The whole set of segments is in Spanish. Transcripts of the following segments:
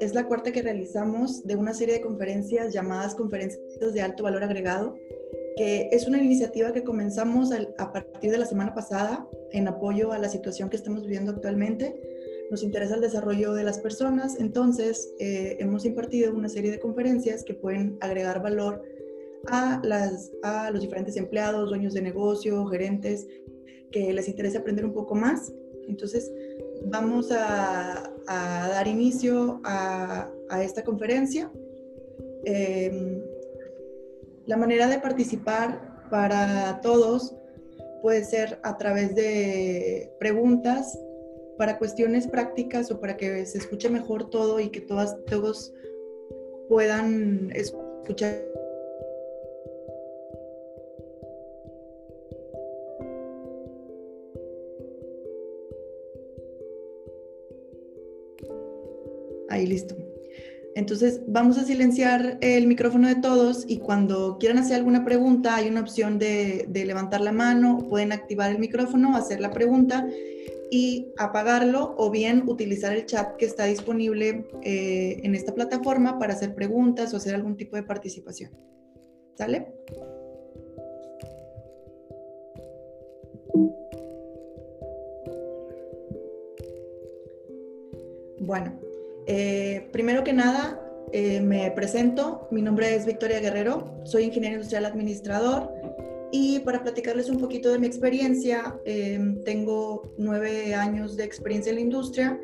es la cuarta que realizamos de una serie de conferencias llamadas Conferencias de Alto Valor Agregado, que es una iniciativa que comenzamos a partir de la semana pasada en apoyo a la situación que estamos viviendo actualmente. Nos interesa el desarrollo de las personas, entonces eh, hemos impartido una serie de conferencias que pueden agregar valor a, a los diferentes empleados, dueños de negocio, gerentes, que les interese aprender un poco más. Entonces, vamos a, dar inicio a, esta conferencia. Em, la manera de participar para todos puede ser a través de preguntas para cuestiones prácticas o para que se escuche mejor todo y que todas, todos puedan escuchar Listo. Entonces vamos a silenciar el micrófono de todos y cuando quieran hacer alguna pregunta hay una opción de, levantar la mano, pueden activar el micrófono, hacer la pregunta y apagarlo o bien utilizar el chat que está disponible eh, en esta plataforma para hacer preguntas o hacer algún tipo de participación. ¿Sale? Bueno, eh, primero que nada, eh, me presento. Mi nombre es Victoria Guerrero, soy ingeniero industrial administrador y para platicarles un poquito de mi experiencia, em, tengo nueve años de experiencia en la industria.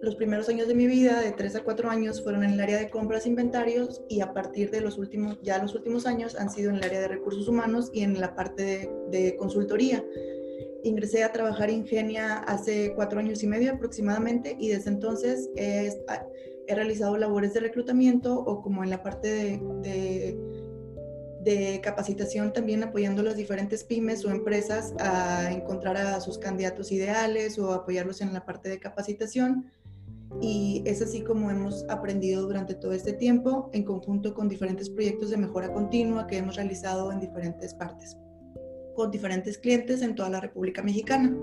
Los primeros años de mi vida, de tres a cuatro años, fueron en el área de compras e inventarios y a partir de los últimos, ya los últimos años, han sido en el área de recursos humanos y en la parte de consultoría ingresé a trabajar en Ingenia hace cuatro años y medio aproximadamente y desde entonces he, he realizado labores de reclutamiento o como en la parte de, de, capacitación también apoyando a las diferentes pymes o empresas a encontrar a sus candidatos ideales o apoyarlos en la parte de capacitación. Y es así como hemos aprendido durante todo este tiempo en conjunto con diferentes proyectos de mejora continua que hemos realizado en diferentes partes con diferentes clientes en toda la República Mexicana.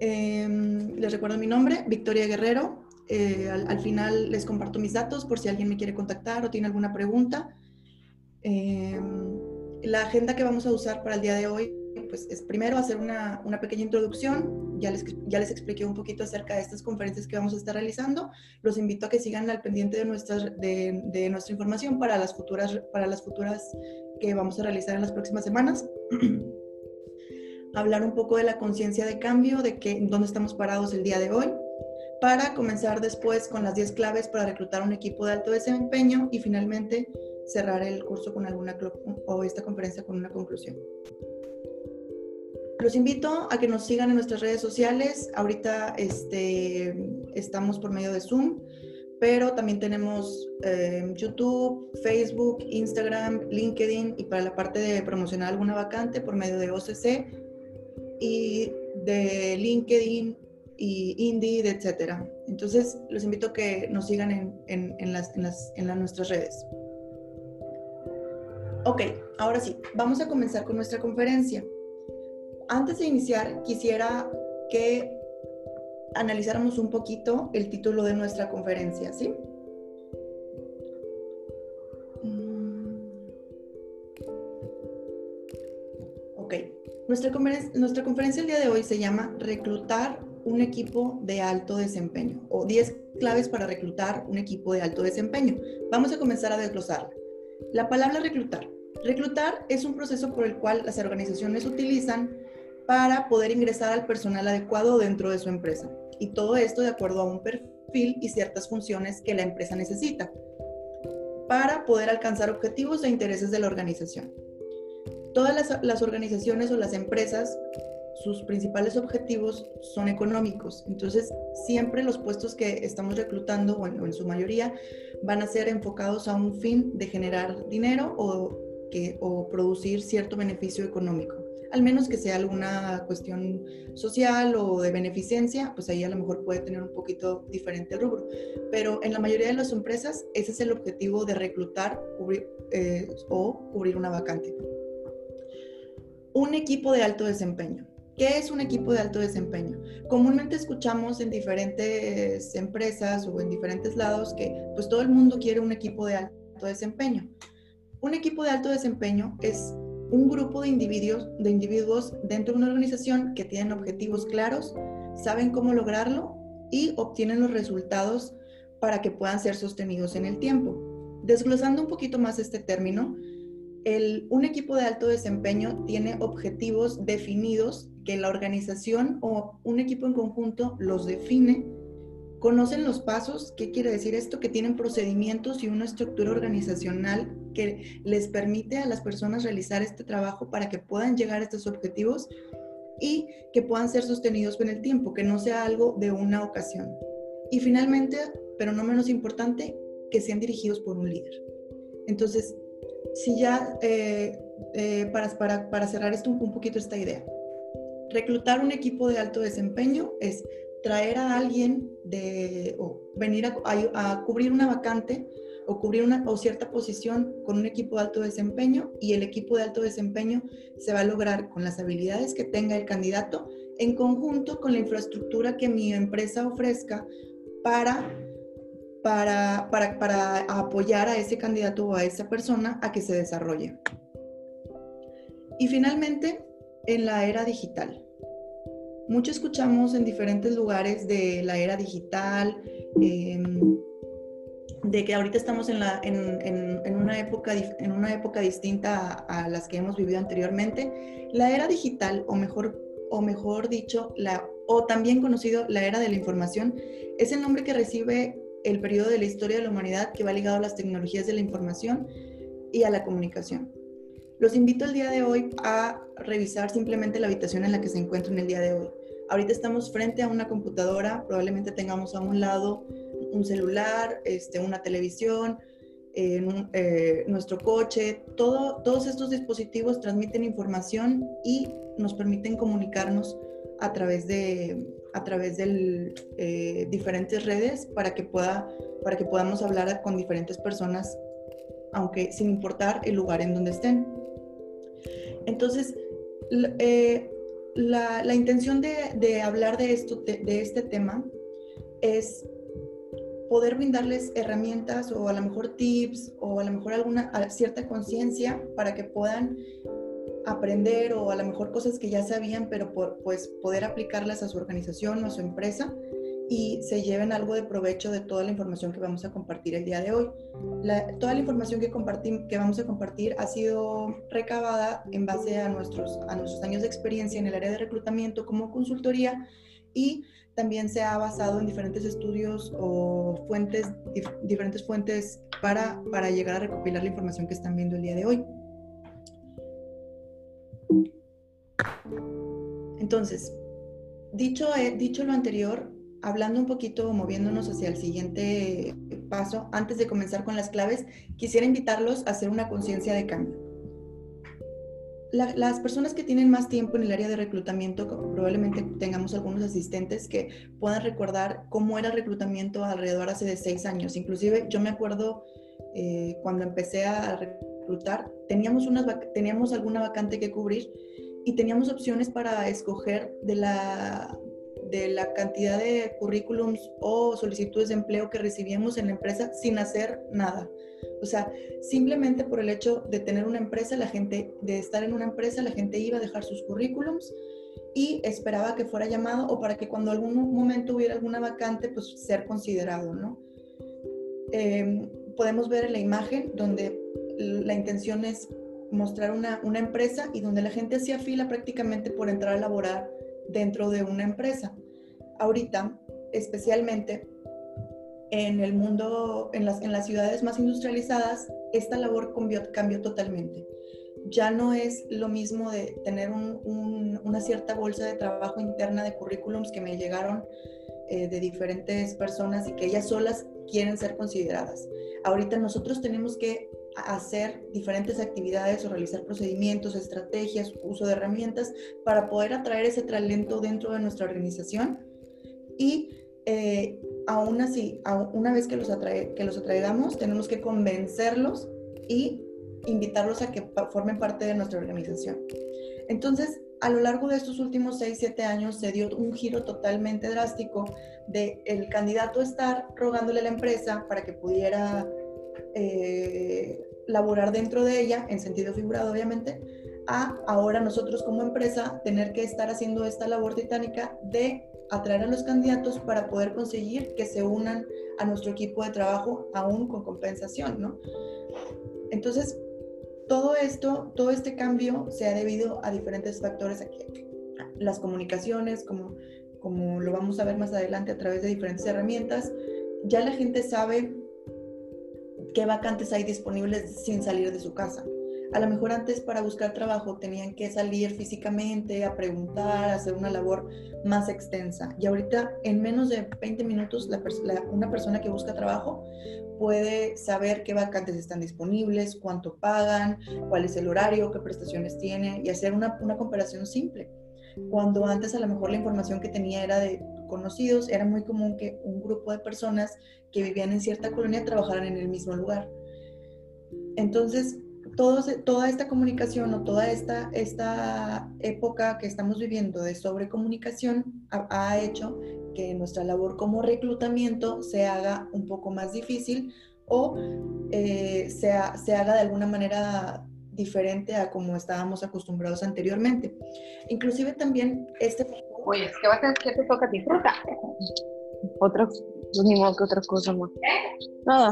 Em, les recuerdo mi nombre, Victoria Guerrero. Eh, al, final les comparto mis datos por si alguien me quiere contactar o tiene alguna pregunta. Em, la agenda que vamos a usar para el día de hoy pues, es primero hacer una, una, pequeña introducción. Ya les, ya les expliqué un poquito acerca de estas conferencias que vamos a estar realizando. Los invito a que sigan al pendiente de, nuestras, de, de nuestra información para las, futuras, para las futuras que vamos a realizar en las próximas semanas. Hablar un poco de la conciencia de cambio, de que, dónde estamos parados el día de hoy, para comenzar después con las 10 claves para reclutar un equipo de alto desempeño y finalmente cerrar el curso con alguna o esta conferencia con una conclusión. Los invito a que nos sigan en nuestras redes sociales. Ahorita este, estamos por medio de Zoom pero también tenemos eh, YouTube, Facebook, Instagram, LinkedIn y para la parte de promocionar alguna vacante por medio de OCC y de LinkedIn y Indeed, etcétera. Entonces, los invito a que nos sigan en, en, en, las, en las, nuestras redes. Ok, ahora sí, vamos a comenzar con nuestra conferencia. Antes de iniciar, quisiera que analizáramos un poquito el título de nuestra conferencia, ¿sí? Mm. Ok, nuestra, nuestra conferencia el día de hoy se llama Reclutar un equipo de alto desempeño o 10 claves para reclutar un equipo de alto desempeño. Vamos a comenzar a desglosarla. La palabra reclutar. Reclutar es un proceso por el cual las organizaciones utilizan para poder ingresar al personal adecuado dentro de su empresa. Y todo esto de acuerdo a un perfil y ciertas funciones que la empresa necesita para poder alcanzar objetivos e intereses de la organización. Todas las, organizaciones o las empresas, sus principales objetivos son económicos. Entonces, siempre los puestos que estamos reclutando, o en, su mayoría, van a ser enfocados a un fin de generar dinero o, que, o producir cierto beneficio económico al menos que sea alguna cuestión social o de beneficencia, pues ahí a lo mejor puede tener un poquito diferente el rubro. Pero en la mayoría de las empresas ese es el objetivo de reclutar eh, o cubrir una vacante. Un equipo de alto desempeño. ¿Qué es un equipo de alto desempeño? Comúnmente escuchamos en diferentes empresas o en diferentes lados que pues todo el mundo quiere un equipo de alto desempeño. Un equipo de alto desempeño es un grupo de individuos, de individuos dentro de una organización que tienen objetivos claros, saben cómo lograrlo y obtienen los resultados para que puedan ser sostenidos en el tiempo. Desglosando un poquito más este término, un equipo de alto desempeño tiene objetivos definidos que la organización o un equipo en conjunto los define, conocen los pasos, ¿qué quiere decir esto? Que tienen procedimientos y una estructura organizacional que les permite a las personas realizar este trabajo para que puedan llegar a estos objetivos y que puedan ser sostenidos con el tiempo, que no sea algo de una ocasión. Y finalmente, pero no menos importante, que sean dirigidos por un líder. Entonces, si ya, eh, eh, para, para, para, cerrar esto un, poquito esta idea, reclutar un equipo de alto desempeño es traer a alguien de, o venir a, a, cubrir una vacante o cubrir una o cierta posición con un equipo de alto desempeño y el equipo de alto desempeño se va a lograr con las habilidades que tenga el candidato en conjunto con la infraestructura que mi empresa ofrezca para para, para, para apoyar a ese candidato o a esa persona a que se desarrolle. Y finalmente, en la era digital. Mucho escuchamos en diferentes lugares de la era digital, em, de que ahorita estamos en, la, en, en, una época, en una época distinta a, a, las que hemos vivido anteriormente. La era digital, o mejor, o mejor dicho, la, o también conocido la era de la información, es el nombre que recibe el periodo de la historia de la humanidad que va ligado a las tecnologías de la información y a la comunicación. Los invito el día de hoy a revisar simplemente la habitación en la que se encuentran el día de hoy. Ahorita estamos frente a una computadora, probablemente tengamos a un lado un celular, este, una televisión, eh, nuestro coche, todo, todos estos dispositivos transmiten información y nos permiten comunicarnos a través de, a través de eh, diferentes redes para que, pueda, para que podamos hablar con diferentes personas, aunque sin importar el lugar en donde estén. Entonces, eh, la, la, intención de, de, hablar de, esto, de, de este tema es poder brindarles herramientas o a lo mejor tips o a lo mejor alguna cierta conciencia para que puedan aprender o a lo mejor cosas que ya sabían, pero por, pues poder aplicarlas a su organización o a su empresa y se lleven algo de provecho de toda la información que vamos a compartir el día de hoy. toda la información que, que vamos a compartir ha sido recabada en base a nuestros, a nuestros años de experiencia en el área de reclutamiento como consultoría y también se ha basado en diferentes estudios o fuentes, diferentes fuentes para, para llegar a recopilar la información que están viendo el día de hoy. Entonces, dicho, eh, dicho lo anterior, hablando un poquito, moviéndonos hacia el siguiente paso, antes de comenzar con las claves, quisiera invitarlos a hacer una conciencia de cambio. las personas que tienen más tiempo en el área de reclutamiento, probablemente tengamos algunos asistentes que puedan recordar cómo era el reclutamiento alrededor hace de seis años. Inclusive yo me acuerdo eh, cuando empecé a reclutar, teníamos, unas, teníamos alguna vacante que cubrir y teníamos opciones para escoger de la, de la cantidad de currículums o solicitudes de empleo que recibíamos en la empresa sin hacer nada. O sea, simplemente por el hecho de tener una empresa, la gente, de estar en una empresa, la gente iba a dejar sus currículums y esperaba que fuera llamado o para que cuando algún momento hubiera alguna vacante, pues ser considerado, ¿no? Em, podemos ver en la imagen donde la intención es mostrar una, una empresa y donde la gente hacía fila prácticamente por entrar a laborar dentro de una empresa. Ahorita, especialmente en el mundo, en las, en las ciudades más industrializadas, esta labor cambió, cambió totalmente. Ya no es lo mismo de tener un, una cierta bolsa de trabajo interna de currículums que me llegaron eh, de diferentes personas y que ellas solas quieren ser consideradas. Ahorita nosotros tenemos que hacer diferentes actividades o realizar procedimientos, estrategias, uso de herramientas para poder atraer ese talento dentro de nuestra organización y eh, aún así, una vez que los, atrae, que los atraigamos, tenemos que convencerlos y invitarlos a que formen parte de nuestra organización. Entonces, a lo largo de estos últimos 6, 7 años se dio un giro totalmente drástico de el candidato estar rogándole a la empresa para que pudiera eh, laborar dentro de ella, en sentido figurado obviamente, a ahora nosotros como empresa tener que estar haciendo esta labor titánica de atraer a los candidatos para poder conseguir que se unan a nuestro equipo de trabajo aún con compensación, ¿no? Entonces, todo esto, todo este cambio se ha debido a diferentes factores aquí. Las comunicaciones, como, como lo vamos a ver más adelante a través de diferentes herramientas, ya la gente sabe qué vacantes hay disponibles sin salir de su casa. A lo mejor antes para buscar trabajo tenían que salir físicamente a preguntar, hacer una labor más extensa. Y ahorita en menos de 20 minutos una persona que busca trabajo puede saber qué vacantes están disponibles, cuánto pagan, cuál es el horario, qué prestaciones tiene y hacer una, una comparación simple. Cuando antes a lo mejor la información que tenía era de conocidos, era muy común que un grupo de personas que vivían en cierta colonia trabajaran en el mismo lugar. Entonces, toda esta comunicación o toda esta, esta época que estamos viviendo de sobrecomunicación ha, ha hecho que nuestra labor como reclutamiento se haga un poco más difícil o eh, se, se haga de alguna manera diferente a como estábamos acostumbrados anteriormente. Inclusive también este... Oye, ¿qué va a ser que te toca disfrutar? Otro, ni modo que otra cosa más. Nada.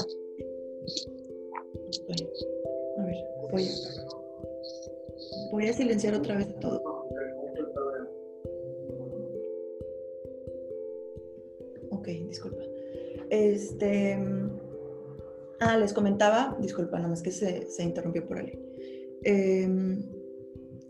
A ver, voy, voy a silenciar otra vez todo. Ok, disculpa. Este. Ah, les comentaba, disculpa, nada más que se, se interrumpió por ahí. Em,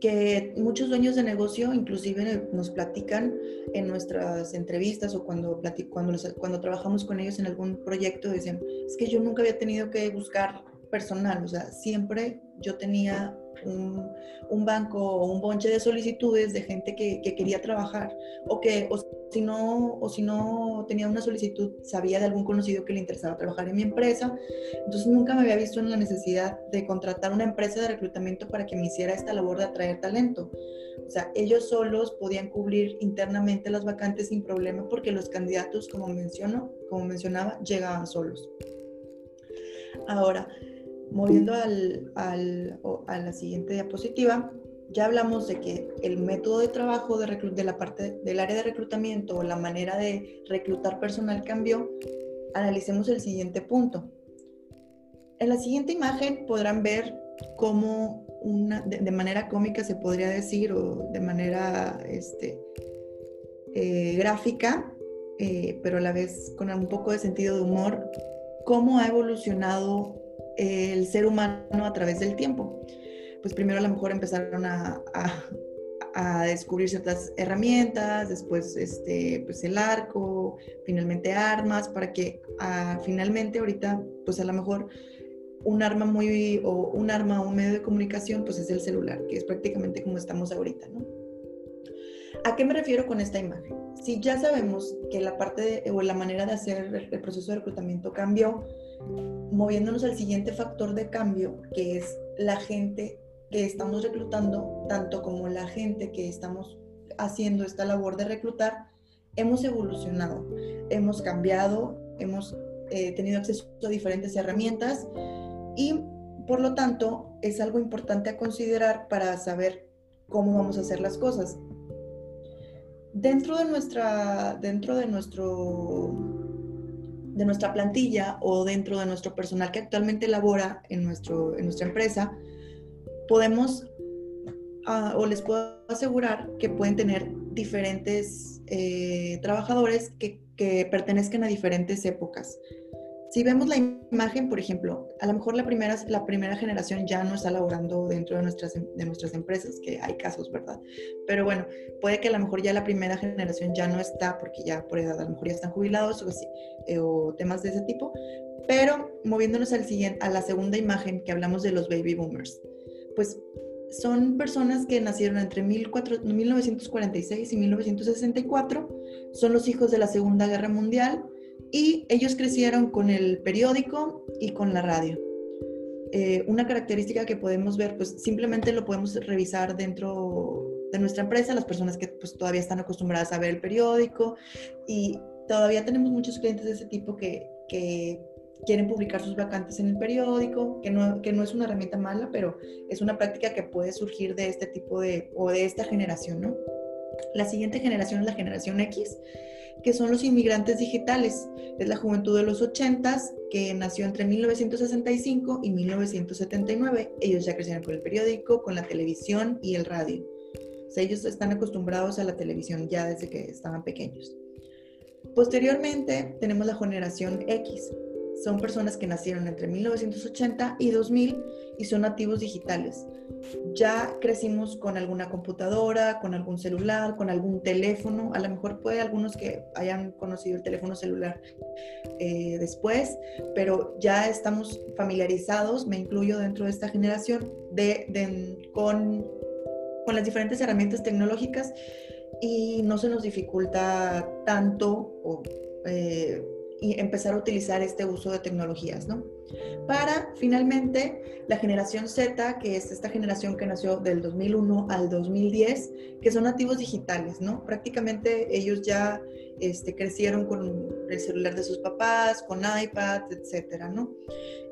que muchos dueños de negocio inclusive nos platican en nuestras entrevistas o cuando, cuando, cuando trabajamos con ellos en algún proyecto, dicen, es que yo nunca había tenido que buscar personal, o sea, siempre yo tenía un, banco o un bonche de solicitudes de gente que, que, quería trabajar o que o si, no, o si no tenía una solicitud, sabía de algún conocido que le interesaba trabajar en mi empresa. Entonces nunca me había visto en la necesidad de contratar una empresa de reclutamiento para que me hiciera esta labor de atraer talento. O sea, ellos solos podían cubrir internamente las vacantes sin problema porque los candidatos, como menciono, como mencionaba, llegaban solos. Ahora, moviendo al, al, a la siguiente diapositiva, ya hablamos de que el método de trabajo de, de, la parte del área de reclutamiento o la manera de reclutar personal cambió. Analicemos el siguiente punto. En la siguiente imagen podrán ver cómo una, de, manera cómica se podría decir o de manera este, eh, gráfica, eh, pero a la vez con un poco de sentido de humor, cómo ha evolucionado el ser humano a través del tiempo. Pues primero a lo mejor empezaron a, a, descubrir ciertas herramientas, después este, pues el arco, finalmente armas, para que ah, finalmente ahorita, pues a lo mejor un arma muy, o un arma un medio de comunicación, pues es el celular, que es prácticamente como estamos ahorita, ¿no? ¿A qué me refiero con esta imagen? Si ya sabemos que la parte o la manera de hacer el proceso de reclutamiento cambió, moviéndonos al siguiente factor de cambio, que es la gente que estamos reclutando, tanto como la gente que estamos haciendo esta labor de reclutar, hemos evolucionado, hemos cambiado, hemos eh, tenido acceso a diferentes herramientas y por lo tanto es algo importante a considerar para saber cómo vamos a hacer las cosas. Dentro de nuestra, dentro de nuestro de nuestra plantilla o dentro de nuestro personal que actualmente labora en, nuestro, en nuestra empresa, podemos uh, o les puedo asegurar que pueden tener diferentes eh, trabajadores que, que pertenezcan a diferentes épocas. Si vemos la imagen, por ejemplo, a lo mejor la primera, la primera generación ya no está laborando dentro de nuestras, de nuestras empresas, que hay casos, ¿verdad? Pero bueno, puede que a lo mejor ya la primera generación ya no está porque ya por edad a lo mejor ya están jubilados o, así, eh, o temas de ese tipo. Pero moviéndonos al siguiente, a la segunda imagen que hablamos de los baby boomers, pues son personas que nacieron entre 1946 y 1964, son los hijos de la Segunda Guerra Mundial y ellos crecieron con el periódico y con la radio. Eh, una característica que podemos ver, pues simplemente lo podemos revisar dentro de nuestra empresa, las personas que pues, todavía están acostumbradas a ver el periódico y todavía tenemos muchos clientes de ese tipo que, que quieren publicar sus vacantes en el periódico, que no, que no es una herramienta mala, pero es una práctica que puede surgir de este tipo de, o de esta generación, ¿no? La siguiente generación es la generación X, que son los inmigrantes digitales. Es la juventud de los 80 que nació entre 1965 y 1979. Ellos ya crecieron con el periódico, con la televisión y el radio. O sea, ellos están acostumbrados a la televisión ya desde que estaban pequeños. Posteriormente tenemos la generación X, son personas que nacieron entre 1980 y 2000 y son nativos digitales. Ya crecimos con alguna computadora, con algún celular, con algún teléfono. A lo mejor puede algunos que hayan conocido el teléfono celular eh, después, pero ya estamos familiarizados, me incluyo dentro de esta generación, de, con, con las diferentes herramientas tecnológicas y no se nos dificulta tanto o, eh, y empezar a utilizar este uso de tecnologías, ¿no? Para finalmente la generación Z, que es esta generación que nació del 2001 al 2010, que son nativos digitales, ¿no? Prácticamente ellos ya este, crecieron con el celular de sus papás, con iPad, etcétera, ¿no?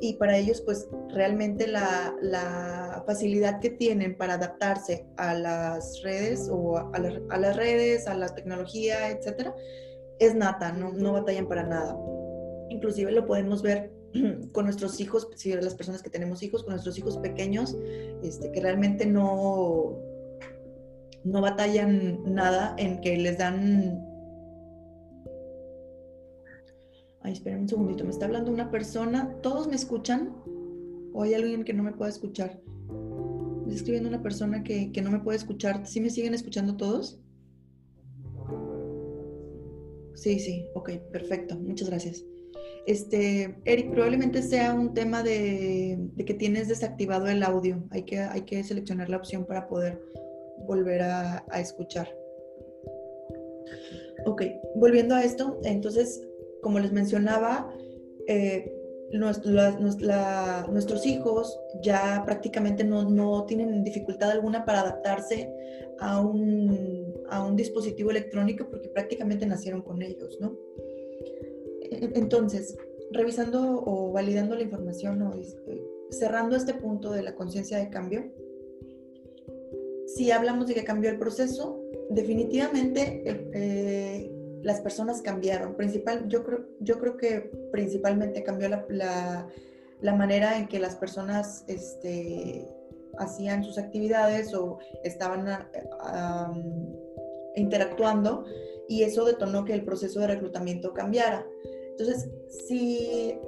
Y para ellos, pues realmente la, la facilidad que tienen para adaptarse a las redes o a, a las redes, a la tecnología, etcétera, es nata, no, no batallan para nada. Inclusive lo podemos ver con nuestros hijos, si las personas que tenemos hijos, con nuestros hijos pequeños, este, que realmente no, no batallan nada en que les dan... Ay, esperen un segundito, me está hablando una persona. ¿Todos me escuchan? ¿O hay alguien que no me pueda escuchar? Me está escribiendo una persona que, que no me puede escuchar. ¿Sí me siguen escuchando todos? Sí, sí, ok, perfecto, muchas gracias. Este, Eric, probablemente sea un tema de, que tienes desactivado el audio. Hay que, hay que seleccionar la opción para poder volver a, escuchar. Ok, volviendo a esto, entonces, como les mencionaba, eh, nuestros hijos ya prácticamente no, no, tienen dificultad alguna para adaptarse a un, a un, dispositivo electrónico porque prácticamente nacieron con ellos, ¿no? Entonces, revisando o validando la información o este, cerrando este punto de la conciencia de cambio, si hablamos de que cambió el proceso, definitivamente eh, las personas cambiaron. Principal, yo, creo, yo creo que principalmente cambió la, la, manera en que las personas este, hacían sus actividades o estaban interactuando y eso detonó que el proceso de reclutamiento cambiara. Entonces, si,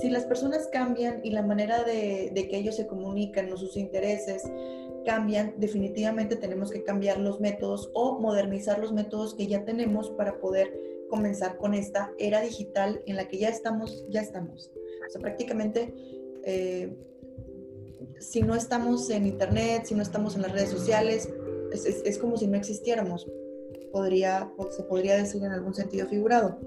si las personas cambian y la manera de, de que ellos se comunican o sus intereses cambian, definitivamente tenemos que cambiar los métodos o modernizar los métodos que ya tenemos para poder comenzar con esta era digital en la que ya estamos, ya estamos. O sea, prácticamente, eh, si no estamos en internet, si no estamos en las redes sociales, es, es, como si no existiéramos. Podría, se podría decir en algún sentido figurado.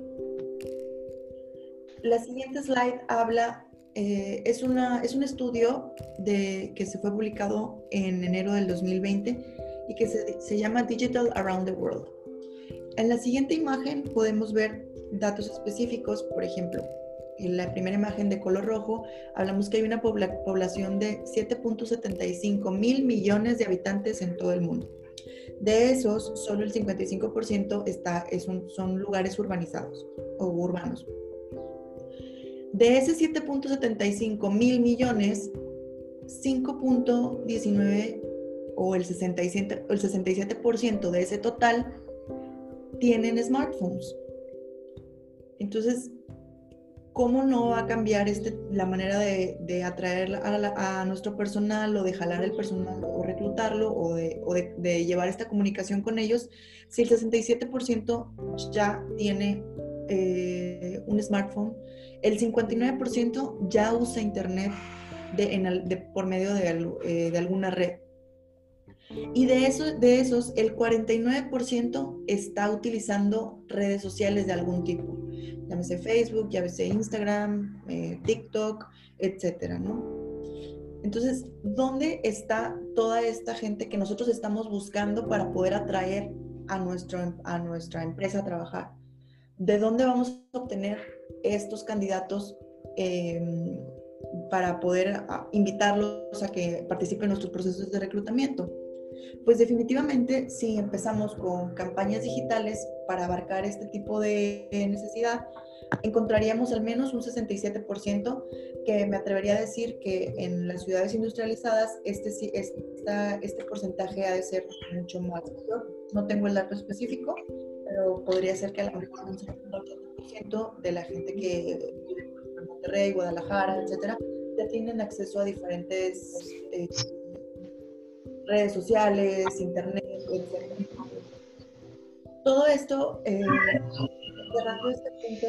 La siguiente slide habla eh, es, una, es un estudio de, que se fue publicado en enero del 2020 y que se, se llama Digital Around the World. En la siguiente imagen podemos ver datos específicos, por ejemplo, en la primera imagen de color rojo hablamos que hay una población de 7.75 mil millones de habitantes en todo el mundo. De esos, solo el 55% está, es son lugares urbanizados o urbanos. De ese 7.75 mil millones, 5.19 o el 67%, el 67 de ese total tienen smartphones. Entonces, ¿cómo no va a cambiar este, la manera de, atraer a, nuestro personal o de jalar el personal o reclutarlo o de, llevar esta comunicación con ellos si el 67% ya tiene eh, un smartphone? El 59% ya usa Internet por medio eh, de, alguna red. Y de, eso, de esos, el 49% está utilizando redes sociales de algún tipo. Llámese Facebook, llámese Instagram, eh, TikTok, etcétera, ¿no? Entonces, ¿dónde está toda esta gente que nosotros estamos buscando para poder atraer a, nuestro, a nuestra empresa a trabajar? ¿De dónde vamos a obtener estos candidatos em, para poder ah, invitarlos a que participen en nuestros procesos de reclutamiento? Pues definitivamente si empezamos con campañas digitales para abarcar este tipo de necesidad, encontraríamos al menos un 67% que me atrevería a decir que en las ciudades industrializadas este, este porcentaje ha de ser mucho más No tengo el dato específico, pero podría ser que a lo mejor un 70% de la gente que vive en Monterrey, Guadalajara, etcétera, ya tienen acceso a diferentes eh, redes sociales, internet, Todo esto, eh, cerrando este punto,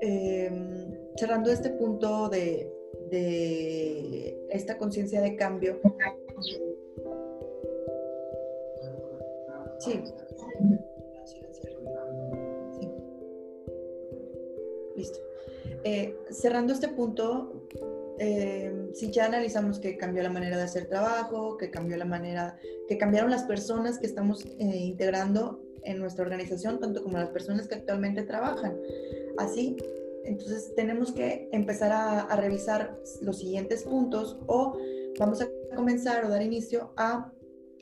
em, cerrando este punto de, esta conciencia de cambio. Sí. Listo. Eh, cerrando este punto, eh, si ya analizamos que cambió la manera de hacer trabajo, que cambió la manera, que cambiaron las personas que estamos eh, integrando en nuestra organización, tanto como las personas que actualmente trabajan. Así, entonces tenemos que empezar a, a revisar los siguientes puntos o vamos a comenzar o dar inicio a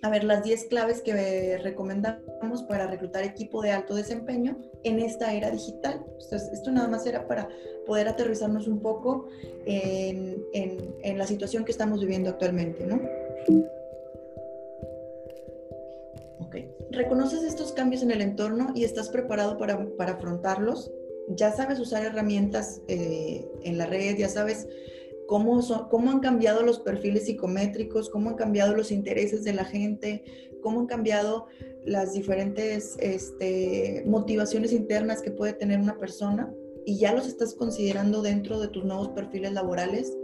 a ver las 10 claves que recomendamos para reclutar equipo de alto desempeño en esta era digital. Entonces, esto nada más era para poder aterrizarnos un poco en, en, la situación que estamos viviendo actualmente, ¿no? Ok. ¿Reconoces estos cambios en el entorno y estás preparado para, para afrontarlos? ¿Ya sabes usar herramientas eh, en la red? ¿Ya sabes cómo, cómo han cambiado los perfiles psicométricos, cómo han cambiado los intereses de la gente, cómo han cambiado las diferentes este, motivaciones internas que puede tener una persona y ya los estás considerando dentro de tus nuevos perfiles laborales,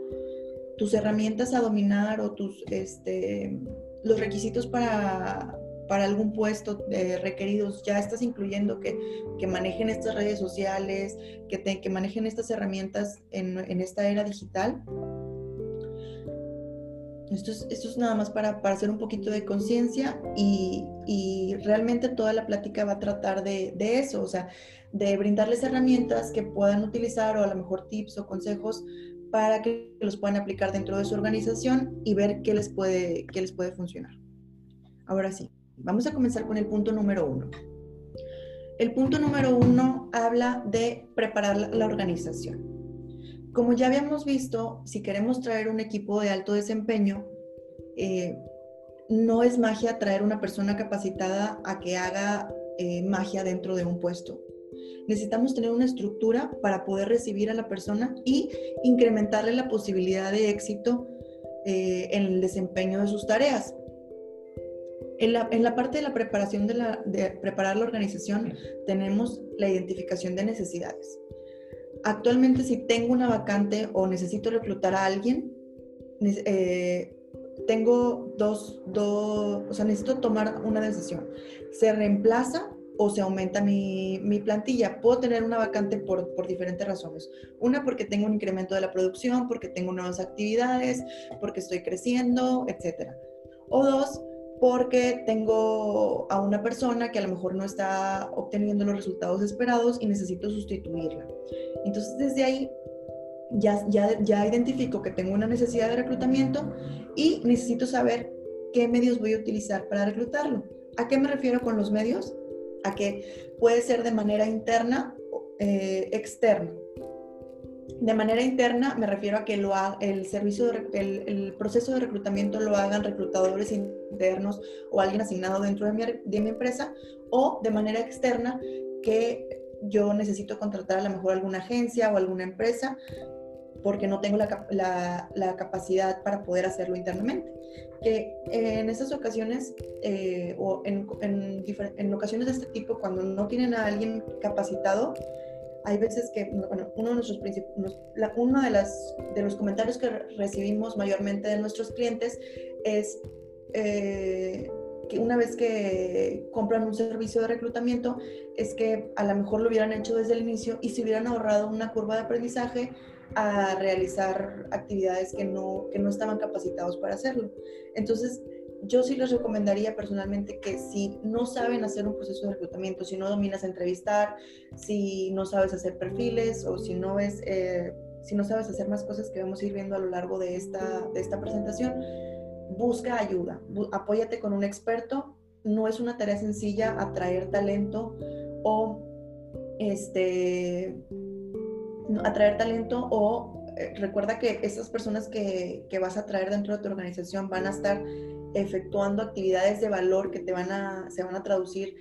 tus herramientas a dominar o tus, este, los requisitos para, para algún puesto eh, requeridos, ya estás incluyendo que, que, manejen estas redes sociales, que, que manejen estas herramientas en, en, esta era digital. Esto es, esto es nada más para, para hacer un poquito de conciencia y, y, realmente toda la plática va a tratar de, de, eso, o sea, de brindarles herramientas que puedan utilizar o a lo mejor tips o consejos para que los puedan aplicar dentro de su organización y ver qué les puede, qué les puede funcionar. Ahora sí. Vamos a comenzar con el punto número uno. El punto número uno habla de preparar la organización. Como ya habíamos visto, si queremos traer un equipo de alto desempeño, eh, no es magia traer una persona capacitada a que haga eh, magia dentro de un puesto. Necesitamos tener una estructura para poder recibir a la persona y incrementarle la posibilidad de éxito eh, en el desempeño de sus tareas. En la, parte de la preparación de, la, de preparar la organización tenemos la identificación de necesidades. Actualmente si tengo una vacante o necesito reclutar a alguien, eh, tengo dos, dos, o sea, necesito tomar una decisión. ¿Se reemplaza o se aumenta mi, mi plantilla? Puedo tener una vacante por, por, diferentes razones. Una porque tengo un incremento de la producción, porque tengo nuevas actividades, porque estoy creciendo, etc. O dos, porque tengo a una persona que a lo mejor no está obteniendo los resultados esperados y necesito sustituirla. Entonces desde ahí ya, ya, ya identifico que tengo una necesidad de reclutamiento y necesito saber qué medios voy a utilizar para reclutarlo. ¿A qué me refiero con los medios? A que puede ser de manera interna eh, externa. De manera interna me refiero a que lo el servicio, el, proceso de reclutamiento lo hagan reclutadores internos o alguien asignado dentro de mi, de mi empresa o de manera externa que yo necesito contratar a lo mejor alguna agencia o alguna empresa porque no tengo la, la, la capacidad para poder hacerlo internamente. Que en esas ocasiones eh, o en, en, en, ocasiones de este tipo, cuando no tienen a alguien capacitado, hay veces que, uno de nuestros principios, uno de los comentarios que recibimos mayormente de nuestros clientes es eh, que una vez que compran un servicio de reclutamiento, es que a lo mejor lo hubieran hecho desde el inicio y se hubieran ahorrado una curva de aprendizaje a realizar actividades que no, que no estaban capacitados para hacerlo. Entonces, yo sí les recomendaría personalmente que si no saben hacer un proceso de reclutamiento, si no dominas entrevistar, si no sabes hacer perfiles o si no es, eh, si no sabes hacer más cosas que vamos a ir viendo a lo largo de esta, de esta presentación, busca ayuda, apóyate con un experto. No es una tarea sencilla atraer talento o este atraer talento o eh, recuerda que esas personas que, que, vas a traer dentro de tu organización van a estar efectuando actividades de valor que te van a, se van a traducir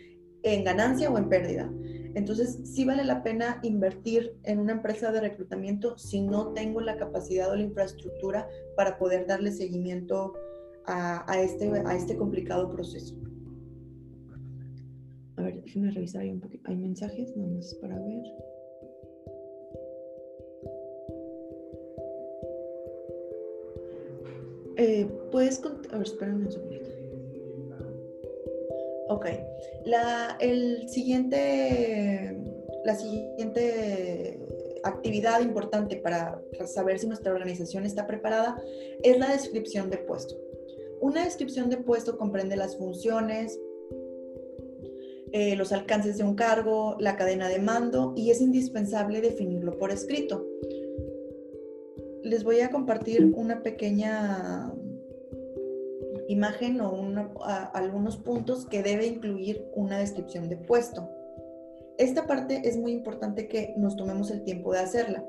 en ganancia o en pérdida. Entonces, sí vale la pena invertir en una empresa de reclutamiento si no tengo la capacidad o la infraestructura para poder darle seguimiento a, a este, a este complicado proceso. A ver, déjenme revisar ahí un poquito. Hay mensajes, nada más para ver. Eh, Puedes A ver, espérame un segundito. Ok. La, el siguiente, la siguiente actividad importante para saber si nuestra organización está preparada es la descripción de puesto. Una descripción de puesto comprende las funciones, eh, los alcances de un cargo, la cadena de mando y es indispensable definirlo por escrito les voy a compartir una pequeña imagen o algunos puntos que debe incluir una descripción de puesto. Esta parte es muy importante que nos tomemos el tiempo de hacerla.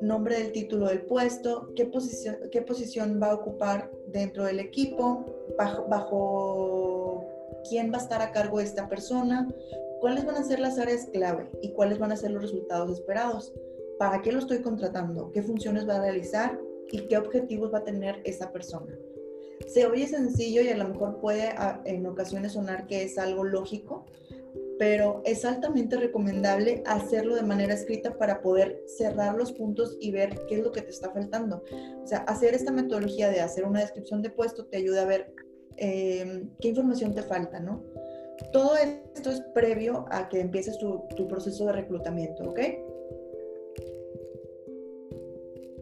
Nombre del título del puesto, qué posición, qué posición va a ocupar dentro del equipo, bajo, bajo quién va a estar a cargo de esta persona, cuáles van a ser las áreas clave y cuáles van a ser los resultados esperados para qué lo estoy contratando, qué funciones va a realizar y qué objetivos va a tener esa persona. Se oye sencillo y a lo mejor puede en ocasiones sonar que es algo lógico, pero es altamente recomendable hacerlo de manera escrita para poder cerrar los puntos y ver qué es lo que te está faltando. O sea, hacer esta metodología de hacer una descripción de puesto te ayuda a ver em, qué información te falta, ¿no? Todo esto es previo a que empieces tu, tu proceso de reclutamiento, ¿ok?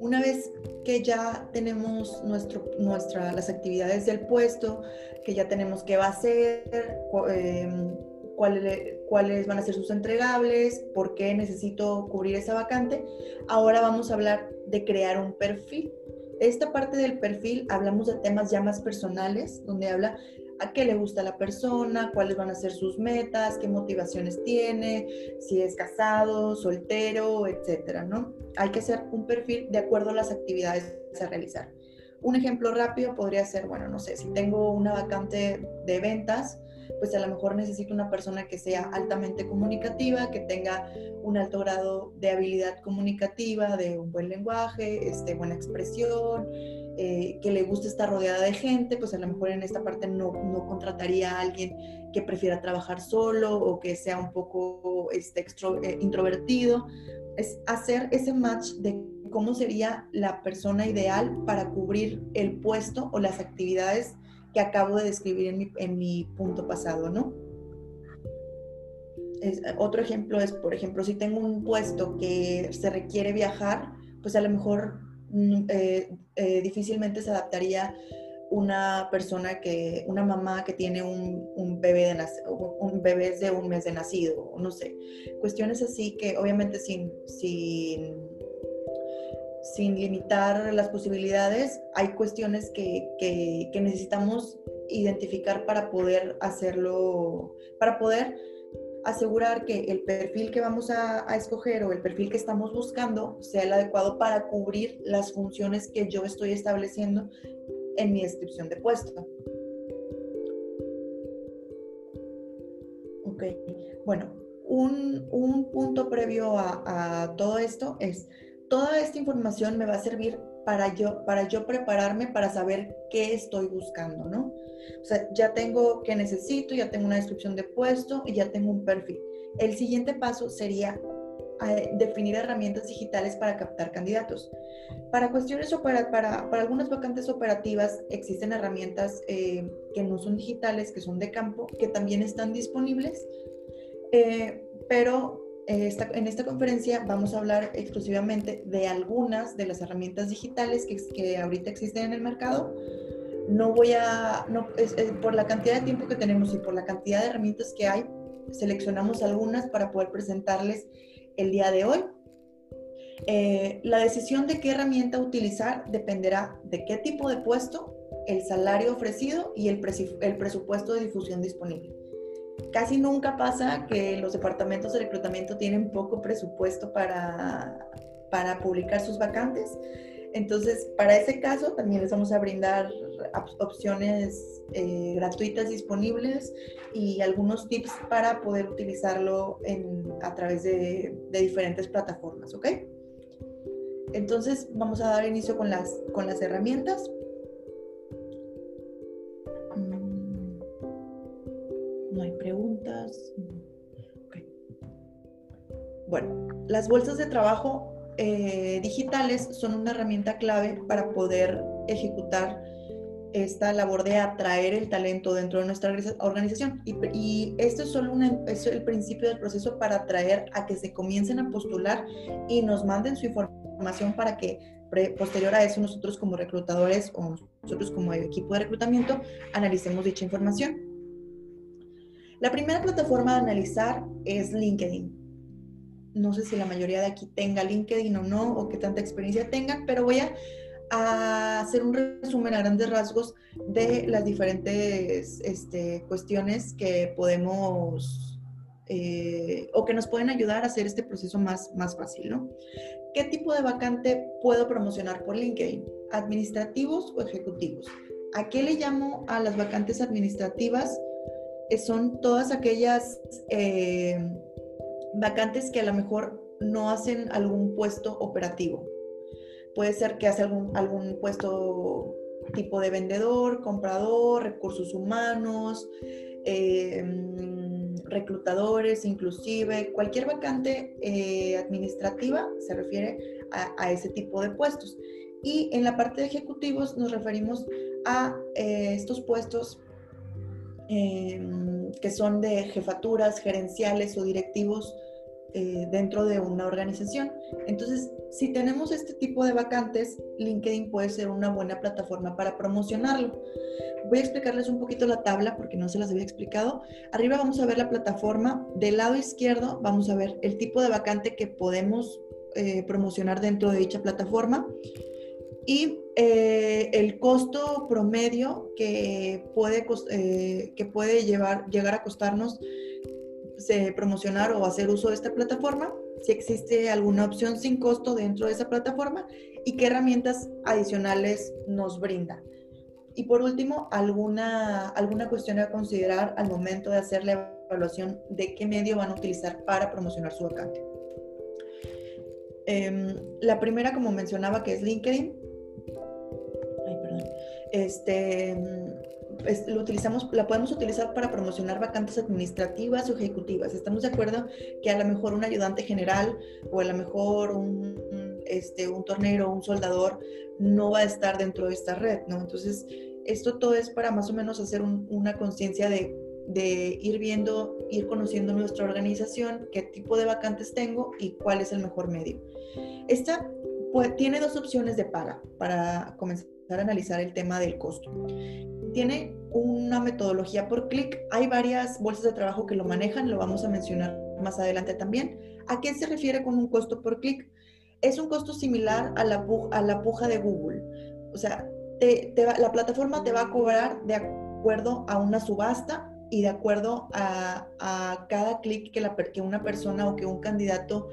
Una vez que ya tenemos nuestro, nuestra, las actividades del puesto, que ya tenemos qué va a ser, em, cuáles, cuáles van a ser sus entregables, por qué necesito cubrir esa vacante, ahora vamos a hablar de crear un perfil. Esta parte del perfil hablamos de temas ya más personales, donde habla a qué le gusta la persona, cuáles van a ser sus metas, qué motivaciones tiene, si es casado, soltero, etcétera, ¿no? Hay que hacer un perfil de acuerdo a las actividades a realizar. Un ejemplo rápido podría ser, bueno, no sé, si tengo una vacante de ventas, pues a lo mejor necesito una persona que sea altamente comunicativa, que tenga un alto grado de habilidad comunicativa, de un buen lenguaje, este, buena expresión, eh, que le guste estar rodeada de gente, pues a lo mejor en esta parte no, no, contrataría a alguien que prefiera trabajar solo o que sea un poco este, eh, introvertido. Es hacer ese match de cómo sería la persona ideal para cubrir el puesto o las actividades que acabo de describir en mi, en mi punto pasado, ¿no? Es, otro ejemplo es, por ejemplo, si tengo un puesto que se requiere viajar, pues a lo mejor mm, eh, eh, difícilmente se adaptaría una persona que, una mamá que tiene un, un bebé de un bebé de un mes de nacido, no sé. Cuestiones así que obviamente sin, sin sin limitar las posibilidades, hay cuestiones que, que, necesitamos identificar para poder hacerlo, para poder asegurar que el perfil que vamos a, escoger o el perfil que estamos buscando sea el adecuado para cubrir las funciones que yo estoy estableciendo en mi descripción de puesto. Ok, bueno, un, un punto previo a todo esto es toda esta información me va a servir para yo, para yo prepararme para saber qué estoy buscando, ¿no? O sea, ya tengo qué necesito, ya tengo una descripción de puesto y ya tengo un perfil. El siguiente paso sería eh, definir herramientas digitales para captar candidatos. Para cuestiones para, para, para algunas vacantes operativas existen herramientas eh, que no son digitales, que son de campo, que también están disponibles, eh, pero esta, en esta conferencia vamos a hablar exclusivamente de algunas de las herramientas digitales que, que ahorita existen en el mercado. No voy a, no, por la cantidad de tiempo que tenemos y por la cantidad de herramientas que hay, seleccionamos algunas para poder presentarles el día de hoy. Eh, la decisión de qué herramienta utilizar dependerá de qué tipo de puesto, el salario ofrecido y el, el presupuesto de difusión disponible. Casi nunca pasa que los departamentos de reclutamiento tienen poco presupuesto para, para publicar sus vacantes. Entonces, para ese caso, también les vamos a brindar opciones eh, gratuitas disponibles y algunos tips para poder utilizarlo a través de, de, diferentes plataformas, ¿ok? Entonces, vamos a dar inicio con las, con las herramientas. Bueno, las bolsas de trabajo eh, digitales son una herramienta clave para poder ejecutar esta labor de atraer el talento dentro de nuestra organización. Y, esto es solo el principio del proceso para atraer a que se comiencen a postular y nos manden su información para que posterior a eso nosotros como reclutadores o nosotros como equipo de reclutamiento analicemos dicha información. La primera plataforma de analizar es LinkedIn no sé si la mayoría de aquí tenga LinkedIn o no, o qué tanta experiencia tengan, pero voy a, hacer un resumen a grandes rasgos de las diferentes este, cuestiones que podemos eh, o que nos pueden ayudar a hacer este proceso más, más fácil, ¿no? ¿Qué tipo de vacante puedo promocionar por LinkedIn? ¿Administrativos o ejecutivos? ¿A qué le llamo a las vacantes administrativas? Eh, son todas aquellas eh, vacantes que a lo mejor no hacen algún puesto operativo. Puede ser que hace algún, algún puesto tipo de vendedor, comprador, recursos humanos, em, reclutadores, inclusive cualquier vacante eh, administrativa se refiere a, ese tipo de puestos. Y en la parte de ejecutivos nos referimos a eh, estos puestos que son de jefaturas, gerenciales o directivos eh, dentro de una organización. Entonces, si tenemos este tipo de vacantes, LinkedIn puede ser una buena plataforma para promocionarlo. Voy a explicarles un poquito la tabla porque no se las había explicado. Arriba vamos a ver la plataforma. Del lado izquierdo vamos a ver el tipo de vacante que podemos eh, promocionar dentro de dicha plataforma y eh, el costo promedio que puede, que puede llevar, llegar a costarnos promocionar o hacer uso de esta plataforma, si existe alguna opción sin costo dentro de esa plataforma y qué herramientas adicionales nos brinda. Y por último, alguna, alguna cuestión a considerar al momento de hacer la evaluación de qué medio van a utilizar para promocionar su vacante. Em, la primera, como mencionaba, que es LinkedIn. Ay, perdón. Este, lo utilizamos, la podemos utilizar para promocionar vacantes administrativas o ejecutivas. Estamos de acuerdo que a lo mejor un ayudante general o a lo mejor un, este, un tornero, un soldador no va a estar dentro de esta red, ¿no? Entonces, esto todo es para más o menos hacer una conciencia de, de ir viendo, ir conociendo nuestra organización, qué tipo de vacantes tengo y cuál es el mejor medio. Esta pues, tiene dos opciones de paga para comenzar a analizar el tema del costo tiene una metodología por clic. Hay varias bolsas de trabajo que lo manejan, lo vamos a mencionar más adelante también. ¿A qué se refiere con un costo por clic? Es un costo similar a la, a la puja de Google. O sea, la plataforma te va a cobrar de acuerdo a una subasta y de acuerdo a, cada clic que, que una persona o que un candidato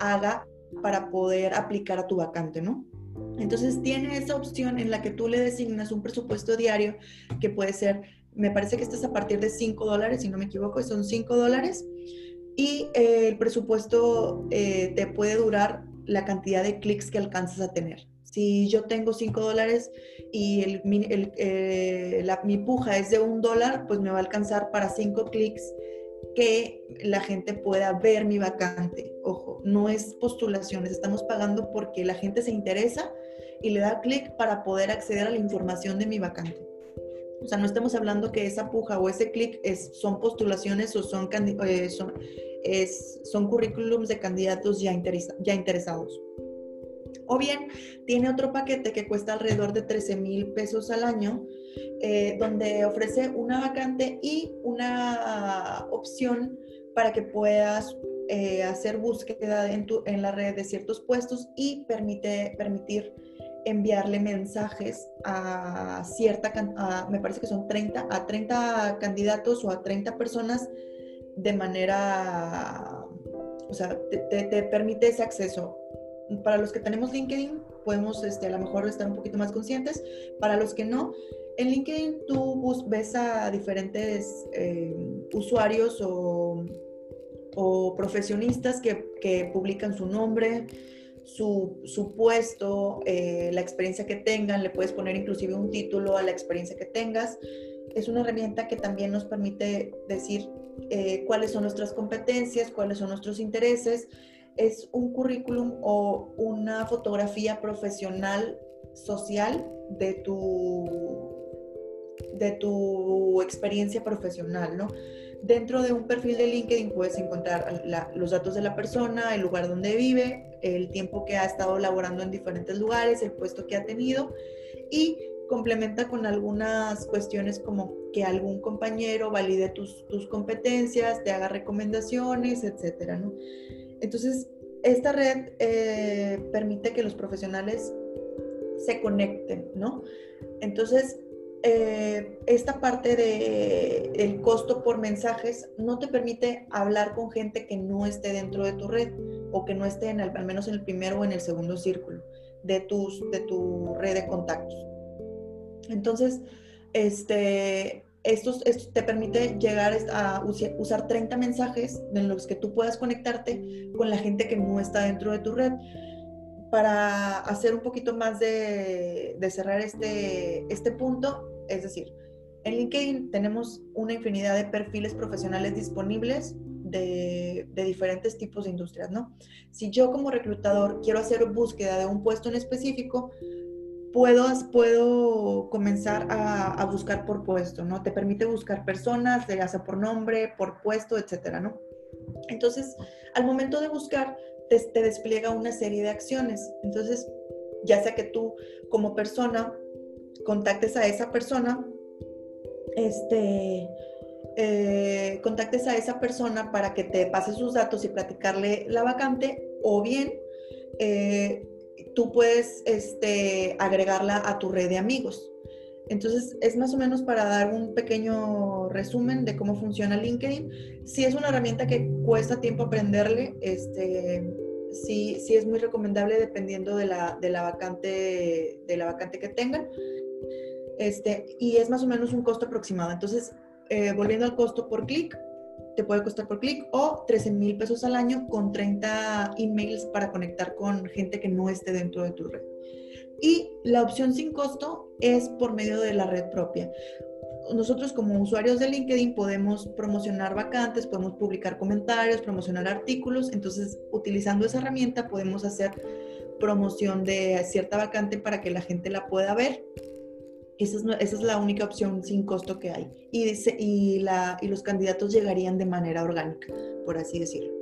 haga para poder aplicar a tu vacante, ¿no? Entonces tiene esa opción en la que tú le designas un presupuesto diario que puede ser, me parece que esto es a partir de 5 dólares, si no me equivoco, son 5 dólares. Y eh, el presupuesto eh, te puede durar la cantidad de clics que alcanzas a tener. Si yo tengo 5 dólares y eh, la, mi puja es de un dólar, pues me va a alcanzar para 5 clics que la gente pueda ver mi vacante. Ojo, no es postulaciones, estamos pagando porque la gente se interesa y le da clic para poder acceder a la información de mi vacante. O sea, no estamos hablando que esa puja o ese clic son postulaciones o son, eh, son, es, son currículums de candidatos ya interesados. O bien tiene otro paquete que cuesta alrededor de 13 mil pesos al año, eh, donde ofrece una vacante y una opción para que puedas eh, hacer búsqueda en, tu, en la red de ciertos puestos y permite, permitir enviarle mensajes a cierta, me parece que son 30, a 30 candidatos o a 30 personas de manera, o sea, te, permite ese acceso. Para los que tenemos LinkedIn, podemos este, a lo mejor estar un poquito más conscientes. Para los que no, en LinkedIn tú ves a diferentes eh, usuarios o, o profesionistas que, que publican su nombre, su, puesto, eh, la experiencia que tengan, le puedes poner inclusive un título a la experiencia que tengas. Es una herramienta que también nos permite decir eh, cuáles son nuestras competencias, cuáles son nuestros intereses. Es un currículum o una fotografía profesional social de tu, de tu experiencia profesional, ¿no? Dentro de un perfil de LinkedIn puedes encontrar los datos de la persona, el lugar donde vive, el tiempo que ha estado laborando en diferentes lugares, el puesto que ha tenido y complementa con algunas cuestiones como que algún compañero valide tus, competencias, te haga recomendaciones, etcétera, ¿no? Entonces, esta red eh, permite que los profesionales se conecten, ¿no? Entonces, eh, esta parte de el costo por mensajes no te permite hablar con gente que no esté dentro de tu red o que no esté al menos en el primero o en el segundo círculo de, tus, de tu red de contactos. Entonces, este, esto, te permite llegar a usar 30 mensajes en los que tú puedas conectarte con la gente que no está dentro de tu red para hacer un poquito más de, cerrar este, este punto, es decir, en LinkedIn tenemos una infinidad de perfiles profesionales disponibles de, diferentes tipos de industrias, ¿no? Si yo como reclutador quiero hacer búsqueda de un puesto en específico, puedo, puedo comenzar a, buscar por puesto, ¿no? Te permite buscar personas, ya sea por nombre, por puesto, etcétera, ¿no? Entonces, al momento de buscar, te, despliega una serie de acciones. Entonces, ya sea que tú como persona contactes a esa persona, este, eh, contactes a esa persona para que te pase sus datos y platicarle la vacante, o bien eh, tú puedes este, agregarla a tu red de amigos. Entonces, es más o menos para dar un pequeño resumen de cómo funciona LinkedIn. Si es una herramienta que cuesta tiempo aprenderle, este, sí, sí es muy recomendable dependiendo de la, de la, vacante, de la vacante que tengan. Este, y es más o menos un costo aproximado. Entonces, eh, volviendo al costo por clic, te puede costar por clic o 13 mil pesos al año con 30 emails para conectar con gente que no esté dentro de tu red. Y la opción sin costo es por medio de la red propia. Nosotros como usuarios de LinkedIn podemos promocionar vacantes, podemos publicar comentarios, promocionar artículos. Entonces, utilizando esa herramienta podemos hacer promoción de cierta vacante para que la gente la pueda ver. Esa es, la única opción sin costo que hay. Y, los candidatos llegarían de manera orgánica, por así decirlo.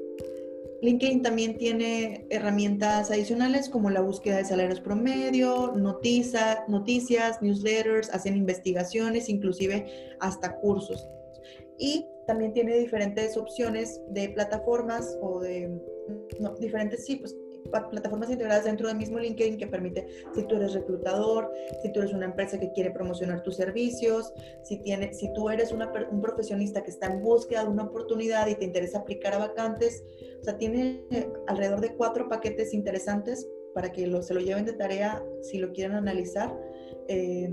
LinkedIn también tiene herramientas adicionales como la búsqueda de salarios promedio, noticia, noticias, newsletters, hacen investigaciones, inclusive hasta cursos. Y también tiene diferentes opciones de plataformas o de diferentes, sí, pues plataformas integradas dentro del mismo LinkedIn que permite, si tú eres reclutador, si tú eres una empresa que quiere promocionar tus servicios, si, tiene, si tú eres un profesionista que está en búsqueda de una oportunidad y te interesa aplicar a vacantes, o sea, tiene alrededor de cuatro paquetes interesantes para que lo, se lo lleven de tarea si lo quieren analizar. Eh,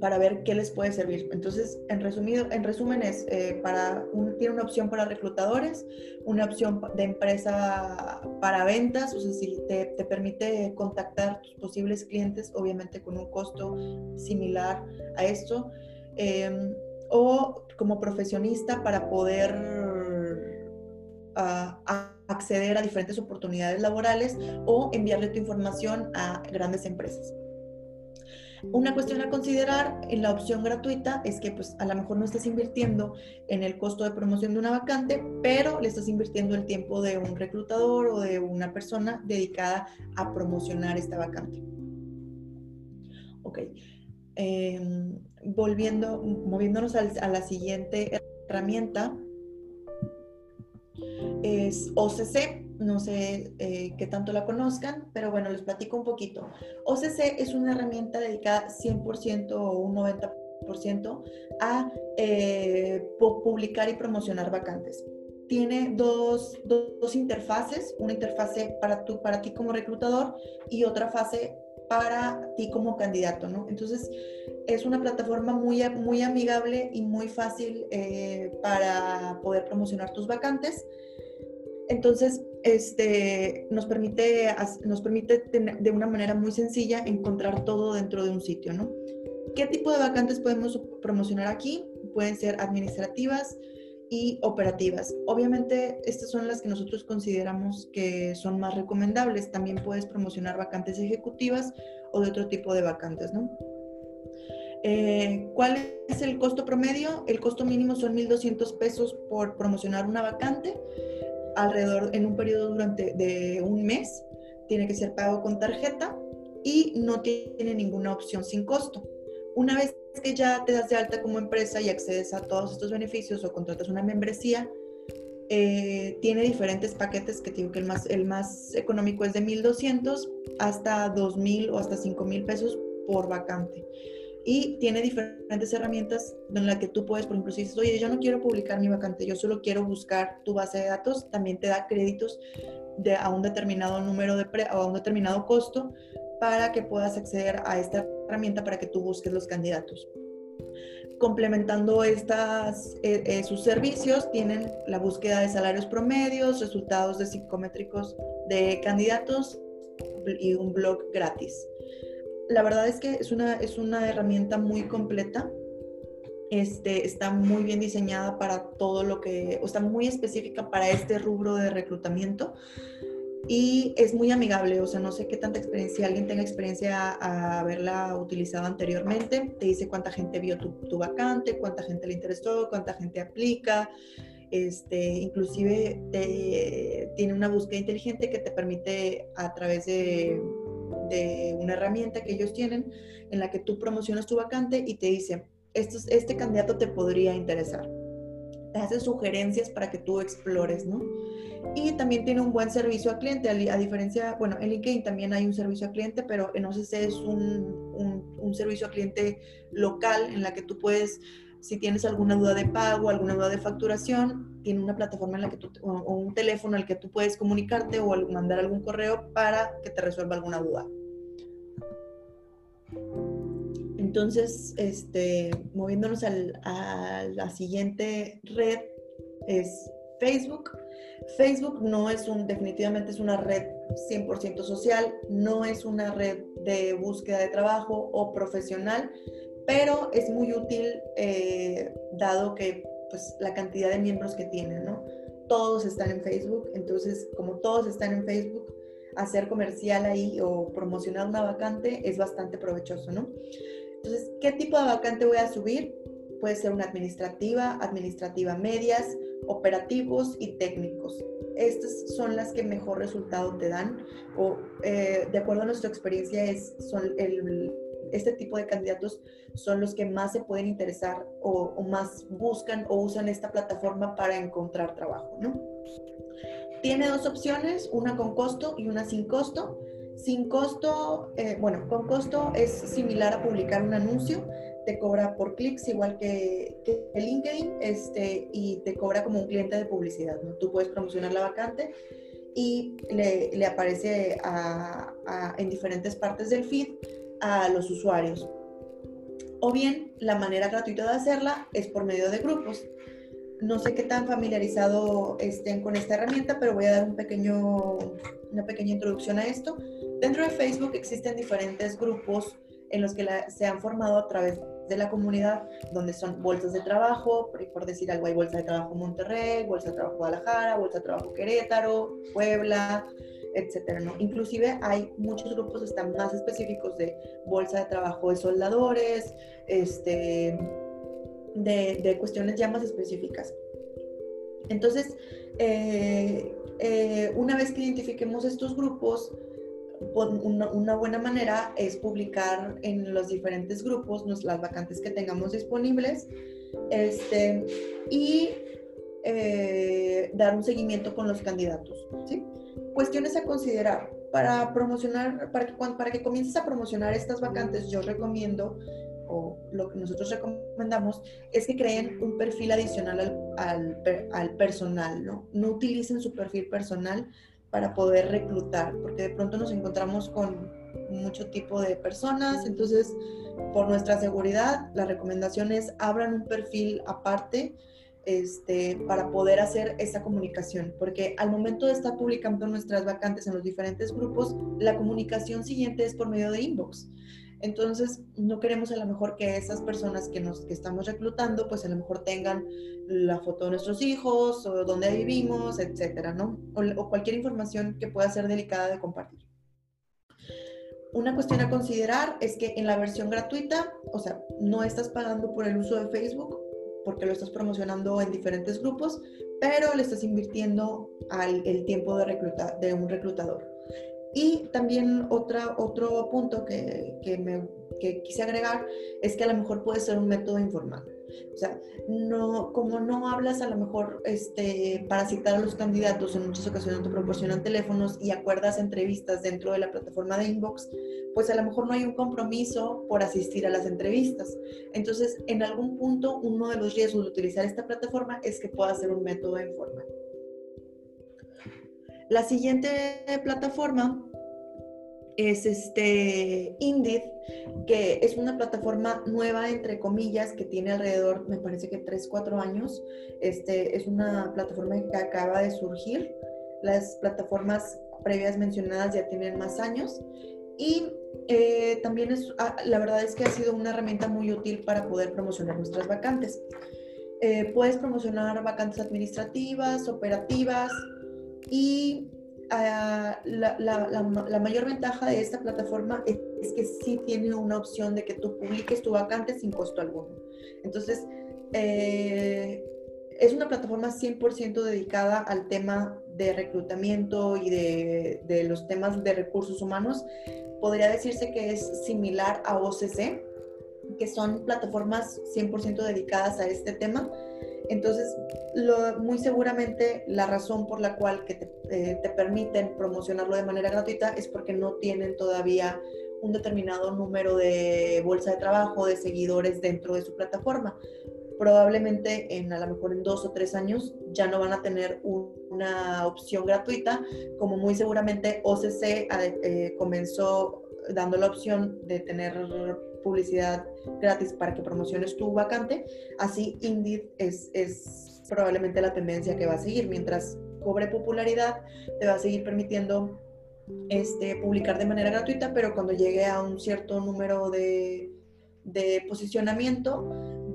para ver qué les puede servir. Entonces, en, resumido, en resumen es, eh, para tiene una opción para reclutadores, una opción de empresa para ventas, o sea, si te, te, permite contactar tus posibles clientes, obviamente con un costo similar a esto, em, o como profesionista para poder ah, acceder a diferentes oportunidades laborales o enviarle tu información a grandes empresas. Una cuestión a considerar en la opción gratuita es que pues a lo mejor no estás invirtiendo en el costo de promoción de una vacante, pero le estás invirtiendo el tiempo de un reclutador o de una persona dedicada a promocionar esta vacante. Ok. Em, volviendo, moviéndonos a la siguiente herramienta, es OCC. No sé eh, qué tanto la conozcan, pero bueno, les platico un poquito. OCC es una herramienta dedicada 100% o un 90% a eh, publicar y promocionar vacantes. Tiene dos, dos, interfaces, una interfase para, tu, para ti como reclutador y otra fase para ti como candidato, ¿no? Entonces, es una plataforma muy, muy amigable y muy fácil eh, para poder promocionar tus vacantes. Entonces, este, nos permite, nos permite de una manera muy sencilla encontrar todo dentro de un sitio, ¿no? ¿Qué tipo de vacantes podemos promocionar aquí? Pueden ser administrativas y operativas. Obviamente, estas son las que nosotros consideramos que son más recomendables. También puedes promocionar vacantes ejecutivas o de otro tipo de vacantes, ¿no? Eh, ¿Cuál es el costo promedio? El costo mínimo son 1.200 pesos por promocionar una vacante alrededor en un periodo durante de un mes. Tiene que ser pago con tarjeta y no tiene ninguna opción sin costo. Una vez que ya te das de alta como empresa y accedes a todos estos beneficios o contratas una membresía, eh, tiene diferentes paquetes que digo que el más, el más económico es de 1.200 hasta 2.000 o hasta 5.000 pesos por vacante y tiene diferentes herramientas en las que tú puedes, por ejemplo, si dices, oye, yo no quiero publicar mi vacante, yo solo quiero buscar tu base de datos, también te da créditos de, a un determinado número de pre, o a un determinado costo para que puedas acceder a esta herramienta para que tú busques los candidatos. Complementando estas, eh, eh, sus servicios, tienen la búsqueda de salarios promedios, resultados de psicométricos de candidatos y un blog gratis la verdad es que es una, es una herramienta muy completa. Este, está muy bien diseñada para todo lo que, o está muy específica para este rubro de reclutamiento y es muy amigable, o sea, no sé qué tanta experiencia, alguien tenga experiencia a, haberla utilizado anteriormente, te dice cuánta gente vio tu, tu, vacante, cuánta gente le interesó, cuánta gente aplica, este, inclusive tiene una búsqueda inteligente que te permite a través de de una herramienta que ellos tienen en la que tú promocionas tu vacante y te dice, este candidato te podría interesar. Te hace sugerencias para que tú explores, ¿no? Y también tiene un buen servicio al cliente, a, diferencia, bueno, en LinkedIn también hay un servicio al cliente, pero en OCC es un, un, un servicio al cliente local en la que tú puedes si tienes alguna duda de pago, alguna duda de facturación, tiene una plataforma en la que tú, o un teléfono al que tú puedes comunicarte o mandar algún correo para que te resuelva alguna duda. Entonces, este, moviéndonos a la siguiente red es Facebook. Facebook no es un, definitivamente es una red 100% social, no es una red de búsqueda de trabajo o profesional, pero es muy útil eh, dado que pues la cantidad de miembros que tienen, ¿no? Todos están en Facebook, entonces como todos están en Facebook, hacer comercial ahí o promocionar una vacante es bastante provechoso, ¿no? Entonces, ¿qué tipo de vacante voy a subir? Puede ser una administrativa, administrativa medias, operativos y técnicos. Estas son las que mejor resultado te dan o eh, de acuerdo a nuestra experiencia es, son el, este tipo de candidatos son los que más se pueden interesar o, más buscan o usan esta plataforma para encontrar trabajo, ¿no? Tiene dos opciones, una con costo y una sin costo. Sin costo, eh, bueno, con costo es similar a publicar un anuncio, te cobra por clics igual que, que LinkedIn este, y te cobra como un cliente de publicidad, ¿no? Tú puedes promocionar la vacante y le, le aparece en diferentes partes del feed a los usuarios. O bien, la manera gratuita de hacerla es por medio de grupos. No sé qué tan familiarizado estén con esta herramienta, pero voy a dar un pequeño, una pequeña introducción a esto. Dentro de Facebook existen diferentes grupos en los que se han formado a través de la comunidad, donde son bolsas de trabajo, por, decir algo, hay bolsa de trabajo Monterrey, bolsa de trabajo Guadalajara, bolsa de trabajo Querétaro, Puebla, etcétera, ¿no? Inclusive hay muchos grupos están más específicos de bolsa de trabajo de soldadores, este, de, de cuestiones ya más específicas. Entonces, eh, eh, una vez que identifiquemos estos grupos, una, una, buena manera es publicar en los diferentes grupos las vacantes que tengamos disponibles este, y eh, dar un seguimiento con los candidatos. ¿sí? Cuestiones a considerar. Para promocionar, para que, para que comiences a promocionar estas vacantes, yo recomiendo o lo que nosotros recomendamos es que creen un perfil adicional al, al, al, personal, ¿no? No utilicen su perfil personal para poder reclutar, porque de pronto nos encontramos con mucho tipo de personas, entonces por nuestra seguridad la recomendación es abran un perfil aparte este, para poder hacer esa comunicación, porque al momento de estar publicando nuestras vacantes en los diferentes grupos, la comunicación siguiente es por medio de inbox. Entonces, no queremos a lo mejor que esas personas que nos que estamos reclutando, pues a lo mejor tengan la foto de nuestros hijos o dónde vivimos, etcétera, ¿no? O, cualquier información que pueda ser delicada de compartir. Una cuestión a considerar es que en la versión gratuita, o sea, no estás pagando por el uso de Facebook porque lo estás promocionando en diferentes grupos, pero le estás invirtiendo al el tiempo de, de un reclutador. Y también otra, otro punto que, que, me, que quise agregar es que a lo mejor puede ser un método informal. O sea, no, como no hablas a lo mejor este, para citar a los candidatos, en muchas ocasiones te proporcionan teléfonos y acuerdas entrevistas dentro de la plataforma de Inbox, pues a lo mejor no hay un compromiso por asistir a las entrevistas. Entonces, en algún punto, uno de los riesgos de utilizar esta plataforma es que pueda ser un método informal. La siguiente plataforma es este Indeed, que es una plataforma nueva, entre comillas, que tiene alrededor, me parece que 3, 4 años. Este, es una plataforma que acaba de surgir. Las plataformas previas mencionadas ya tienen más años. Y eh, también es, ah, la verdad es que ha sido una herramienta muy útil para poder promocionar nuestras vacantes. Eh, puedes promocionar vacantes administrativas, operativas, y uh, la, la, la, mayor ventaja de esta plataforma es, es, que sí tiene una opción de que tú publiques tu vacante sin costo alguno. Entonces, eh, es una plataforma 100% dedicada al tema de reclutamiento y de, de, los temas de recursos humanos. Podría decirse que es similar a OCC, que son plataformas 100% dedicadas a este tema entonces, muy seguramente la razón por la cual que te, eh, te, permiten promocionarlo de manera gratuita es porque no tienen todavía un determinado número de bolsa de trabajo, de seguidores dentro de su plataforma. Probablemente en a lo mejor en dos o tres años ya no van a tener una opción gratuita, como muy seguramente OCC eh, comenzó dando la opción de tener publicidad gratis para que promociones tu vacante, así Indeed es, es probablemente la tendencia que va a seguir. Mientras cobre popularidad, te va a seguir permitiendo este, publicar de manera gratuita, pero cuando llegue a un cierto número de, de posicionamiento,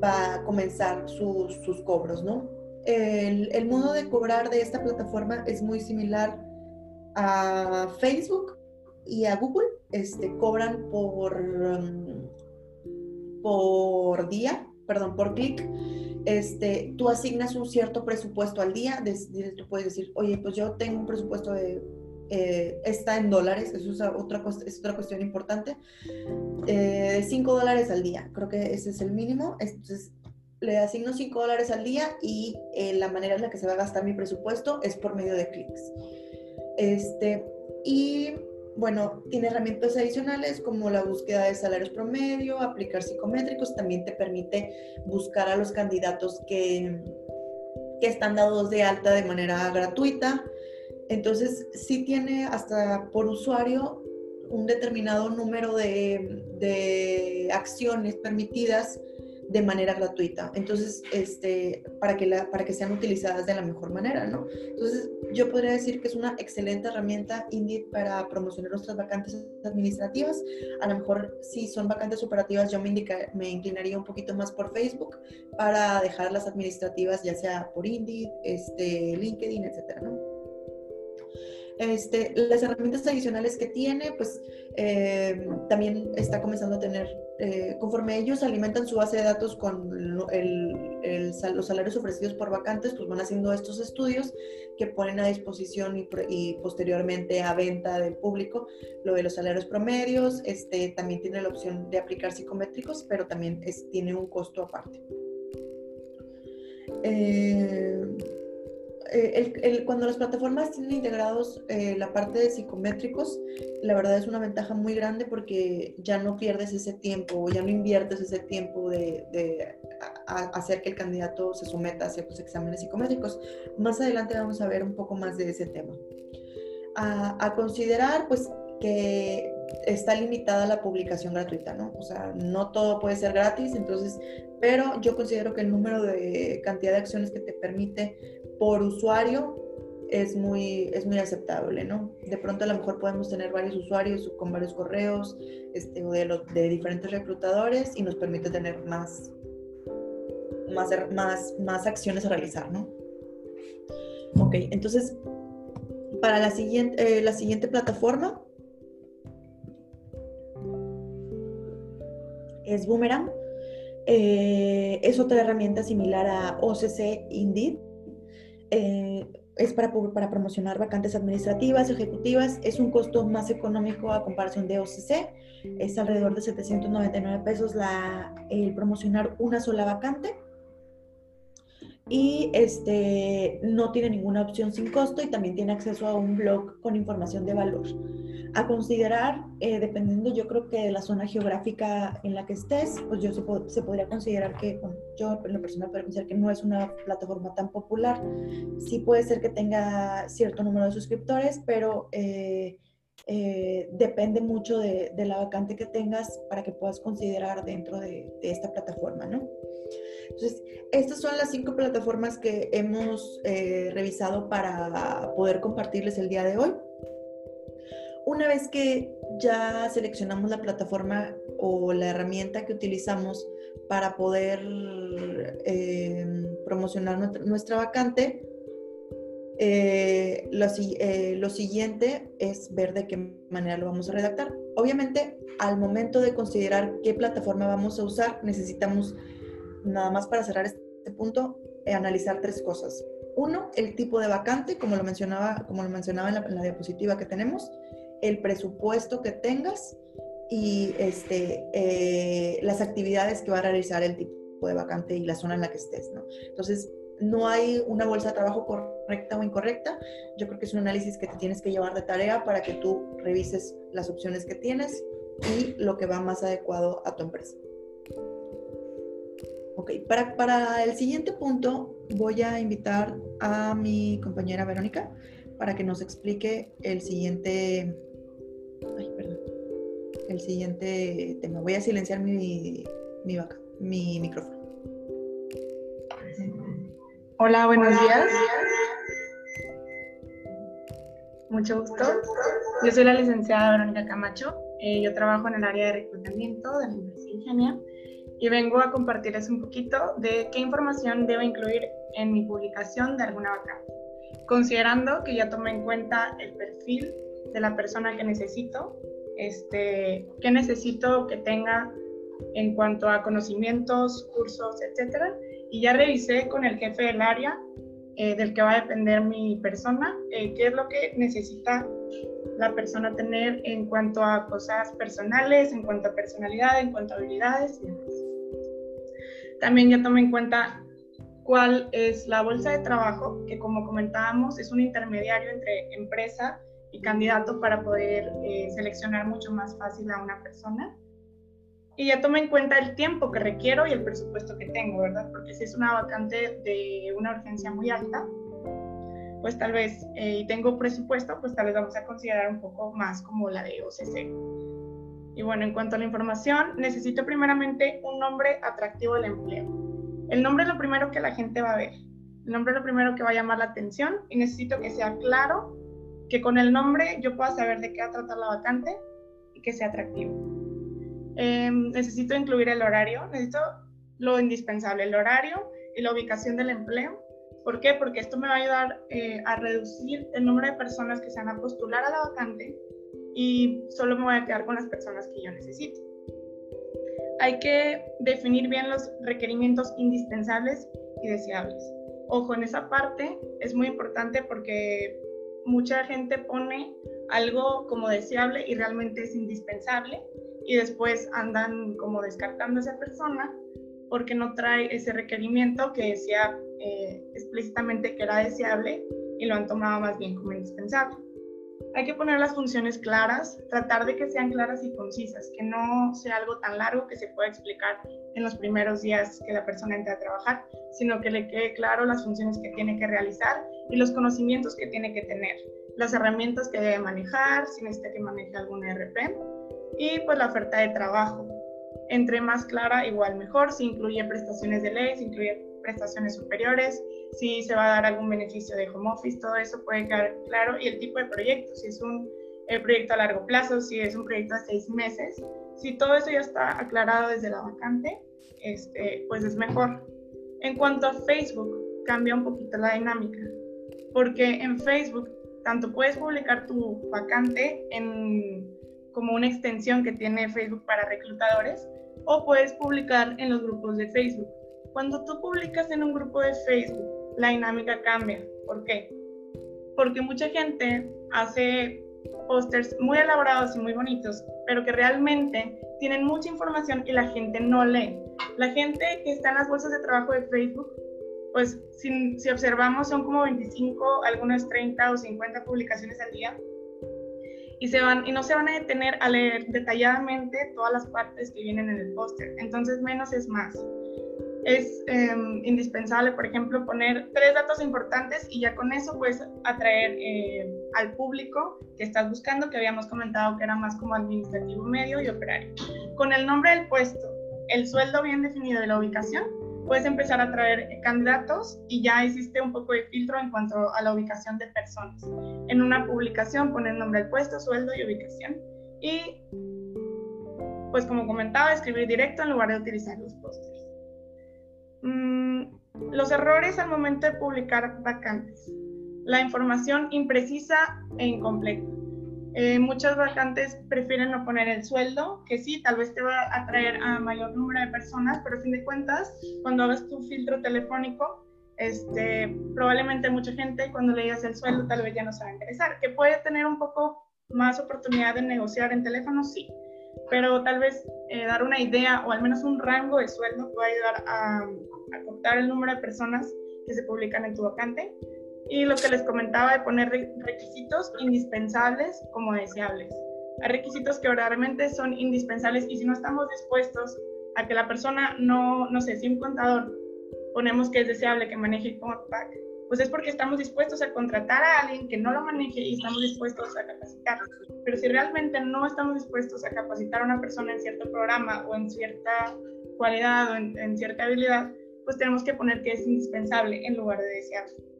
va a comenzar sus, cobros, ¿no? El, el, modo de cobrar de esta plataforma es muy similar a Facebook y a Google. Este, cobran por, um, por día, perdón, por clic, este, tú asignas un cierto presupuesto al día, tú puedes decir, oye, pues yo tengo un presupuesto de, eh, está en dólares, eso es otra, es otra cuestión importante, eh, de 5 dólares al día, creo que ese es el mínimo, entonces le asigno 5 dólares al día y eh, la manera en la que se va a gastar mi presupuesto es por medio de clics. Este, y bueno, tiene herramientas adicionales como la búsqueda de salarios promedio, aplicar psicométricos, también te permite buscar a los candidatos que, que están dados de alta de manera gratuita. Entonces, sí tiene hasta por usuario un determinado número de, de acciones permitidas de manera gratuita. Entonces, este, para que, para que sean utilizadas de la mejor manera, ¿no? Entonces, yo podría decir que es una excelente herramienta Indeed para promocionar nuestras vacantes administrativas. A lo mejor, si son vacantes operativas, yo me, indica, me inclinaría un poquito más por Facebook para dejar las administrativas, ya sea por Indeed, este, LinkedIn, etcétera, ¿no? Este, las herramientas adicionales que tiene, pues eh, también está comenzando a tener, eh, conforme ellos alimentan su base de datos con los salarios ofrecidos por vacantes, pues van haciendo estos estudios que ponen a disposición y, posteriormente a venta del público lo de los salarios promedios. Este, también tiene la opción de aplicar psicométricos, pero también tiene un costo aparte. Eh, eh, cuando las plataformas tienen integrados eh, la parte de psicométricos, la verdad es una ventaja muy grande porque ya no pierdes ese tiempo, ya no inviertes ese tiempo de, hacer que el candidato se someta a ciertos exámenes psicométricos. Más adelante vamos a ver un poco más de ese tema. A, a considerar, pues, que está limitada la publicación gratuita, ¿no? O sea, no todo puede ser gratis, entonces, pero yo considero que el número de cantidad de acciones que te permite por usuario es muy, es muy aceptable, ¿no? De pronto a lo mejor podemos tener varios usuarios con varios correos este, de, los, de diferentes reclutadores y nos permite tener más, más, más, más acciones a realizar, ¿no? Ok, entonces, para la siguiente, eh, la siguiente plataforma es Boomerang. Eh, es otra herramienta similar a OCC Indeed eh, es para, para promocionar vacantes administrativas, ejecutivas, es un costo más económico a comparación de OCC, es alrededor de 799 pesos la, el promocionar una sola vacante y este, no tiene ninguna opción sin costo y también tiene acceso a un blog con información de valor. A considerar, eh, dependiendo yo creo que de la zona geográfica en la que estés, pues yo se, podría considerar que, yo en lo personal podría considerar que no es una plataforma tan popular. Sí puede ser que tenga cierto número de suscriptores, pero eh, eh, depende mucho de, la vacante que tengas para que puedas considerar dentro de, esta plataforma, ¿no? Entonces, estas son las cinco plataformas que hemos eh, revisado para poder compartirles el día de hoy. Una vez que ya seleccionamos la plataforma o la herramienta que utilizamos para poder eh, promocionar nuestra, vacante, eh, lo, lo, siguiente es ver de qué manera lo vamos a redactar. Obviamente, al momento de considerar qué plataforma vamos a usar, necesitamos nada más para cerrar este punto, eh, analizar tres cosas. Uno, el tipo de vacante, como lo mencionaba, como lo mencionaba en la, diapositiva que tenemos, el presupuesto que tengas y este, eh, las actividades que va a realizar el tipo de vacante y la zona en la que estés. Entonces, no hay una bolsa de trabajo correcta o incorrecta. Yo creo que es un análisis que te tienes que llevar de tarea para que tú revises las opciones que tienes y lo que va más adecuado a tu empresa. Ok, para, para el siguiente punto voy a invitar a mi compañera Verónica para que nos explique el siguiente, ay, perdón, el siguiente tema. Voy a silenciar mi, mi, vaca, mi micrófono. Hola, buenos días. Mucho gusto. Yo soy la licenciada Verónica Camacho. Eh, yo trabajo en el área de reclutamiento de la Universidad de y vengo a compartirles un poquito de qué información debo incluir en mi publicación de alguna vacante, considerando que ya tomé en cuenta el perfil de la persona que necesito, este, qué necesito que tenga en cuanto a conocimientos, cursos, etcétera, y ya revisé con el jefe del área eh, del que va a depender mi persona, eh, qué es lo que necesita la persona tener en cuanto a cosas personales, en cuanto a personalidad, en cuanto a habilidades y demás. También ya tomé en cuenta cuál es la bolsa de trabajo, que como comentábamos es un intermediario entre empresa y candidato para poder eh, seleccionar mucho más fácil a una persona. Y ya tomé en cuenta el tiempo que requiero y el presupuesto que tengo, ¿verdad? Porque si es una vacante de una urgencia muy alta, pues tal vez, eh, y tengo presupuesto, pues tal vez vamos a considerar un poco más como la de OCC. Y bueno, en cuanto a la información, necesito primeramente un nombre atractivo del empleo. El nombre es lo primero que la gente va a ver. El nombre es lo primero que va a llamar la atención y necesito que sea claro, que con el nombre yo pueda saber de qué va a tratar la vacante y que sea atractivo. Em, necesito incluir el horario, necesito lo indispensable, el horario y la ubicación del empleo. ¿Por qué? Porque esto me va a ayudar eh, a reducir el número de personas que se van a postular a la vacante y solo me voy a quedar con las personas que yo necesito. Hay que definir bien los requerimientos indispensables y deseables. Ojo, en esa parte es muy importante porque mucha gente pone algo como deseable y realmente es indispensable y después andan como descartando a esa persona porque no trae ese requerimiento que decía eh, explícitamente que era deseable y lo han tomado más bien como indispensable. Hay que poner las funciones claras, tratar de que sean claras y concisas, que no sea algo tan largo que se pueda explicar en los primeros días que la persona entre a trabajar, sino que le quede claro las funciones que tiene que realizar y los conocimientos que tiene que tener, las herramientas que debe manejar, si necesita que maneje algún ERP y pues la oferta de trabajo, entre más clara, igual mejor. Si incluye prestaciones de ley, si incluye prestaciones superiores, si se va a dar algún beneficio de home office, todo eso puede quedar claro. Y el tipo de proyecto, si es un proyecto a largo plazo, si es un proyecto a seis meses, si todo eso ya está aclarado desde la vacante, este, pues es mejor. En cuanto a Facebook, cambia un poquito la dinámica, porque en Facebook tanto puedes publicar tu vacante en como una extensión que tiene Facebook para reclutadores, o puedes publicar en los grupos de Facebook. Cuando tú publicas en un grupo de Facebook, la dinámica cambia. ¿Por qué? Porque mucha gente hace pósters muy elaborados y muy bonitos, pero que realmente tienen mucha información y la gente no lee. La gente que está en las bolsas de trabajo de Facebook, pues si, si observamos son como 25, algunas 30 o 50 publicaciones al día y, se van, y no se van a detener a leer detalladamente todas las partes que vienen en el póster. Entonces, menos es más. Es em, indispensable, por ejemplo, poner tres datos importantes y ya con eso puedes atraer eh, al público que estás buscando, que habíamos comentado que era más como administrativo medio y operario. Con el nombre del puesto, el sueldo bien definido y la ubicación, puedes empezar a traer candidatos y ya hiciste un poco de filtro en cuanto a la ubicación de personas. En una publicación poner nombre del puesto, sueldo y ubicación. Y, pues como comentaba, escribir directo en lugar de utilizar los pósters. Mm, los errores al momento de publicar vacantes. La información imprecisa e incompleta. Eh, muchas vacantes prefieren no poner el sueldo, que sí, tal vez te va a atraer a mayor número de personas, pero a fin de cuentas, cuando hagas tu filtro telefónico, este, probablemente mucha gente cuando le digas el sueldo tal vez ya no se va a interesar, que puede tener un poco más oportunidad de negociar en teléfono, sí, pero tal vez eh, dar una idea o al menos un rango de sueldo puede ayudar a, a cortar el número de personas que se publican en tu vacante y lo que les comentaba de poner requisitos indispensables como deseables. Hay requisitos que verdaderamente son indispensables y si no estamos dispuestos a que la persona no, no sé, si un contador ponemos que es deseable que maneje pack, pues es porque estamos dispuestos a contratar a alguien que no lo maneje y estamos dispuestos a capacitar. Pero si realmente no estamos dispuestos a capacitar a una persona en cierto programa o en cierta cualidad o en, en cierta habilidad, pues tenemos que poner que es indispensable en lugar de deseable.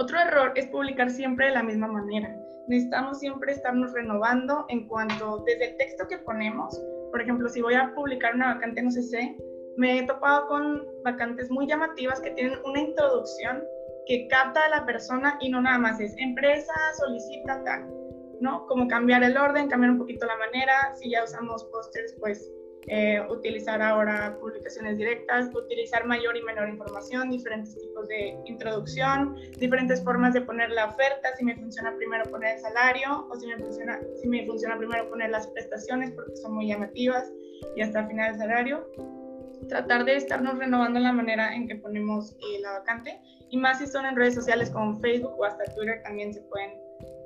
Otro error es publicar siempre de la misma manera. Necesitamos siempre estarnos renovando en cuanto desde el texto que ponemos. Por ejemplo, si voy a publicar una vacante en OCC, me he topado con vacantes muy llamativas que tienen una introducción que capta a la persona y no nada más es empresa, solicita tal, ¿no? Como cambiar el orden, cambiar un poquito la manera. Si ya usamos pósters, pues eh, utilizar ahora publicaciones directas, utilizar mayor y menor información, diferentes tipos de introducción, diferentes formas de poner la oferta, si me funciona primero poner el salario o si me funciona, si me funciona primero poner las prestaciones porque son muy llamativas y hasta el final el salario. Tratar de estarnos renovando la manera en que ponemos eh, la vacante y más si son en redes sociales como Facebook o hasta Twitter también se pueden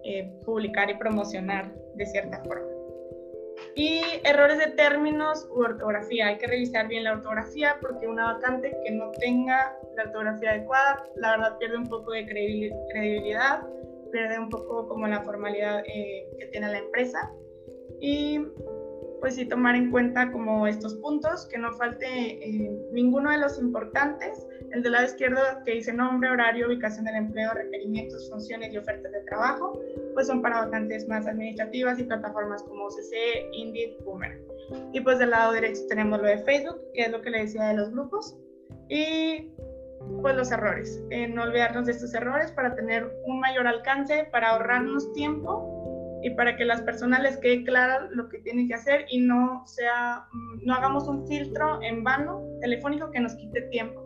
eh, publicar y promocionar de cierta forma. Y errores de términos u ortografía. Hay que revisar bien la ortografía porque una vacante que no tenga la ortografía adecuada, la verdad pierde un poco de credibilidad, pierde un poco como la formalidad eh, que tiene la empresa. Y pues sí tomar en cuenta como estos puntos, que no falte eh, ninguno de los importantes. El del lado izquierdo que dice nombre, horario, ubicación del empleo, requerimientos, funciones y ofertas de trabajo, pues son para vacantes más administrativas y plataformas como CC, Indeed, Boomer. Y pues del lado derecho tenemos lo de Facebook, que es lo que le decía de los grupos. Y pues los errores, eh, no olvidarnos de estos errores para tener un mayor alcance, para ahorrarnos tiempo y para que las personas les quede clara lo que tienen que hacer y no sea, mm, no hagamos un filtro en vano telefónico que nos quite tiempo.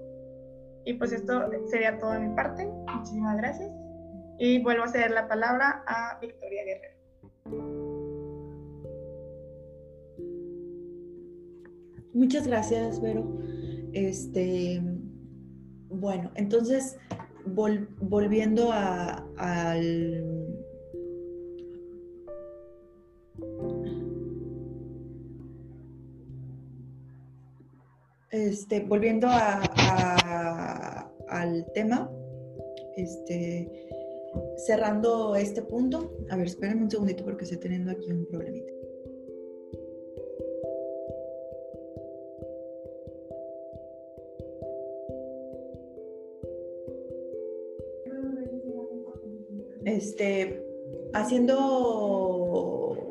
Y pues esto sería todo de mi parte. Muchísimas gracias. Y vuelvo a ceder la palabra a Victoria Guerrero. Muchas gracias, Vero. Este, bueno, entonces, volviendo a, al... Este, volviendo al tema, este, cerrando este punto, a ver, espérenme un segundito porque estoy teniendo aquí un problemita. este, haciendo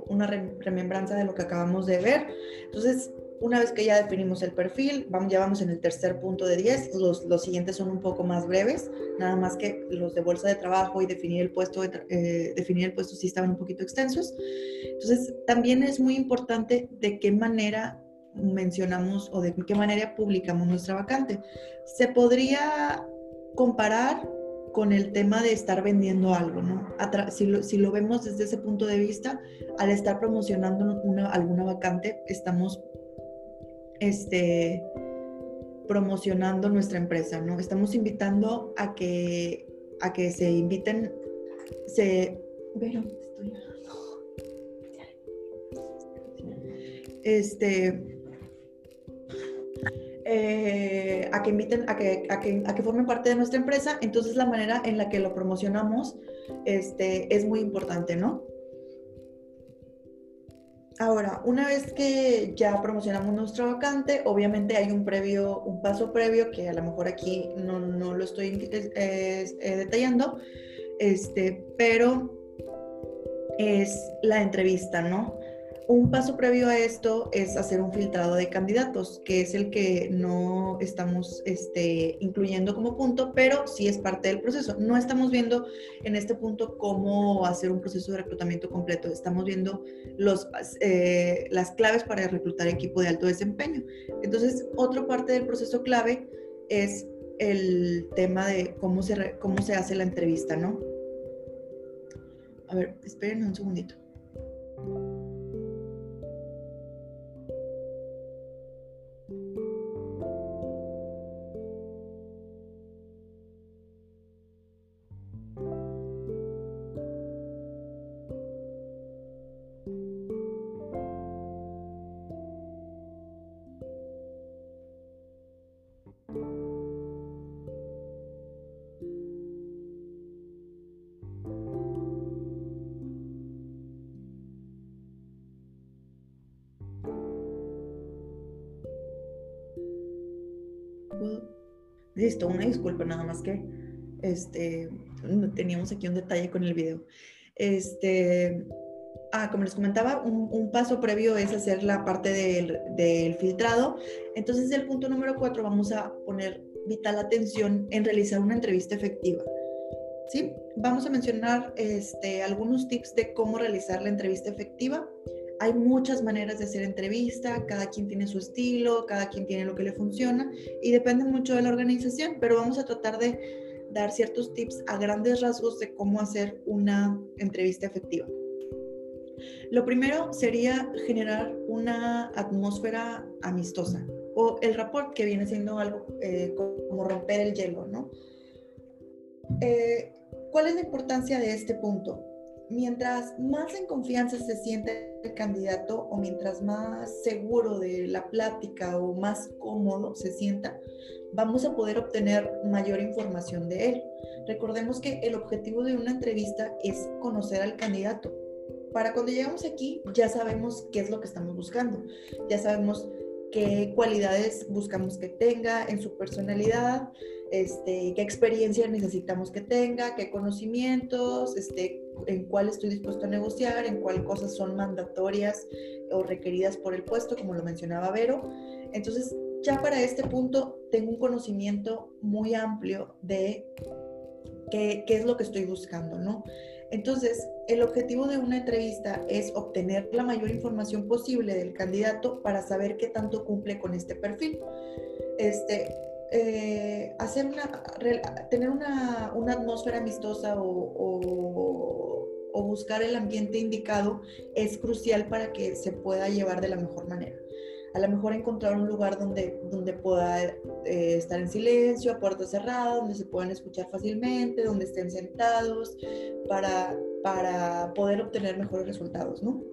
una remembranza de lo que acabamos de ver. Entonces, una vez que ya definimos el perfil, vamos, ya vamos en el tercer punto de 10. Los, los siguientes son un poco más breves, nada más que los de bolsa de trabajo y definir el puesto, eh, definir el puesto sí estaban un poquito extensos. Entonces, también es muy importante de qué manera mencionamos o de qué manera publicamos nuestra vacante. Se podría comparar con el tema de estar vendiendo algo, ¿no? Si lo, si lo, vemos desde ese punto de vista, al estar promocionando una, alguna vacante, estamos este, promocionando nuestra empresa, ¿no? Estamos invitando a que, a que se inviten, se... Pero, estoy... Este, eh, a que inviten, a que, a, que, a que, formen parte de nuestra empresa, entonces la manera en la que lo promocionamos este, es muy importante, ¿no? Ahora, una vez que ya promocionamos nuestra vacante, obviamente hay un previo, un paso previo que a lo mejor aquí no, no lo estoy eh, detallando, este, pero es la entrevista, ¿no? Un paso previo a esto es hacer un filtrado de candidatos, que es el que no estamos este, incluyendo como punto, pero sí es parte del proceso. No estamos viendo en este punto cómo hacer un proceso de reclutamiento completo, estamos viendo eh, las claves para reclutar equipo de alto desempeño. Entonces, otra parte del proceso clave es el tema de cómo se, cómo se hace la entrevista, ¿no? A ver, esperen un segundito. Una disculpa, nada más que este, teníamos aquí un detalle con el video. Este, ah, como les comentaba, un, paso previo es hacer la parte del, del, filtrado. Entonces, el punto número cuatro, vamos a poner vital atención en realizar una entrevista efectiva. ¿Sí? Vamos a mencionar este, algunos tips de cómo realizar la entrevista efectiva hay muchas maneras de hacer entrevista, cada quien tiene su estilo, cada quien tiene lo que le funciona y depende mucho de la organización, pero vamos a tratar de dar ciertos tips a grandes rasgos de cómo hacer una entrevista efectiva. Lo primero sería generar una atmósfera amistosa o el rapport que viene siendo algo eh, como romper el hielo, ¿no? Eh, ¿Cuál es la importancia de este punto? Mientras más en confianza se siente el candidato o mientras más seguro de la plática o más cómodo se sienta, vamos a poder obtener mayor información de él. Recordemos que el objetivo de una entrevista es conocer al candidato. Para cuando llegamos aquí ya sabemos qué es lo que estamos buscando, ya sabemos qué cualidades buscamos que tenga en su personalidad, este, qué experiencia necesitamos que tenga, qué conocimientos, este, en cuál estoy dispuesto a negociar, en cuál cosas son mandatorias o requeridas por el puesto, como lo mencionaba Vero. Entonces, ya para este punto tengo un conocimiento muy amplio de qué, qué es lo que estoy buscando, ¿no? Entonces, el objetivo de una entrevista es obtener la mayor información posible del candidato para saber qué tanto cumple con este perfil. Este, eh, hacer una, tener una, una atmósfera amistosa o, o, buscar el ambiente indicado es crucial para que se pueda llevar de la mejor manera. A lo mejor encontrar un lugar donde, donde pueda eh, estar en silencio, a puerta cerrada, donde se puedan escuchar fácilmente, donde estén sentados, para, para poder obtener mejores resultados, ¿no?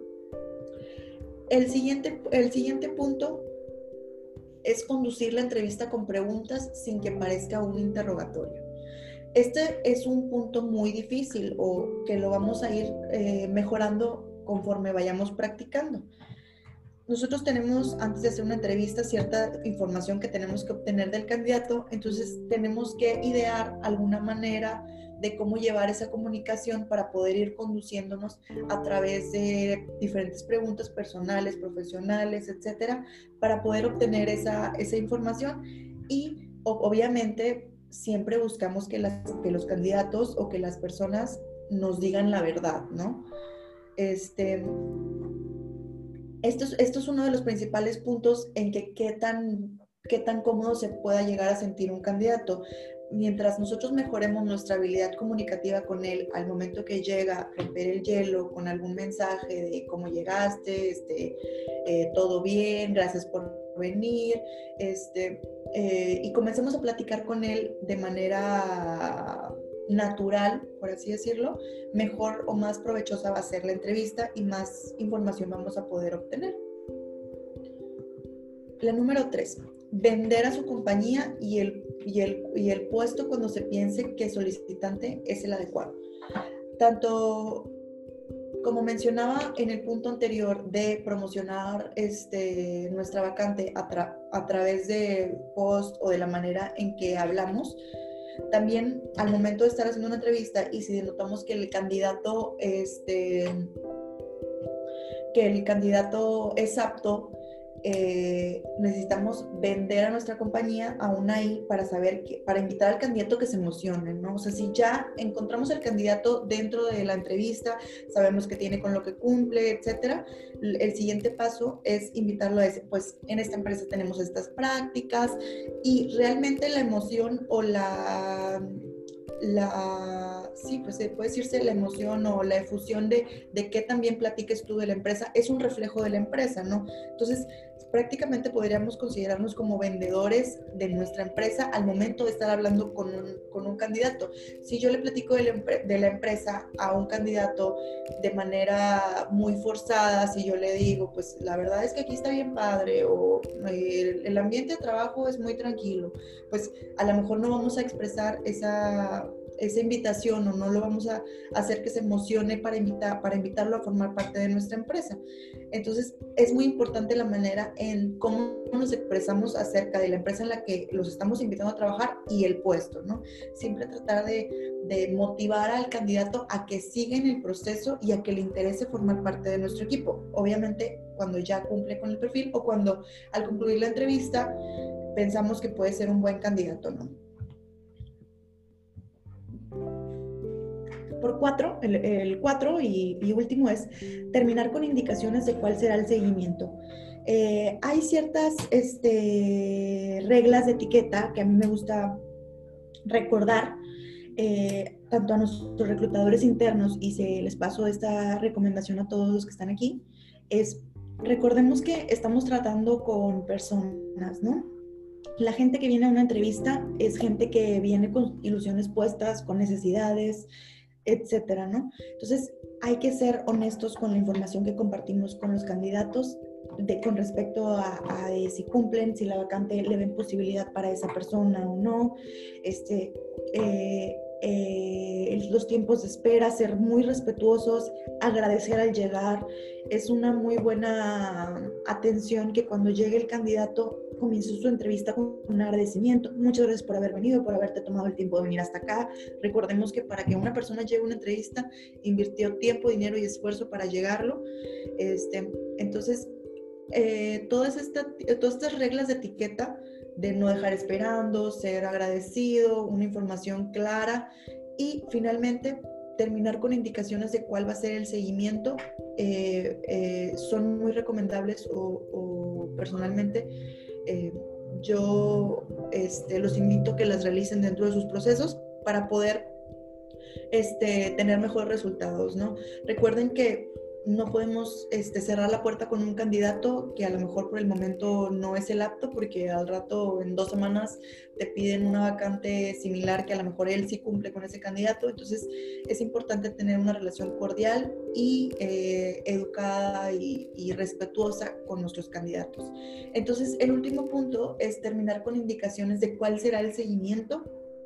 El siguiente, el siguiente punto es conducir la entrevista con preguntas sin que parezca un interrogatorio. Este es un punto muy difícil o que lo vamos a ir eh, mejorando conforme vayamos practicando. Nosotros tenemos, antes de hacer una entrevista, cierta información que tenemos que obtener del candidato, entonces tenemos que idear alguna manera de cómo llevar esa comunicación para poder ir conduciéndonos a través de diferentes preguntas personales, profesionales, etcétera, para poder obtener esa, esa información y obviamente siempre buscamos que, las, que los candidatos o que las personas nos digan la verdad, ¿no? Este, esto, es, esto es uno de los principales puntos en que qué tan, qué tan cómodo se pueda llegar a sentir un candidato mientras nosotros mejoremos nuestra habilidad comunicativa con él al momento que llega romper el hielo con algún mensaje de cómo llegaste, este, eh, todo bien, gracias por venir, este, eh, y comencemos a platicar con él de manera natural, por así decirlo, mejor o más provechosa va a ser la entrevista y más información vamos a poder obtener. La número tres, vender a su compañía y el, y el, y el puesto cuando se piense que solicitante es el adecuado. Tanto como mencionaba en el punto anterior de promocionar este, nuestra vacante a, a, través de post o de la manera en que hablamos, también al momento de estar haciendo una entrevista y si notamos que el candidato, este, que el candidato es apto, eh, necesitamos vender a nuestra compañía aún ahí para saber, que, para invitar al candidato que se emocione, ¿no? O sea, si ya encontramos al candidato dentro de la entrevista, sabemos que tiene con lo que cumple, etcétera, el siguiente paso es invitarlo a decir, pues en esta empresa tenemos estas prácticas y realmente la emoción o la la, sí, pues puede decirse la emoción o la efusión de, de que también platiques tú de la empresa, es un reflejo de la empresa, ¿no? Entonces, prácticamente podríamos considerarnos como vendedores de nuestra empresa al momento de estar hablando con un, con un candidato. Si yo le platico de la, empresa a un candidato de manera muy forzada, si yo le digo, pues la verdad es que aquí está bien padre o el, el ambiente de trabajo es muy tranquilo, pues a lo mejor no vamos a expresar esa esa invitación o no lo vamos a hacer que se emocione para, invitar, para invitarlo a formar parte de nuestra empresa. Entonces, es muy importante la manera en cómo nos expresamos acerca de la empresa en la que los estamos invitando a trabajar y el puesto, ¿no? Siempre tratar de, motivar al candidato a que siga en el proceso y a que le interese formar parte de nuestro equipo. Obviamente, cuando ya cumple con el perfil o cuando al concluir la entrevista pensamos que puede ser un buen candidato, ¿no? Por cuatro, el, cuatro y, último es terminar con indicaciones de cuál será el seguimiento. Eh, hay ciertas este, reglas de etiqueta que a mí me gusta recordar, eh, tanto a nuestros reclutadores internos, y se les paso esta recomendación a todos los que están aquí, es recordemos que estamos tratando con personas, ¿no? La gente que viene a una entrevista es gente que viene con ilusiones puestas, con necesidades, etcétera, ¿no? Entonces, hay que ser honestos con la información que compartimos con los candidatos de, con respecto a, si cumplen, si la vacante le ven posibilidad para esa persona o no, este, eh, eh, los tiempos de espera, ser muy respetuosos, agradecer al llegar. Es una muy buena atención que cuando llegue el candidato comience su entrevista con un agradecimiento. Muchas gracias por haber venido, por haberte tomado el tiempo de venir hasta acá. Recordemos que para que una persona llegue a una entrevista, invirtió tiempo, dinero y esfuerzo para llegarlo. Este, entonces, eh, todas, todas estas reglas de etiqueta de no dejar esperando, ser agradecido, una información clara y finalmente terminar con indicaciones de cuál va a ser el seguimiento eh, eh, son muy recomendables o, personalmente eh, yo este, los invito a que las realicen dentro de sus procesos para poder este, tener mejores resultados, ¿no? Recuerden que no podemos este, cerrar la puerta con un candidato que a lo mejor por el momento no es el apto, porque al rato, en dos semanas, te piden una vacante similar que a lo mejor él sí cumple con ese candidato. Entonces, es importante tener una relación cordial y eh, educada y, y respetuosa con nuestros candidatos. Entonces, el último punto es terminar con indicaciones de cuál será el seguimiento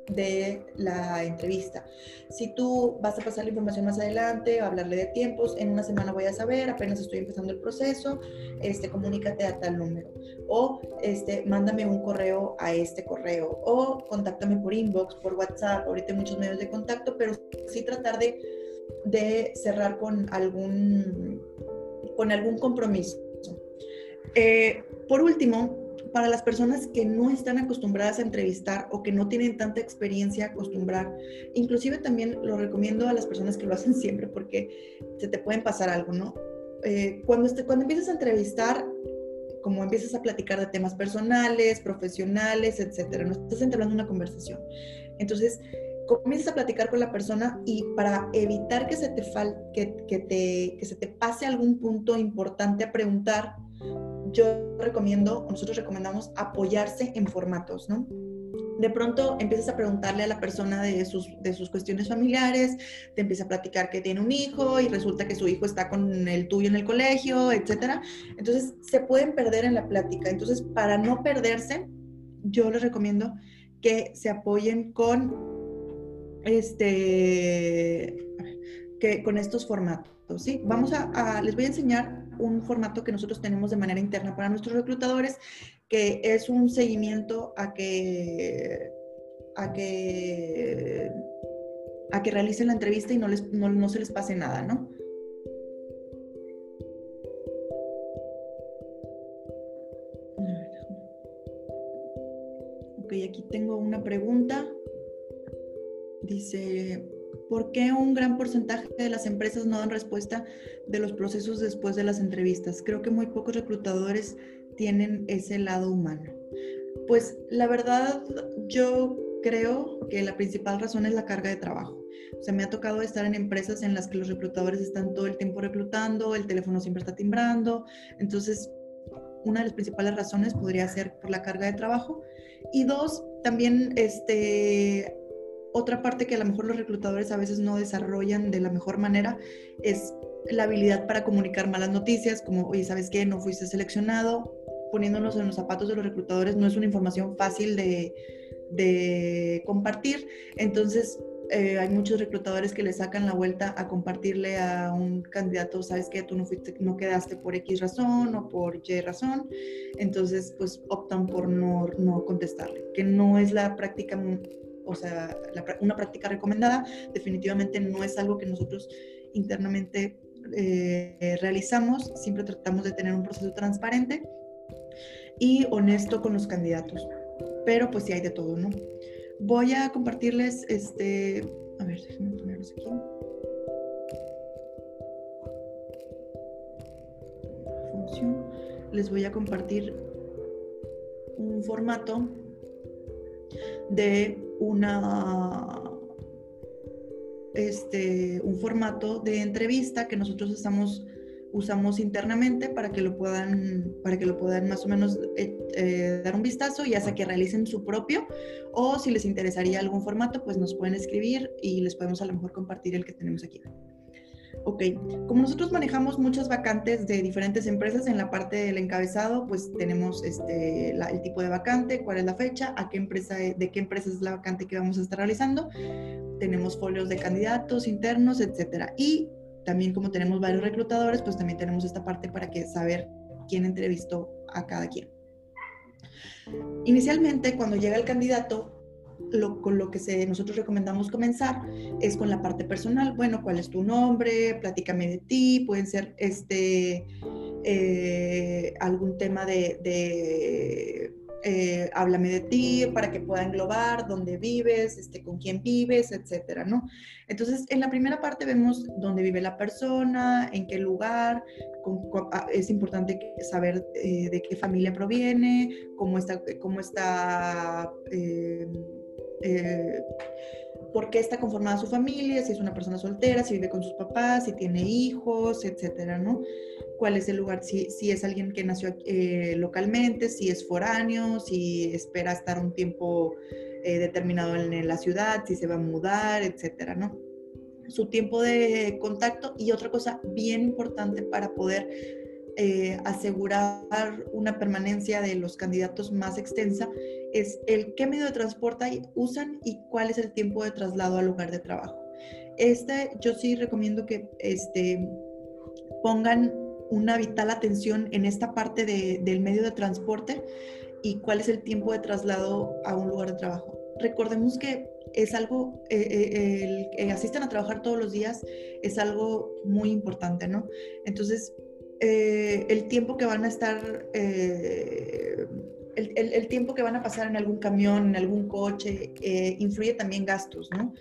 de la entrevista. Si tú vas a pasar la información más adelante, hablarle de tiempos, en una semana voy a saber, apenas estoy empezando el proceso, este, comunícate a tal número. O este, mándame un correo a este correo. O contáctame por inbox, por WhatsApp, ahorita hay muchos medios de contacto, pero sí tratar de, de cerrar con algún, con algún compromiso. Eh, por último, para las personas que no están acostumbradas a entrevistar o que no tienen tanta experiencia a acostumbrar, inclusive también lo recomiendo a las personas que lo hacen siempre porque se te pueden pasar algo, ¿no? Eh, cuando, este, cuando empiezas a entrevistar, como empiezas a platicar de temas personales, profesionales, etcétera, no estás entablando una conversación. Entonces, comienzas a platicar con la persona y para evitar que se te, fal que, que, te, que se te pase algún punto importante a preguntar, yo recomiendo, nosotros recomendamos apoyarse en formatos, ¿no? De pronto empiezas a preguntarle a la persona de sus, de sus cuestiones familiares, te empieza a platicar que tiene un hijo y resulta que su hijo está con el tuyo en el colegio, etcétera. Entonces se pueden perder en la plática. Entonces, para no perderse, yo les recomiendo que se apoyen con este que con estos formatos, ¿sí? Vamos a les voy a enseñar un formato que nosotros tenemos de manera interna para nuestros reclutadores, que es un seguimiento a que, a que, a que realicen la entrevista y no, les, no, se les pase nada, ¿no? Ok, aquí tengo una pregunta. Dice, ¿Por qué un gran porcentaje de las empresas no dan respuesta de los procesos después de las entrevistas? Creo que muy pocos reclutadores tienen ese lado humano. Pues la verdad, yo creo que la principal razón es la carga de trabajo. O sea, me ha tocado estar en empresas en las que los reclutadores están todo el tiempo reclutando, el teléfono siempre está timbrando. Entonces, una de las principales razones podría ser por la carga de trabajo. Y dos, también este, otra parte que a lo mejor los reclutadores a veces no desarrollan de la mejor manera es la habilidad para comunicar malas noticias, como, oye, ¿sabes qué? No fuiste seleccionado. Poniéndonos en los zapatos de los reclutadores no es una información fácil de, compartir. Entonces, eh, hay muchos reclutadores que le sacan la vuelta a compartirle a un candidato, sabes qué? tú no fuiste, no quedaste por X razón o por Y razón, entonces pues optan por no, no contestarle, que no es la práctica o sea, una práctica recomendada, definitivamente no es algo que nosotros internamente eh, realizamos, siempre tratamos de tener un proceso transparente y honesto con los candidatos, pero pues sí hay de todo, ¿no? Voy a compartirles, este, a ver, déjenme ponerlos aquí. Les voy a compartir un formato de una, este, un formato de entrevista que nosotros estamos usamos internamente para que lo puedan, para que lo puedan más o menos eh, eh, dar un vistazo, ya sea que realicen su propio o si les interesaría algún formato, pues nos pueden escribir y les podemos a lo mejor compartir el que tenemos aquí. Ok, como nosotros manejamos muchas vacantes de diferentes empresas, en la parte del encabezado, pues tenemos este, el tipo de vacante, cuál es la fecha, a qué empresa, de qué empresa es la vacante que vamos a estar realizando. Tenemos folios de candidatos internos, etcétera. Y también como tenemos varios reclutadores, pues también tenemos esta parte para que saber quién entrevistó a cada quien. Inicialmente, cuando llega el candidato, lo, con lo que nosotros recomendamos comenzar es con la parte personal. Bueno, ¿cuál es tu nombre? Platícame de ti. Pueden ser este, eh, algún tema de, de eh, háblame de ti para que pueda englobar dónde vives, este, con quién vives, etcétera, ¿no? Entonces, en la primera parte vemos dónde vive la persona, en qué lugar, ah, es importante saber eh, de qué familia proviene, cómo está, cómo está por qué está conformada su familia, si es una persona soltera, si vive con sus papás, si tiene hijos, etcétera, ¿no? cuál es el lugar, si, si es alguien que nació eh, localmente, si es foráneo, si espera estar un tiempo eh, determinado en, la ciudad, si se va a mudar, etcétera, ¿no? Su tiempo de contacto y otra cosa bien importante para poder eh, asegurar una permanencia de los candidatos más extensa es el qué medio de transporte usan y cuál es el tiempo de traslado al lugar de trabajo. Este, yo sí recomiendo que este, pongan una vital atención en esta parte del medio de transporte y cuál es el tiempo de traslado a un lugar de trabajo. Recordemos que es algo, eh, eh, el que asisten a trabajar todos los días es algo muy importante, ¿no? Entonces, eh, el tiempo que van a estar, el, tiempo que van a pasar en algún camión, en algún coche, influye también gastos, ¿no?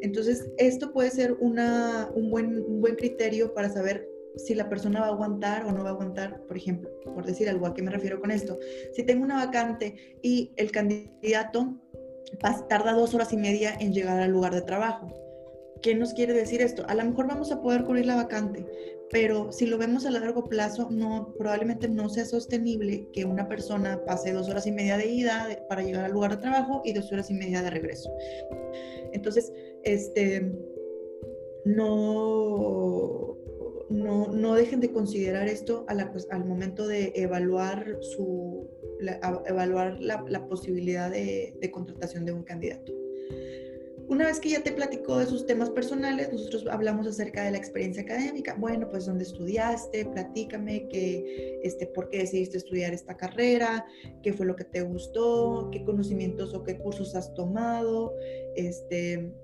Entonces, esto puede ser una, un, buen, un buen criterio para saber si la persona va a aguantar o no va a aguantar, por ejemplo, por decir algo, ¿a qué me refiero con esto? Si tengo una vacante y el candidato tarda dos horas y media en llegar al lugar de trabajo, ¿qué nos quiere decir esto? A lo mejor vamos a poder cubrir la vacante, pero si lo vemos a largo plazo, no, probablemente no sea sostenible que una persona pase dos horas y media de ida para llegar al lugar de trabajo y dos horas y media de regreso. Entonces, este, no, no, dejen de considerar esto al momento de evaluar, su, la, evaluar la, posibilidad de, contratación de un candidato. Una vez que ya te platicó de sus temas personales, nosotros hablamos acerca de la experiencia académica. Bueno, pues dónde estudiaste, platícame que, este, por qué decidiste estudiar esta carrera, qué fue lo que te gustó, qué conocimientos o qué cursos has tomado, este,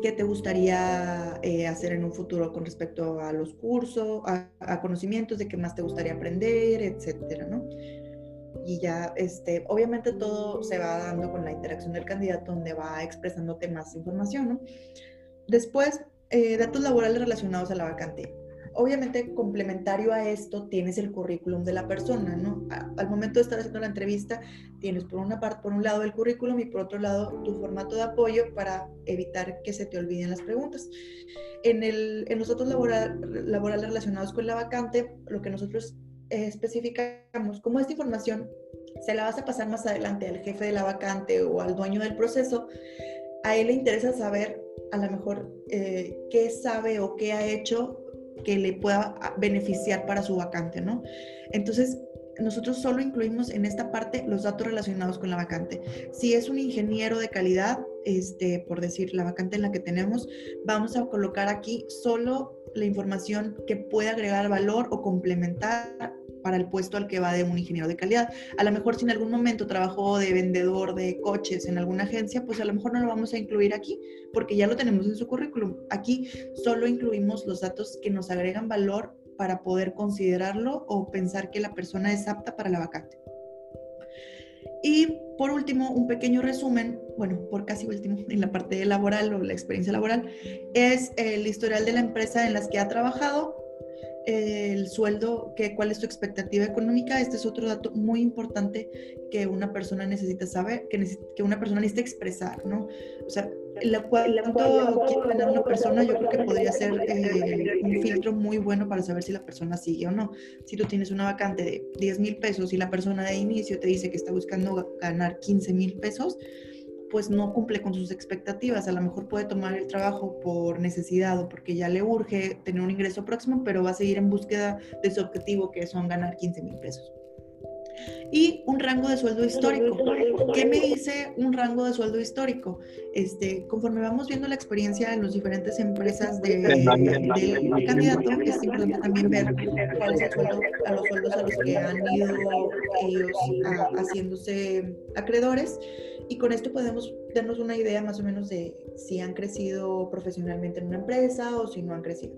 ¿Qué te gustaría eh, hacer en un futuro con respecto a los cursos, a, conocimientos de qué más te gustaría aprender, etcétera, ¿no? Y ya, este, obviamente todo se va dando con la interacción del candidato donde va expresándote más información. Después, eh, datos laborales relacionados a la vacante obviamente complementario a esto tienes el currículum de la persona, ¿no? al momento de estar haciendo la entrevista, tienes por una parte, por un lado el currículum y por otro lado tu formato de apoyo para evitar que se te olviden las preguntas. En, el, en los datos laborales relacionados con la vacante, lo que nosotros especificamos, como esta información se la vas a pasar más adelante al jefe de la vacante o al dueño del proceso, a él le interesa saber a lo mejor eh, qué sabe o qué ha hecho que le pueda beneficiar para su vacante, ¿no? Entonces, nosotros solo incluimos en esta parte los datos relacionados con la vacante. Si es un ingeniero de calidad, este, por decir la vacante en la que tenemos, vamos a colocar aquí solo la información que puede agregar valor o complementar para el puesto al que va de un ingeniero de calidad. A lo mejor si en algún momento trabajó de vendedor de coches en alguna agencia, pues a lo mejor no lo vamos a incluir aquí porque ya lo tenemos en su currículum. Aquí solo incluimos los datos que nos agregan valor para poder considerarlo o pensar que la persona es apta para la vacante. Y por último, un pequeño resumen, bueno, por casi último, en la parte laboral o la experiencia laboral, es el historial de la empresa en las que ha trabajado, el sueldo, que, cuál es tu expectativa económica. Este es otro dato muy importante que una persona necesita saber, que, que una persona necesita expresar, ¿no? O sea, la, cuánto quiere ganar una persona, yo creo que podría ser eh, un filtro muy bueno para saber si la persona sigue o no. Si tú tienes una vacante de 10 mil pesos y la persona de inicio te dice que está buscando ganar 15 mil pesos, pues no cumple con sus expectativas. A lo mejor puede tomar el trabajo por necesidad o porque ya le urge tener un ingreso próximo, pero va a seguir en búsqueda de su objetivo, que son ganar 15 mil pesos. Y un rango de sueldo histórico. ¿Qué me dice un rango de sueldo histórico? Este, conforme vamos viendo la experiencia en las diferentes empresas de, del candidato, es importante también ver cuál es el sueldo, a los sueldos a los que han ido ellos haciéndose acreedores y con esto podemos darnos una idea más o menos de si han crecido profesionalmente en una empresa o si no han crecido.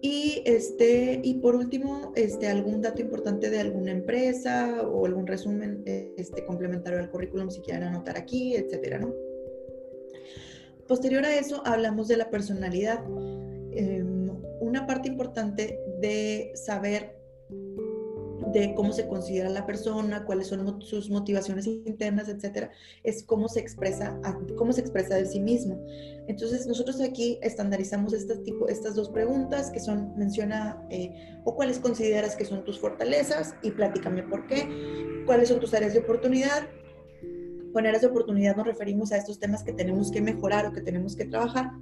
Y, este, y por último, este, algún dato importante de alguna empresa o algún resumen este, complementario al currículum si quieren anotar aquí, etcétera, ¿no? Posterior a eso, hablamos de la personalidad. Em, una parte importante de saber de cómo se considera la persona, cuáles son sus motivaciones internas, etcétera, es cómo se expresa, cómo se expresa de sí mismo. Entonces, nosotros aquí estandarizamos este tipo, estas dos preguntas que son, menciona, eh, o cuáles consideras que son tus fortalezas y platícame por qué, cuáles son tus áreas de oportunidad. Con áreas de oportunidad nos referimos a estos temas que tenemos que mejorar o que tenemos que trabajar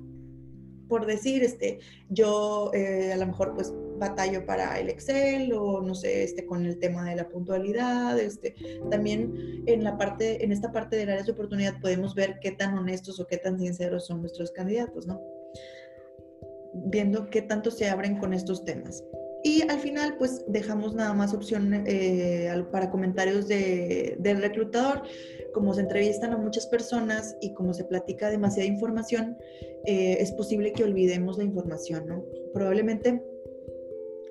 por decir, este, yo eh, a lo mejor pues batallo para el Excel o no sé, este, con el tema de la puntualidad, este, también en la parte, en esta parte del área de oportunidad podemos ver qué tan honestos o qué tan sinceros son nuestros candidatos, ¿no? Viendo qué tanto se abren con estos temas. Y al final, pues dejamos nada más opción eh, para comentarios de, del reclutador como se entrevistan a muchas personas y como se platica demasiada información, eh, es posible que olvidemos la información, ¿no? Probablemente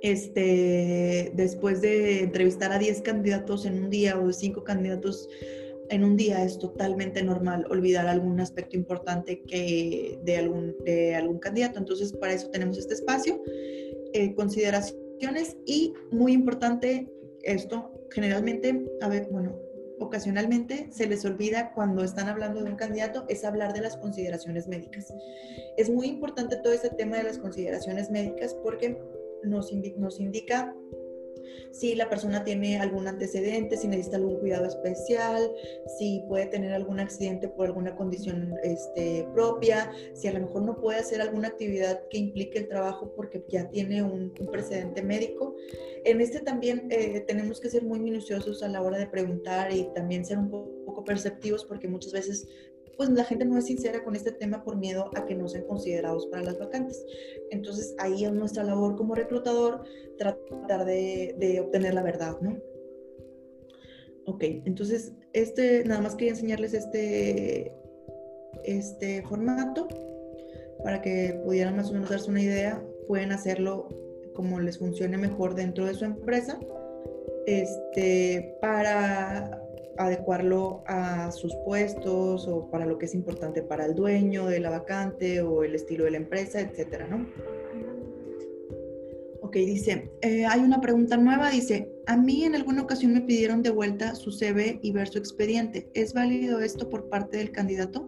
este, después de entrevistar a 10 candidatos en un día o 5 candidatos en un día es totalmente normal olvidar algún aspecto importante que de algún, de algún candidato. Entonces, para eso tenemos este espacio, eh, consideraciones y muy importante esto, generalmente, a ver, bueno, ocasionalmente se les olvida cuando están hablando de un candidato es hablar de las consideraciones médicas. Es muy importante todo este tema de las consideraciones médicas porque nos, nos indica si la persona tiene algún antecedente, si necesita algún cuidado especial, si puede tener algún accidente por alguna condición este, propia, si a lo mejor no puede hacer alguna actividad que implique el trabajo porque ya tiene un, precedente médico. En este también eh, tenemos que ser muy minuciosos a la hora de preguntar y también ser un poco perceptivos porque muchas veces pues la gente no es sincera con este tema por miedo a que no sean considerados para las vacantes. Entonces ahí es nuestra labor como reclutador tratar de, obtener la verdad, ¿no? Ok, entonces este, nada más quería enseñarles este, este formato para que pudieran más o menos darse una idea. Pueden hacerlo como les funcione mejor dentro de su empresa. Este, para adecuarlo a sus puestos o para lo que es importante para el dueño de la vacante o el estilo de la empresa, etcétera, ¿no? Ok, dice, eh, hay una pregunta nueva, dice, a mí en alguna ocasión me pidieron de vuelta su CV y ver su expediente. ¿Es válido esto por parte del candidato?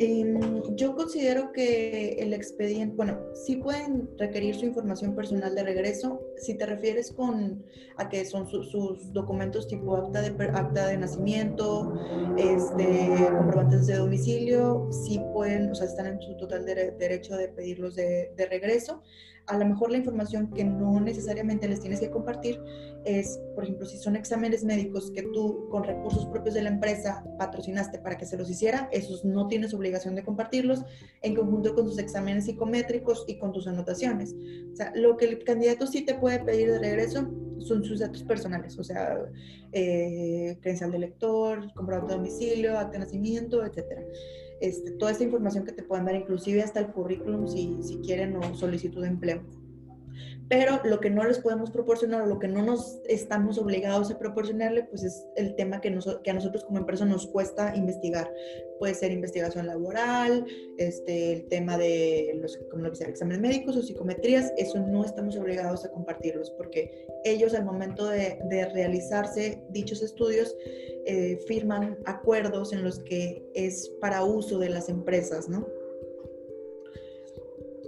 Em, yo considero que el expediente, bueno, sí pueden requerir su información personal de regreso. Si te refieres con a que son sus documentos tipo acta de acta de nacimiento, este, comprobantes de domicilio, sí pueden, o sea, están en su total derecho de pedirlos de regreso a lo mejor la información que no necesariamente les tienes que compartir es, por ejemplo, si son exámenes médicos que tú con recursos propios de la empresa patrocinaste para que se los hiciera, esos no tienes obligación de compartirlos en conjunto con tus exámenes psicométricos y con tus anotaciones. O sea, lo que el candidato sí te puede pedir de regreso son sus datos personales, o sea, eh, credencial de lector, comprobante de domicilio, acta de nacimiento, etcétera. Este, toda esta información que te pueden dar, inclusive hasta el currículum si, si quieren o solicitud de empleo pero lo que no les podemos proporcionar o lo que no nos estamos obligados a proporcionarle, pues es el tema que, a nosotros como empresa nos cuesta investigar. Puede ser investigación laboral, este, el tema de los como lo exámenes médicos o psicometrías, eso no estamos obligados a compartirlos porque ellos al momento de, de realizarse dichos estudios eh, firman acuerdos en los que es para uso de las empresas, ¿no?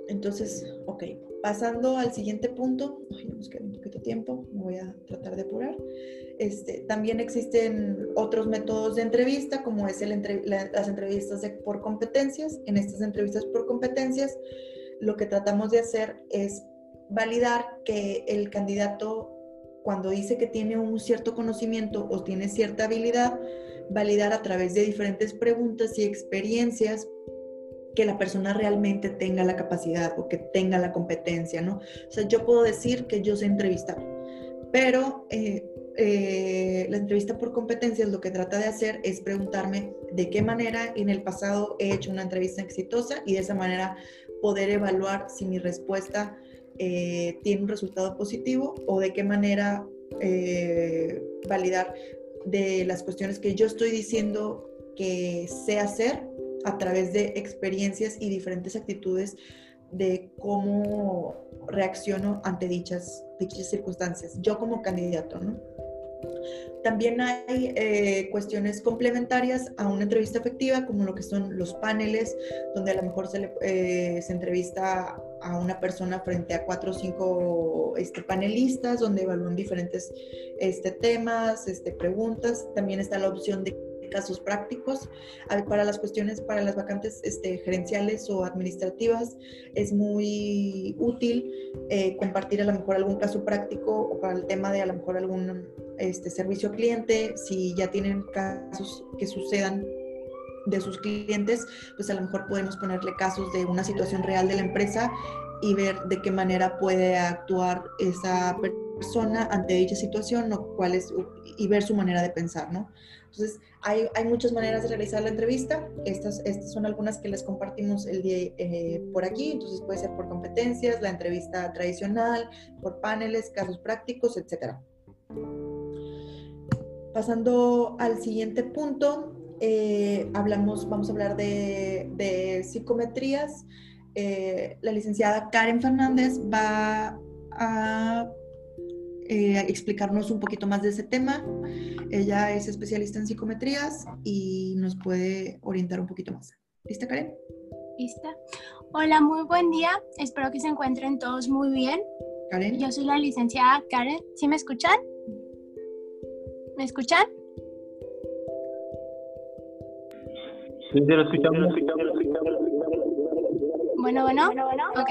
Entonces, ok. Pasando al siguiente punto, nos queda un poquito de tiempo, me voy a tratar de apurar. Este, también existen otros métodos de entrevista, como es el las entrevistas por competencias. En estas entrevistas por competencias, lo que tratamos de hacer es validar que el candidato, cuando dice que tiene un cierto conocimiento o tiene cierta habilidad, validar a través de diferentes preguntas y experiencias que la persona realmente tenga la capacidad o que tenga la competencia, ¿no? O sea, yo puedo decir que yo sé entrevistar, pero eh, eh, la entrevista por competencias lo que trata de hacer es preguntarme de qué manera en el pasado he hecho una entrevista exitosa y de esa manera poder evaluar si mi respuesta eh, tiene un resultado positivo o de qué manera eh, validar de las cuestiones que yo estoy diciendo que sé hacer a través de experiencias y diferentes actitudes de cómo reacciono ante dichas, dichas circunstancias, yo como candidato, ¿no? También hay eh, cuestiones complementarias a una entrevista efectiva, como lo que son los paneles, donde a lo mejor se, eh, se entrevista a una persona frente a cuatro o cinco este, panelistas, donde evalúan diferentes este, temas, este, preguntas. También está la opción de casos prácticos para las cuestiones, para las vacantes este, gerenciales o administrativas, es muy útil eh, compartir a lo mejor algún caso práctico o para el tema de a lo mejor algún este, servicio cliente, si ya tienen casos que sucedan de sus clientes, pues a lo mejor podemos ponerle casos de una situación real de la empresa y ver de qué manera puede actuar esa persona ante dicha situación o cuál es, y ver su manera de pensar, ¿no? Entonces, hay, hay muchas maneras de realizar la entrevista. Estas, estas son algunas que les compartimos el día eh, por aquí. Entonces, puede ser por competencias, la entrevista tradicional, por paneles, casos prácticos, etcétera. Pasando al siguiente punto, eh, hablamos, vamos a hablar de, psicometrías. Eh, la licenciada Karen Fernández va a eh, explicarnos un poquito más de ese tema. Ella es especialista en psicometrías y nos puede orientar un poquito más. ¿Lista, Karen? Lista. Hola, muy buen día. Espero que se encuentren todos muy bien. Karen. Yo soy la licenciada Karen. ¿Sí me escuchan? ¿Me escuchan? Sí, lo escuchamos. Bueno, bueno. Ok.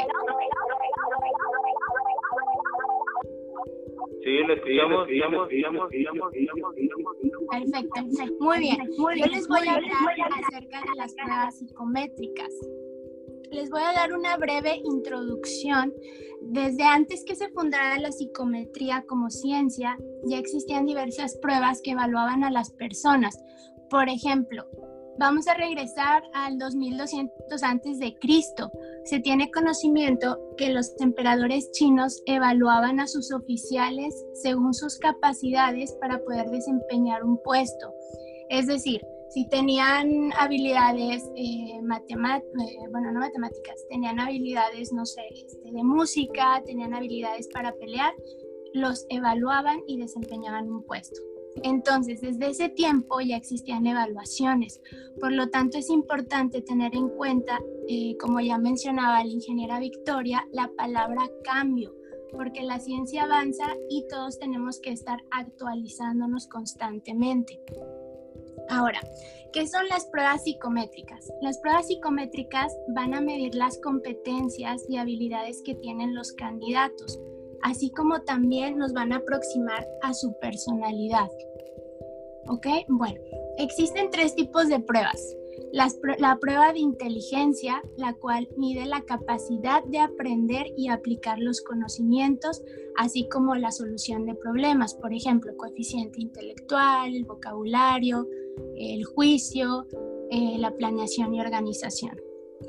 Sí, le escuchamos, Perfecto, muy bien. Yo les voy a hablar acerca de las pruebas psicométricas. Les voy a dar una breve introducción. Desde antes que se fundara la psicometría como ciencia, ya existían diversas pruebas que evaluaban a las personas. Por ejemplo, vamos a regresar al 2200 antes de Cristo. Se tiene conocimiento que los emperadores chinos evaluaban a sus oficiales según sus capacidades para poder desempeñar un puesto. Es decir, si tenían habilidades eh, matemáticas, eh, matemáticas, tenían habilidades, no sé, este, de música, tenían habilidades para pelear, los evaluaban y desempeñaban un puesto. Entonces, desde ese tiempo ya existían evaluaciones. Por lo tanto, es importante tener en cuenta, eh, como ya mencionaba la ingeniera Victoria, la palabra cambio, porque la ciencia avanza y todos tenemos que estar actualizándonos constantemente. Ahora, ¿qué son las pruebas psicométricas? Las pruebas psicométricas van a medir las competencias y habilidades que tienen los candidatos, así como también nos van a aproximar a su personalidad. ¿Ok? Bueno, existen tres tipos de pruebas. la prueba de inteligencia, la cual mide la capacidad de aprender y aplicar los conocimientos, así como la solución de problemas, por ejemplo, coeficiente intelectual, el vocabulario, el juicio, eh, la planeación y organización.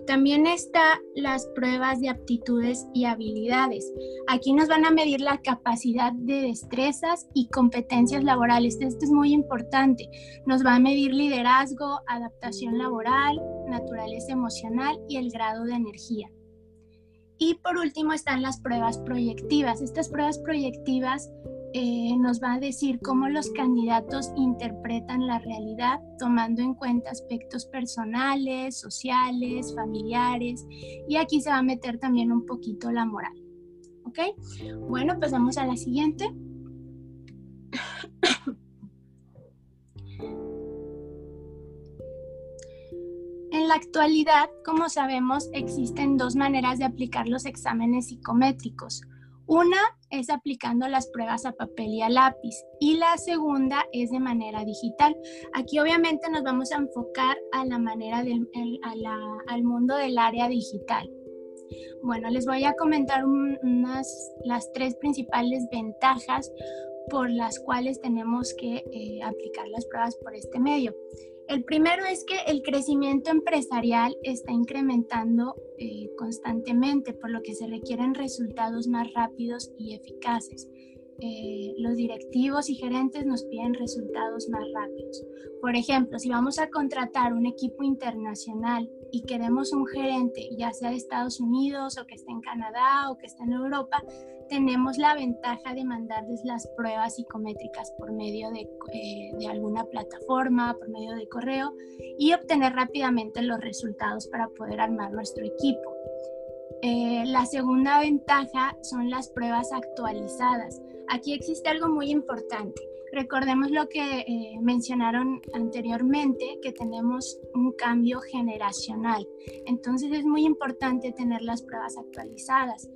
También está las pruebas de aptitudes y habilidades. Aquí nos van a medir la capacidad de destrezas y competencias laborales. Esto es muy importante. Nos va a medir liderazgo, adaptación laboral, naturaleza emocional y el grado de energía. Y por último están las pruebas proyectivas. Estas pruebas proyectivas eh, nos va a decir cómo los candidatos interpretan la realidad tomando en cuenta aspectos personales, sociales, familiares y aquí se va a meter también un poquito la moral. ¿Ok? Bueno, pasamos a la siguiente. En la actualidad, como sabemos, existen dos maneras de aplicar los exámenes psicométricos. Una es aplicando las pruebas a papel y a lápiz y la segunda es de manera digital. Aquí obviamente nos vamos a enfocar a la manera del, al mundo del área digital. Bueno, les voy a comentar unas, las tres principales ventajas por las cuales tenemos que eh, aplicar las pruebas por este medio. El primero es que el crecimiento empresarial está incrementando eh, constantemente, por lo que se requieren resultados más rápidos y eficaces. Eh, los directivos y gerentes nos piden resultados más rápidos. Por ejemplo, si vamos a contratar un equipo internacional y queremos un gerente, ya sea de Estados Unidos o que esté en Canadá o que esté en Europa, tenemos la ventaja de mandarles las pruebas psicométricas por medio de, eh, de alguna plataforma, por medio de correo y obtener rápidamente los resultados para poder armar nuestro equipo. Eh, la segunda ventaja son las pruebas actualizadas. Aquí existe algo muy importante. Recordemos lo que eh, mencionaron anteriormente, que tenemos un cambio generacional. Entonces es muy importante tener las pruebas actualizadas.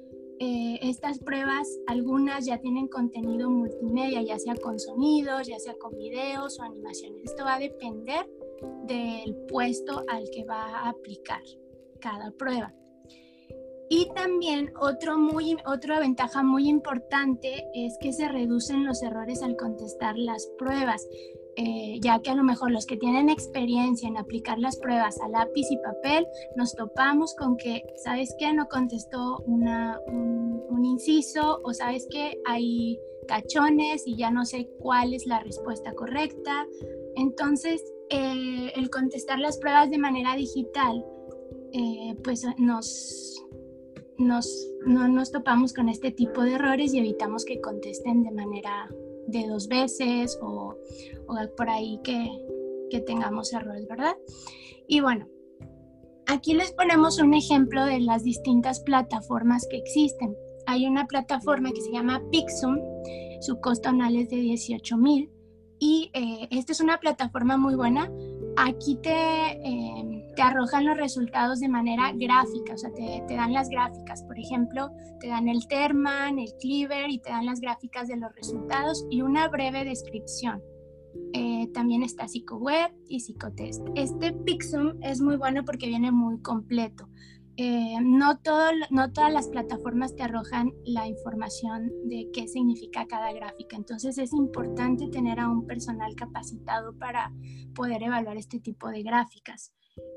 Eh, estas pruebas, algunas ya tienen contenido multimedia, ya sea con sonidos, ya sea con videos o animaciones. Esto va a depender del puesto al que va a aplicar cada prueba. Y también otro muy, otra ventaja muy importante es que se reducen los errores al contestar las pruebas, eh, ya que a lo mejor los que tienen experiencia en aplicar las pruebas a lápiz y papel, nos topamos con que, ¿sabes qué? No contestó un, inciso o sabes qué? Hay tachones y ya no sé cuál es la respuesta correcta. Entonces, eh, el contestar las pruebas de manera digital, eh, pues nos nos, no nos topamos con este tipo de errores y evitamos que contesten de manera de dos veces o, o por ahí que, que tengamos errores, ¿verdad? Y bueno, aquí les ponemos un ejemplo de las distintas plataformas que existen. Hay una plataforma que se llama Pixum, su costo anual es de 18 mil y eh, esta es una plataforma muy buena. Aquí te, eh, te arrojan los resultados de manera gráfica, o sea, te, te, dan las gráficas. Por ejemplo, te dan el Terman, el Cleaver y te dan las gráficas de los resultados y una breve descripción. Eh, también está PsicoWeb y Psicotest. Este Pixum es muy bueno porque viene muy completo. Eh, no, todo, no todas las plataformas te arrojan la información de qué significa cada gráfica. Entonces es importante tener a un personal capacitado para poder evaluar este tipo de gráficas.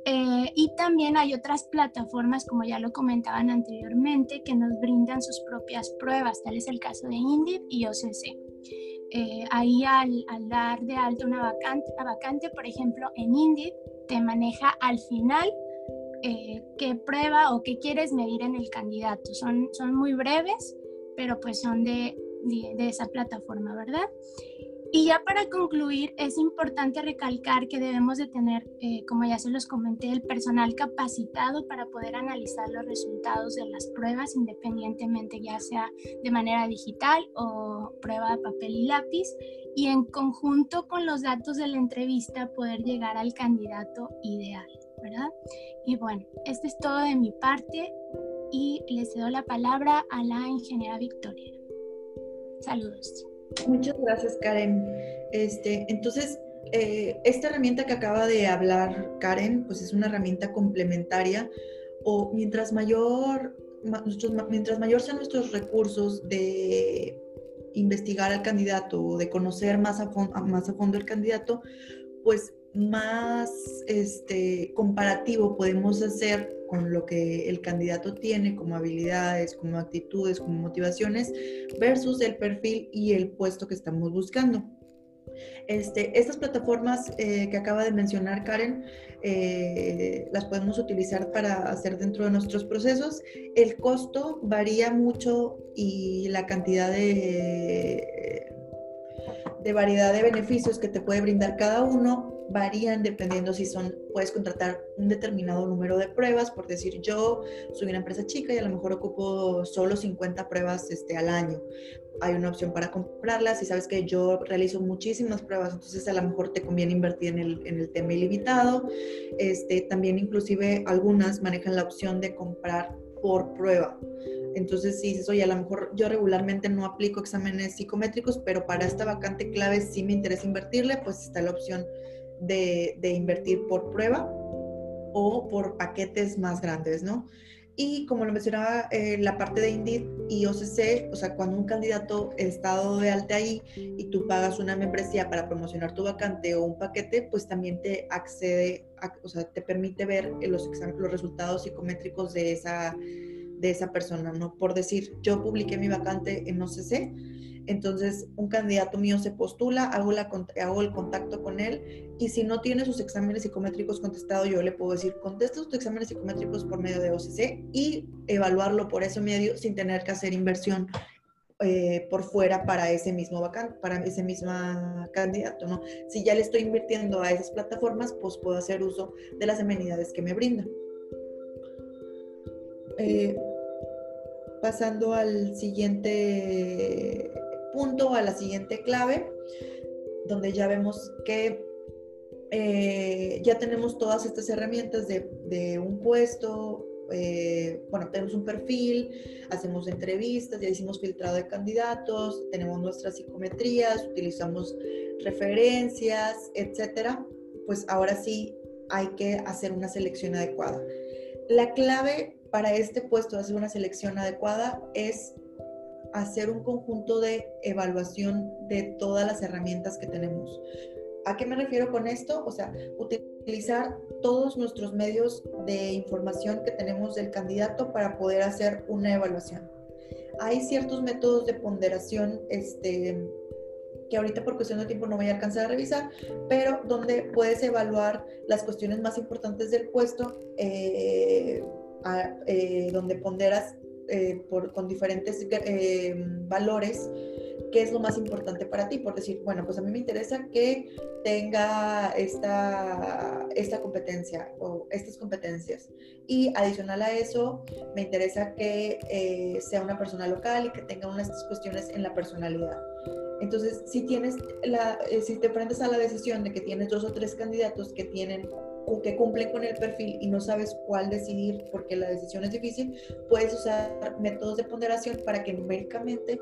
Eh, y también hay otras plataformas, como ya lo comentaban anteriormente, que nos brindan sus propias pruebas. Tal es el caso de Indeed y OCC. Eh, ahí al, al, dar de alta una vacante, una vacante, por ejemplo, en Indeed, te maneja al final eh, qué prueba o qué quieres medir en el candidato. Son, son muy breves, pero pues son de, de, de esa plataforma, ¿verdad? Y ya para concluir, es importante recalcar que debemos de tener, eh, como ya se los comenté, el personal capacitado para poder analizar los resultados de las pruebas independientemente, ya sea de manera digital o prueba de papel y lápiz, y en conjunto con los datos de la entrevista poder llegar al candidato ideal, ¿verdad? Y bueno, esto es todo de mi parte y les cedo la palabra a la ingeniera Victoria. Saludos. Muchas gracias, Karen. Este, entonces, eh, esta herramienta que acaba de hablar Karen, pues es una herramienta complementaria o mientras mayor, nuestros, mientras mayor sean nuestros recursos de investigar al candidato o de conocer más a, fondo, más a fondo el candidato, pues más este, comparativo podemos hacer con lo que el candidato tiene como habilidades, como actitudes, como motivaciones, versus el perfil y el puesto que estamos buscando. Este, estas plataformas eh, que acaba de mencionar Karen, eh, las podemos utilizar para hacer dentro de nuestros procesos. El costo varía mucho y la cantidad de, de variedad de beneficios que te puede brindar cada uno varían dependiendo si son, puedes contratar un determinado número de pruebas, por decir yo soy una empresa chica y a lo mejor ocupo solo 50 pruebas este, al año. Hay una opción para comprarlas y sabes que yo realizo muchísimas pruebas, entonces a lo mejor te conviene invertir en el, en el tema ilimitado. Este, también inclusive algunas manejan la opción de comprar por prueba. Entonces, si dices, oye, a lo mejor yo regularmente no aplico exámenes psicométricos, pero para esta vacante clave sí me interesa invertirle, pues está la opción de, invertir por prueba o por paquetes más grandes, ¿no? Y como lo mencionaba, eh, la parte de Indeed y OCC, o sea, cuando un candidato está dado de alta ahí y tú pagas una membresía para promocionar tu vacante o un paquete, pues también te accede, o sea, te permite ver los, los resultados psicométricos de esa, de esa persona, ¿no? Por decir, yo publiqué mi vacante en OCC entonces, un candidato mío se postula, hago, la, hago el contacto con él y si no tiene sus exámenes psicométricos contestados, yo le puedo decir, contesta sus exámenes psicométricos por medio de OCC y evaluarlo por ese medio sin tener que hacer inversión eh, por fuera para ese mismo vacante, para ese mismo candidato, ¿no? Si ya le estoy invirtiendo a esas plataformas, pues puedo hacer uso de las amenidades que me brindan. Eh, pasando al siguiente punto, a la siguiente clave, donde ya vemos que eh, ya tenemos todas estas herramientas de, un puesto, eh, bueno, tenemos un perfil, hacemos entrevistas, ya hicimos filtrado de candidatos, tenemos nuestras psicometrías, utilizamos referencias, etcétera, pues ahora sí hay que hacer una selección adecuada. La clave para este puesto de hacer una selección adecuada es hacer un conjunto de evaluación de todas las herramientas que tenemos. ¿A qué me refiero con esto? O sea, utilizar todos nuestros medios de información que tenemos del candidato para poder hacer una evaluación. Hay ciertos métodos de ponderación este, que ahorita por cuestión de tiempo no voy a alcanzar a revisar, pero donde puedes evaluar las cuestiones más importantes del puesto, eh, eh, donde ponderas eh, por, con diferentes eh, valores, qué es lo más importante para ti, por decir, bueno, pues a mí me interesa que tenga esta, esta competencia o estas competencias. Y adicional a eso, me interesa que eh, sea una persona local y que tenga unas cuestiones en la personalidad. Entonces, si tienes la, si te prendes a la decisión de que tienes dos o tres candidatos que tienen que cumplen con el perfil y no sabes cuál decidir porque la decisión es difícil, puedes usar métodos de ponderación para que numéricamente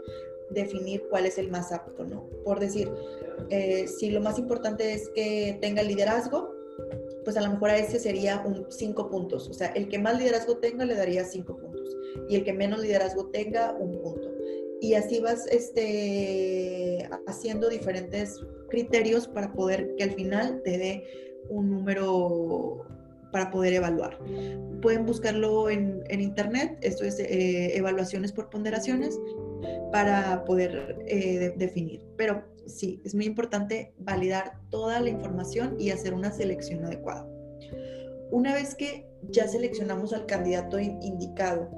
definir cuál es el más apto, ¿no? Por decir, eh, si lo más importante es que tenga liderazgo, pues a lo mejor a ese sería un cinco puntos. O sea, el que más liderazgo tenga le daría cinco puntos y el que menos liderazgo tenga un punto. Y así vas este, haciendo diferentes criterios para poder que al final te dé un número para poder evaluar. Pueden buscarlo en, internet, esto es eh, evaluaciones por ponderaciones, para poder eh, definir. Pero sí, es muy importante validar toda la información y hacer una selección adecuada. Una vez que ya seleccionamos al candidato indicado,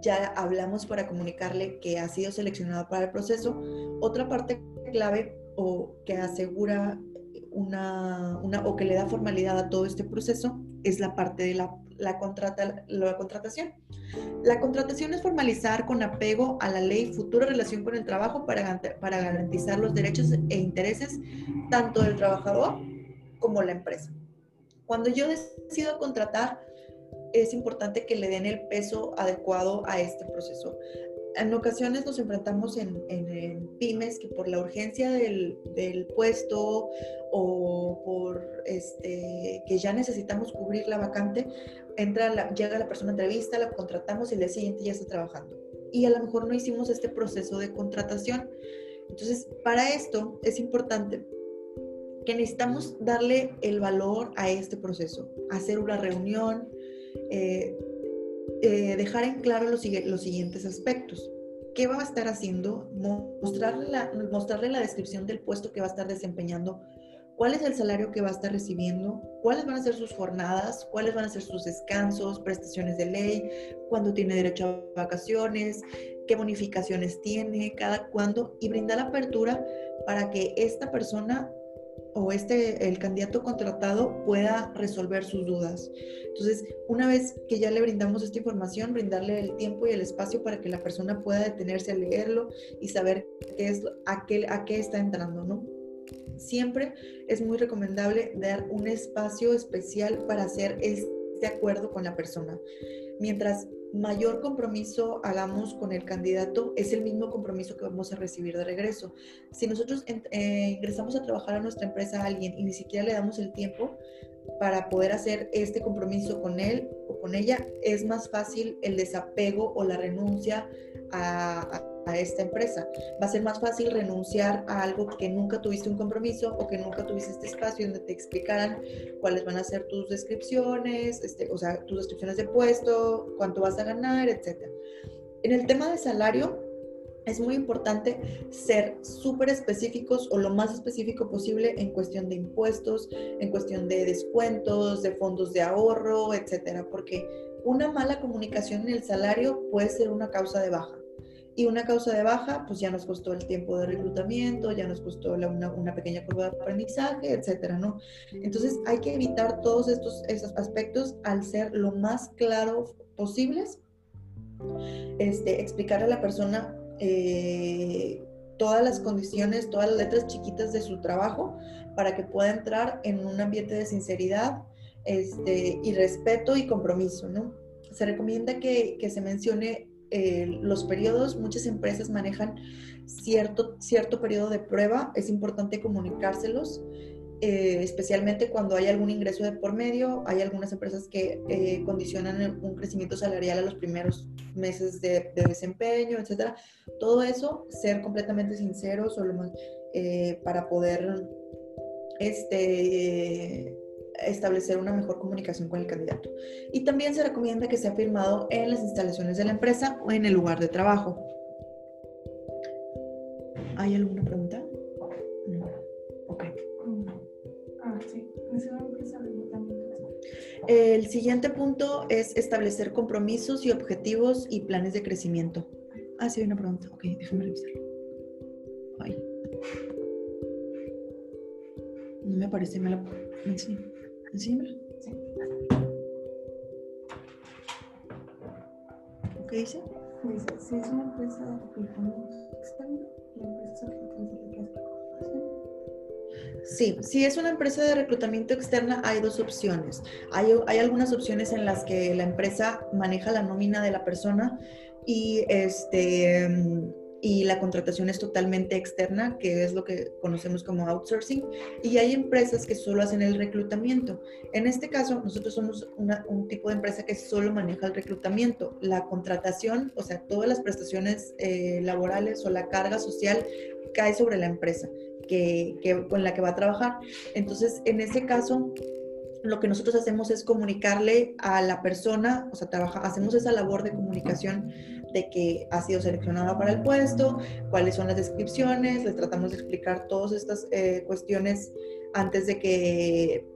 ya hablamos para comunicarle que ha sido seleccionado para el proceso, otra parte clave o que asegura una, una, o que le da formalidad a todo este proceso es la parte de la, la, contrata, la contratación. La contratación es formalizar con apego a la ley futura relación con el trabajo para, para garantizar los derechos e intereses tanto del trabajador como la empresa. Cuando yo decido contratar, es importante que le den el peso adecuado a este proceso en ocasiones nos enfrentamos en, pymes que por la urgencia del, puesto o por este, que ya necesitamos cubrir la vacante, entra llega la persona a entrevista, la contratamos y el día siguiente ya está trabajando. Y a lo mejor no hicimos este proceso de contratación. Entonces, para esto es importante que necesitamos darle el valor a este proceso, hacer una reunión, eh, eh, dejar en claro los, los, siguientes aspectos. ¿Qué va a estar haciendo? Mostrarle la, mostrarle la descripción del puesto que va a estar desempeñando, cuál es el salario que va a estar recibiendo, cuáles van a ser sus jornadas, cuáles van a ser sus descansos, prestaciones de ley, cuándo tiene derecho a vacaciones, qué bonificaciones tiene, cada cuándo, y brindar apertura para que esta persona o este, el candidato contratado pueda resolver sus dudas. Entonces, una vez que ya le brindamos esta información, brindarle el tiempo y el espacio para que la persona pueda detenerse a leerlo y saber qué es, a, qué, a qué está entrando, ¿no? Siempre es muy recomendable dar un espacio especial para hacer este de acuerdo con la persona. Mientras mayor compromiso hagamos con el candidato, es el mismo compromiso que vamos a recibir de regreso. Si nosotros eh, ingresamos a trabajar a nuestra empresa a alguien y ni siquiera le damos el tiempo para poder hacer este compromiso con él o con ella, es más fácil el desapego o la renuncia a, a esta empresa. Va a ser más fácil renunciar a algo que nunca tuviste un compromiso o que nunca tuviste este espacio donde te explicaran cuáles van a ser tus descripciones, este, o sea, tus descripciones de puesto, cuánto vas a ganar, etc. En el tema de salario, es muy importante ser súper específicos o lo más específico posible en cuestión de impuestos, en cuestión de descuentos, de fondos de ahorro, etcétera, porque una mala comunicación en el salario puede ser una causa de baja. Y una causa de baja, pues ya nos costó el tiempo de reclutamiento, ya nos costó una, pequeña curva de aprendizaje, etcétera, ¿no? Entonces hay que evitar todos estos esos aspectos al ser lo más claro posibles, este, explicar a la persona eh, todas las condiciones, todas las letras chiquitas de su trabajo para que pueda entrar en un ambiente de sinceridad este, y respeto y compromiso, ¿no? Se recomienda que, que se mencione eh, los periodos, muchas empresas manejan cierto, cierto periodo de prueba, es importante comunicárselos, eh, especialmente cuando hay algún ingreso de por medio, hay algunas empresas que eh, condicionan un crecimiento salarial a los primeros meses de, desempeño, etcétera. Todo eso, ser completamente sinceros para poder este, establecer una mejor comunicación con el candidato. Y también se recomienda que sea firmado en las instalaciones de la empresa o en el lugar de trabajo. ¿Hay alguna pregunta? No. Ok. Ah, sí. El siguiente punto es establecer compromisos y objetivos y planes de crecimiento. Ah, sí, hay una pregunta. Ok, déjame revisarlo. Ay. No me aparece, me la... Sí. ¿Sí? ¿Qué dice? Dice, si es una empresa de reclutamiento externo, la empresa Sí, si es una empresa de reclutamiento externa, hay dos opciones. Hay, hay, algunas opciones en las que la empresa maneja la nómina de la persona y este y la contratación es totalmente externa, que es lo que conocemos como outsourcing, y hay empresas que solo hacen el reclutamiento. En este caso, nosotros somos un tipo de empresa que solo maneja el reclutamiento. La contratación, o sea, todas las prestaciones eh, laborales o la carga social cae sobre la empresa que, que, con la que va a trabajar. Entonces, en ese caso, lo que nosotros hacemos es comunicarle a la persona, o sea, trabaja, hacemos esa labor de comunicación de que ha sido seleccionada para el puesto, cuáles son las descripciones, les tratamos de explicar todas estas eh, cuestiones antes de que,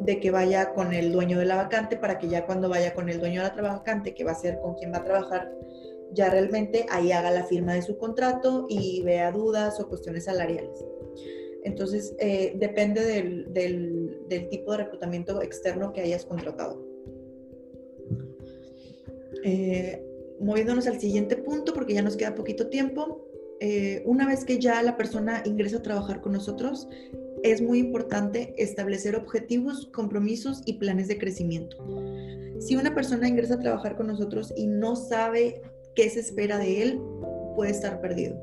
de que vaya con el dueño de la vacante, para que ya cuando vaya con el dueño de la vacante, que va a ser con quien va a trabajar, ya realmente ahí haga la firma de su contrato y vea dudas o cuestiones salariales. Entonces, eh, depende del, del, tipo de reclutamiento externo que hayas contratado. Eh, moviéndonos al siguiente punto, porque ya nos queda poquito tiempo, eh, una vez que ya la persona ingresa a trabajar con nosotros, es muy importante establecer objetivos, compromisos y planes de crecimiento. Si una persona ingresa a trabajar con nosotros y no sabe qué se espera de él, puede estar perdido.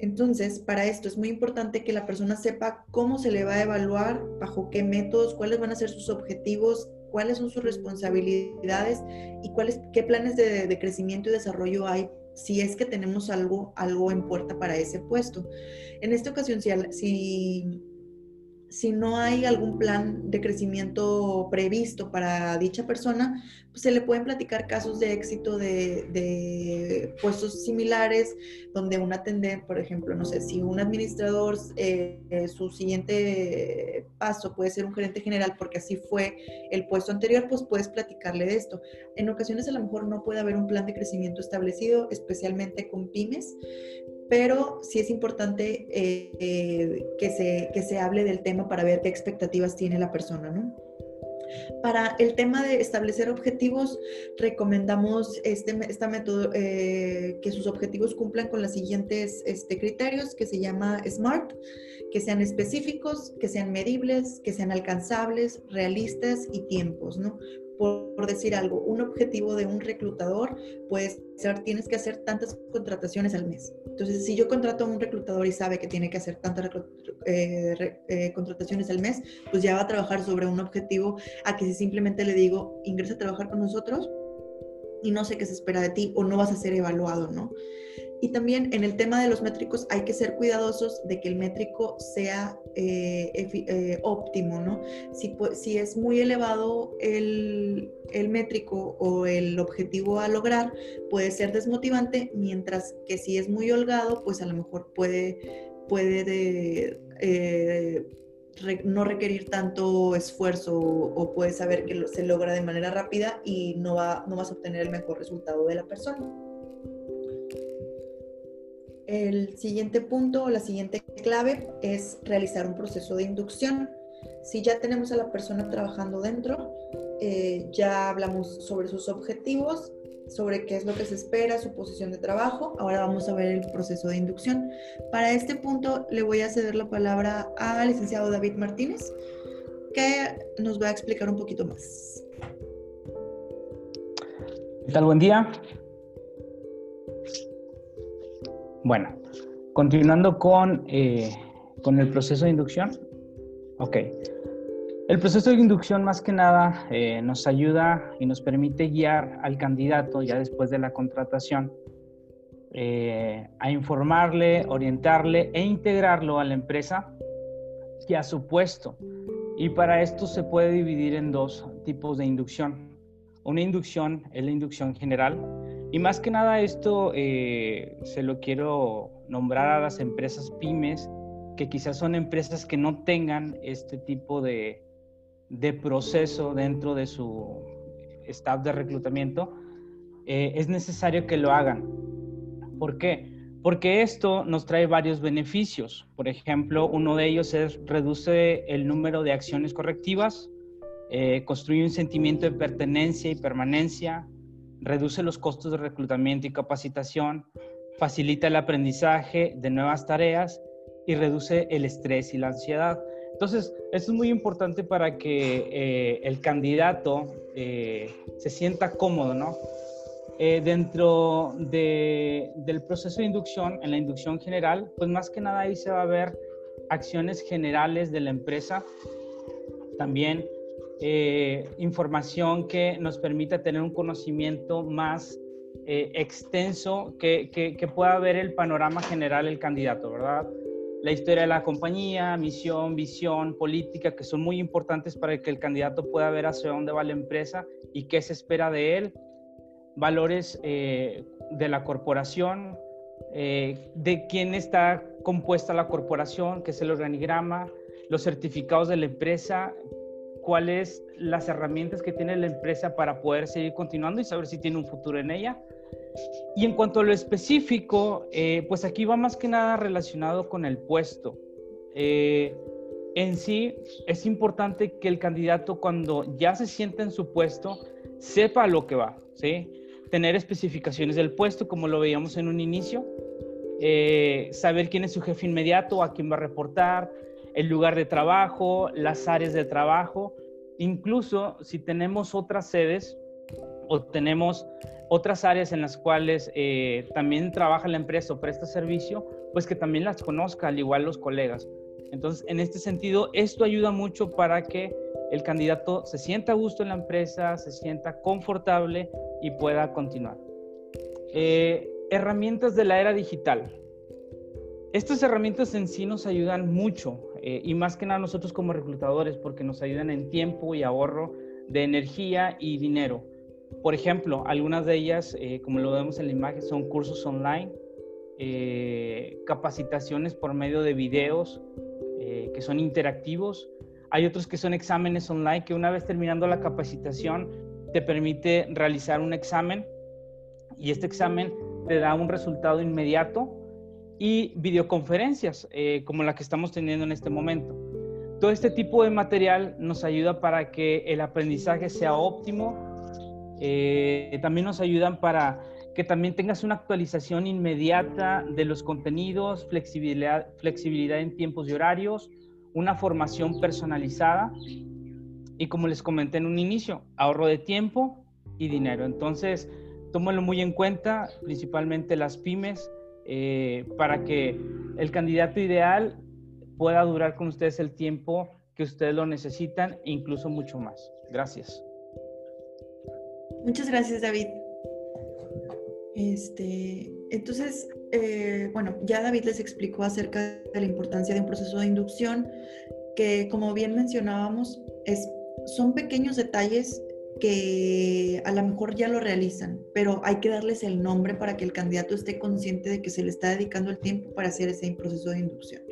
Entonces, para esto es muy importante que la persona sepa cómo se le va a evaluar, bajo qué métodos, cuáles van a ser sus objetivos, cuáles son sus responsabilidades y cuáles, qué planes de, crecimiento y desarrollo hay si es que tenemos algo, algo en puerta para ese puesto. En esta ocasión, si, si si no hay algún plan de crecimiento previsto para dicha persona, pues se le pueden platicar casos de éxito de, puestos similares, donde un atender, por ejemplo, no sé, si un administrador, eh, su siguiente paso puede ser un gerente general, porque así fue el puesto anterior, pues puedes platicarle de esto. En ocasiones a lo mejor no puede haber un plan de crecimiento establecido, especialmente con pymes, pero sí es importante eh, que, se, que se hable del tema para ver qué expectativas tiene la persona, ¿no? Para el tema de establecer objetivos, recomendamos este, esta método, eh, que sus objetivos cumplan con los siguientes este, criterios, que se llama SMART, que sean específicos, que sean medibles, que sean alcanzables, realistas y tiempos, ¿no? Por decir algo, un objetivo de un reclutador puede ser, tienes que hacer tantas contrataciones al mes. Entonces, si yo contrato a un reclutador y sabe que tiene que hacer tantas eh, eh, contrataciones al mes, pues ya va a trabajar sobre un objetivo a que si simplemente le digo, ingresa a trabajar con nosotros y no sé qué se espera de ti o no vas a ser evaluado, ¿no? Y también en el tema de los métricos hay que ser cuidadosos de que el métrico sea eh, eh, óptimo, ¿no? Si, si, es muy elevado el, métrico o el objetivo a lograr, puede ser desmotivante, mientras que si es muy holgado, pues a lo mejor puede, puede de, eh, no requerir tanto esfuerzo o, puede saber que se logra de manera rápida y no, va, no vas a obtener el mejor resultado de la persona. El siguiente punto la siguiente clave es realizar un proceso de inducción. Si ya tenemos a la persona trabajando dentro, eh, ya hablamos sobre sus objetivos, sobre qué es lo que se espera, su posición de trabajo. Ahora vamos a ver el proceso de inducción. Para este punto le voy a ceder la palabra al licenciado David Martínez, que nos va a explicar un poquito más. ¿Qué tal? Buen día. Bueno, continuando con, eh, con el proceso de inducción. Ok. El proceso de inducción más que nada eh, nos ayuda y nos permite guiar al candidato ya después de la contratación eh, a informarle, orientarle e integrarlo a la empresa y a su puesto. Y para esto se puede dividir en dos tipos de inducción. Una inducción es la inducción general, y más que nada esto eh, se lo quiero nombrar a las empresas pymes, que quizás son empresas que no tengan este tipo de, de proceso dentro de su staff de reclutamiento, eh, es necesario que lo hagan. ¿Por qué? Porque esto nos trae varios beneficios. Por ejemplo, uno de ellos es reduce el número de acciones correctivas, eh, construye un sentimiento de pertenencia y permanencia, reduce los costos de reclutamiento y capacitación, facilita el aprendizaje de nuevas tareas y reduce el estrés y la ansiedad. Entonces, esto es muy importante para que eh, el candidato eh, se sienta cómodo, ¿no? Eh, dentro del proceso de inducción, en la inducción general, pues más que nada ahí se va a ver acciones generales de la empresa, también eh, información que nos permita tener un conocimiento más eh, extenso, que, que, pueda ver el panorama general el candidato, ¿verdad? La historia de la compañía, misión, visión, política, que son muy importantes para que el candidato pueda ver hacia dónde va la empresa y qué se espera de él, valores eh, de la corporación, de quién está compuesta la corporación, qué es el organigrama, los certificados de la empresa, cuáles las herramientas que tiene la empresa para poder seguir continuando y saber si tiene un futuro en ella. Y en cuanto a lo específico, eh, pues aquí va más que nada relacionado con el puesto. Eh, en sí, es importante que el candidato cuando ya se sienta en su puesto, sepa lo que va, ¿sí? Tener especificaciones del puesto, como lo veíamos en un inicio, eh, saber quién es su jefe inmediato, a quién va a reportar, el lugar de trabajo, las áreas de trabajo, incluso si tenemos otras sedes o tenemos otras áreas en las cuales eh, también trabaja la empresa o presta servicio, pues que también las conozca, al igual los colegas. Entonces, en este sentido, esto ayuda mucho para que el candidato se sienta a gusto en la empresa, se sienta confortable y pueda continuar. Eh, herramientas de la era digital. Estas herramientas en sí nos ayudan mucho eh, y más que nada nosotros como reclutadores porque nos ayudan en tiempo y ahorro de energía y dinero. Por ejemplo, algunas de ellas, eh, como lo vemos en la imagen, son cursos online, eh, capacitaciones por medio de videos que son interactivos. Hay otros que son exámenes online que una vez terminando la capacitación te permite realizar un examen y este examen te da un resultado inmediato y videoconferencias eh, como la que estamos teniendo en este momento. Todo este tipo de material nos ayuda para que el aprendizaje sea óptimo. Eh, también nos ayudan para que también tengas una actualización inmediata de los contenidos, flexibilidad, flexibilidad en tiempos y horarios, una formación personalizada. Y como les comenté en un inicio, ahorro de tiempo y dinero. Entonces, tómalo muy en cuenta, principalmente las pymes, eh, para que el candidato ideal pueda durar con ustedes el tiempo que ustedes lo necesitan e incluso mucho más. Gracias. Muchas gracias, David. Este, entonces, eh, bueno, ya David les explicó acerca de la importancia de un proceso de inducción, que como bien mencionábamos, es, son pequeños detalles que a lo mejor ya lo realizan, pero hay que darles el nombre para que el candidato esté consciente de que se le está dedicando el tiempo para hacer ese proceso de inducción.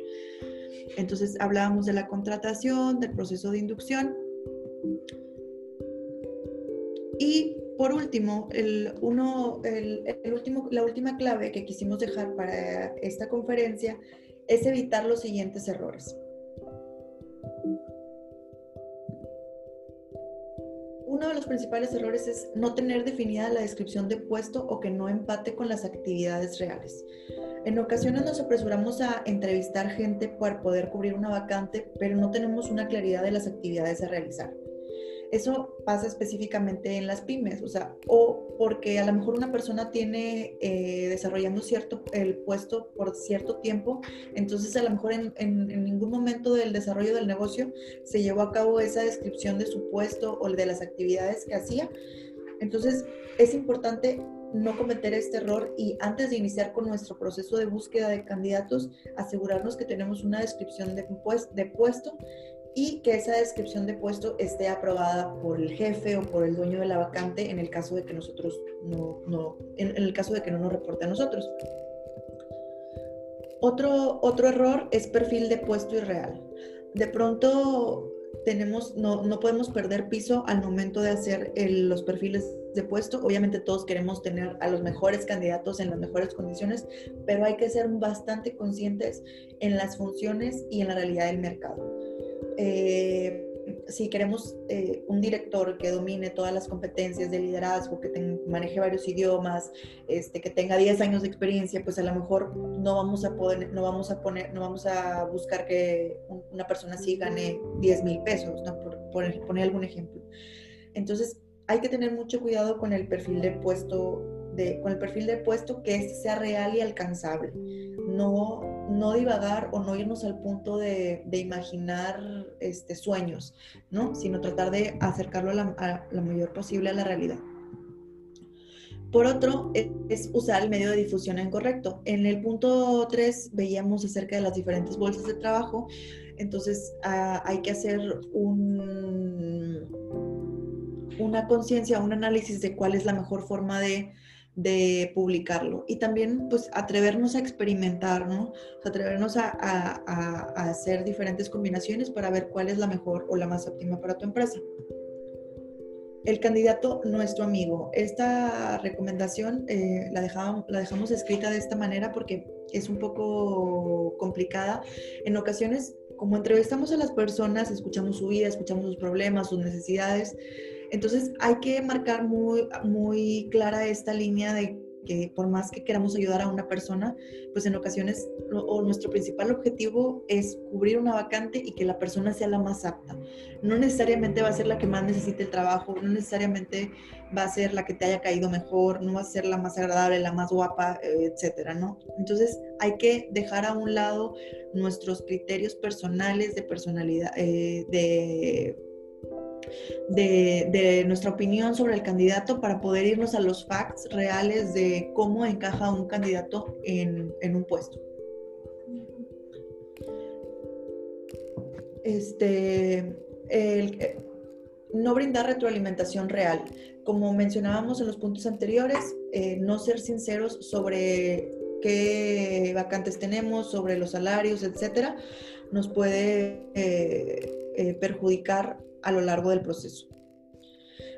Entonces hablábamos de la contratación, del proceso de inducción. Y por último, el, uno, el, último, la última clave que quisimos dejar para esta conferencia es evitar los siguientes errores. Uno de los principales errores es no tener definida la descripción de puesto o que no empate con las actividades reales. En ocasiones nos apresuramos a entrevistar gente para poder cubrir una vacante, pero no tenemos una claridad de las actividades a realizar. Eso pasa específicamente en las pymes, o sea, o porque a lo mejor una persona tiene eh, desarrollando cierto el puesto por cierto tiempo, entonces a lo mejor en, en, ningún momento del desarrollo del negocio se llevó a cabo esa descripción de su puesto o de las actividades que hacía. Entonces es importante no cometer este error y antes de iniciar con nuestro proceso de búsqueda de candidatos, asegurarnos que tenemos una descripción de, de puesto y que esa descripción de puesto esté aprobada por el jefe o por el dueño de la vacante en el caso de que nosotros no, no en, el caso de que no nos reporte a nosotros. Otro, otro error es perfil de puesto irreal. De pronto tenemos, no, no podemos perder piso al momento de hacer los perfiles de puesto. Obviamente todos queremos tener a los mejores candidatos en las mejores condiciones, pero hay que ser bastante conscientes en las funciones y en la realidad del mercado. Eh, si queremos eh, un director que domine todas las competencias de liderazgo, que maneje varios idiomas, este, que tenga 10 años de experiencia, pues a lo mejor no vamos a poder, no vamos a poner, no vamos a buscar que una persona así gane 10 mil pesos, por, poner algún ejemplo. Entonces, hay que tener mucho cuidado con el perfil de puesto, de, con el perfil de puesto que este sea real y alcanzable. No no divagar o no irnos al punto de, imaginar este, sueños, ¿no? Sino tratar de acercarlo a la, mayor posible a la realidad. Por otro, es usar el medio de difusión en correcto. En el punto 3 veíamos acerca de las diferentes bolsas de trabajo, entonces ah, hay que hacer un, una conciencia, un análisis de cuál es la mejor forma de de publicarlo y también pues atrevernos a experimentar, ¿no? atrevernos a, hacer diferentes combinaciones para ver cuál es la mejor o la más óptima para tu empresa. El candidato nuestro amigo. Esta recomendación eh, la, dejamos, la dejamos escrita de esta manera porque es un poco complicada. En ocasiones, como entrevistamos a las personas, escuchamos su vida, escuchamos sus problemas, sus necesidades, entonces hay que marcar muy, muy clara esta línea de que por más que queramos ayudar a una persona, pues en ocasiones o nuestro principal objetivo es cubrir una vacante y que la persona sea la más apta. No necesariamente va a ser la que más necesite el trabajo, no necesariamente va a ser la que te haya caído mejor, no va a ser la más agradable, la más guapa, eh, etcétera, ¿no? Entonces hay que dejar a un lado nuestros criterios personales de personalidad, eh, de de, nuestra opinión sobre el candidato para poder irnos a los facts reales de cómo encaja un candidato en, un puesto. Este, no brindar retroalimentación real. Como mencionábamos en los puntos anteriores, eh, no ser sinceros sobre qué vacantes tenemos, sobre los salarios, etcétera, nos puede eh, eh, perjudicar a lo largo del proceso.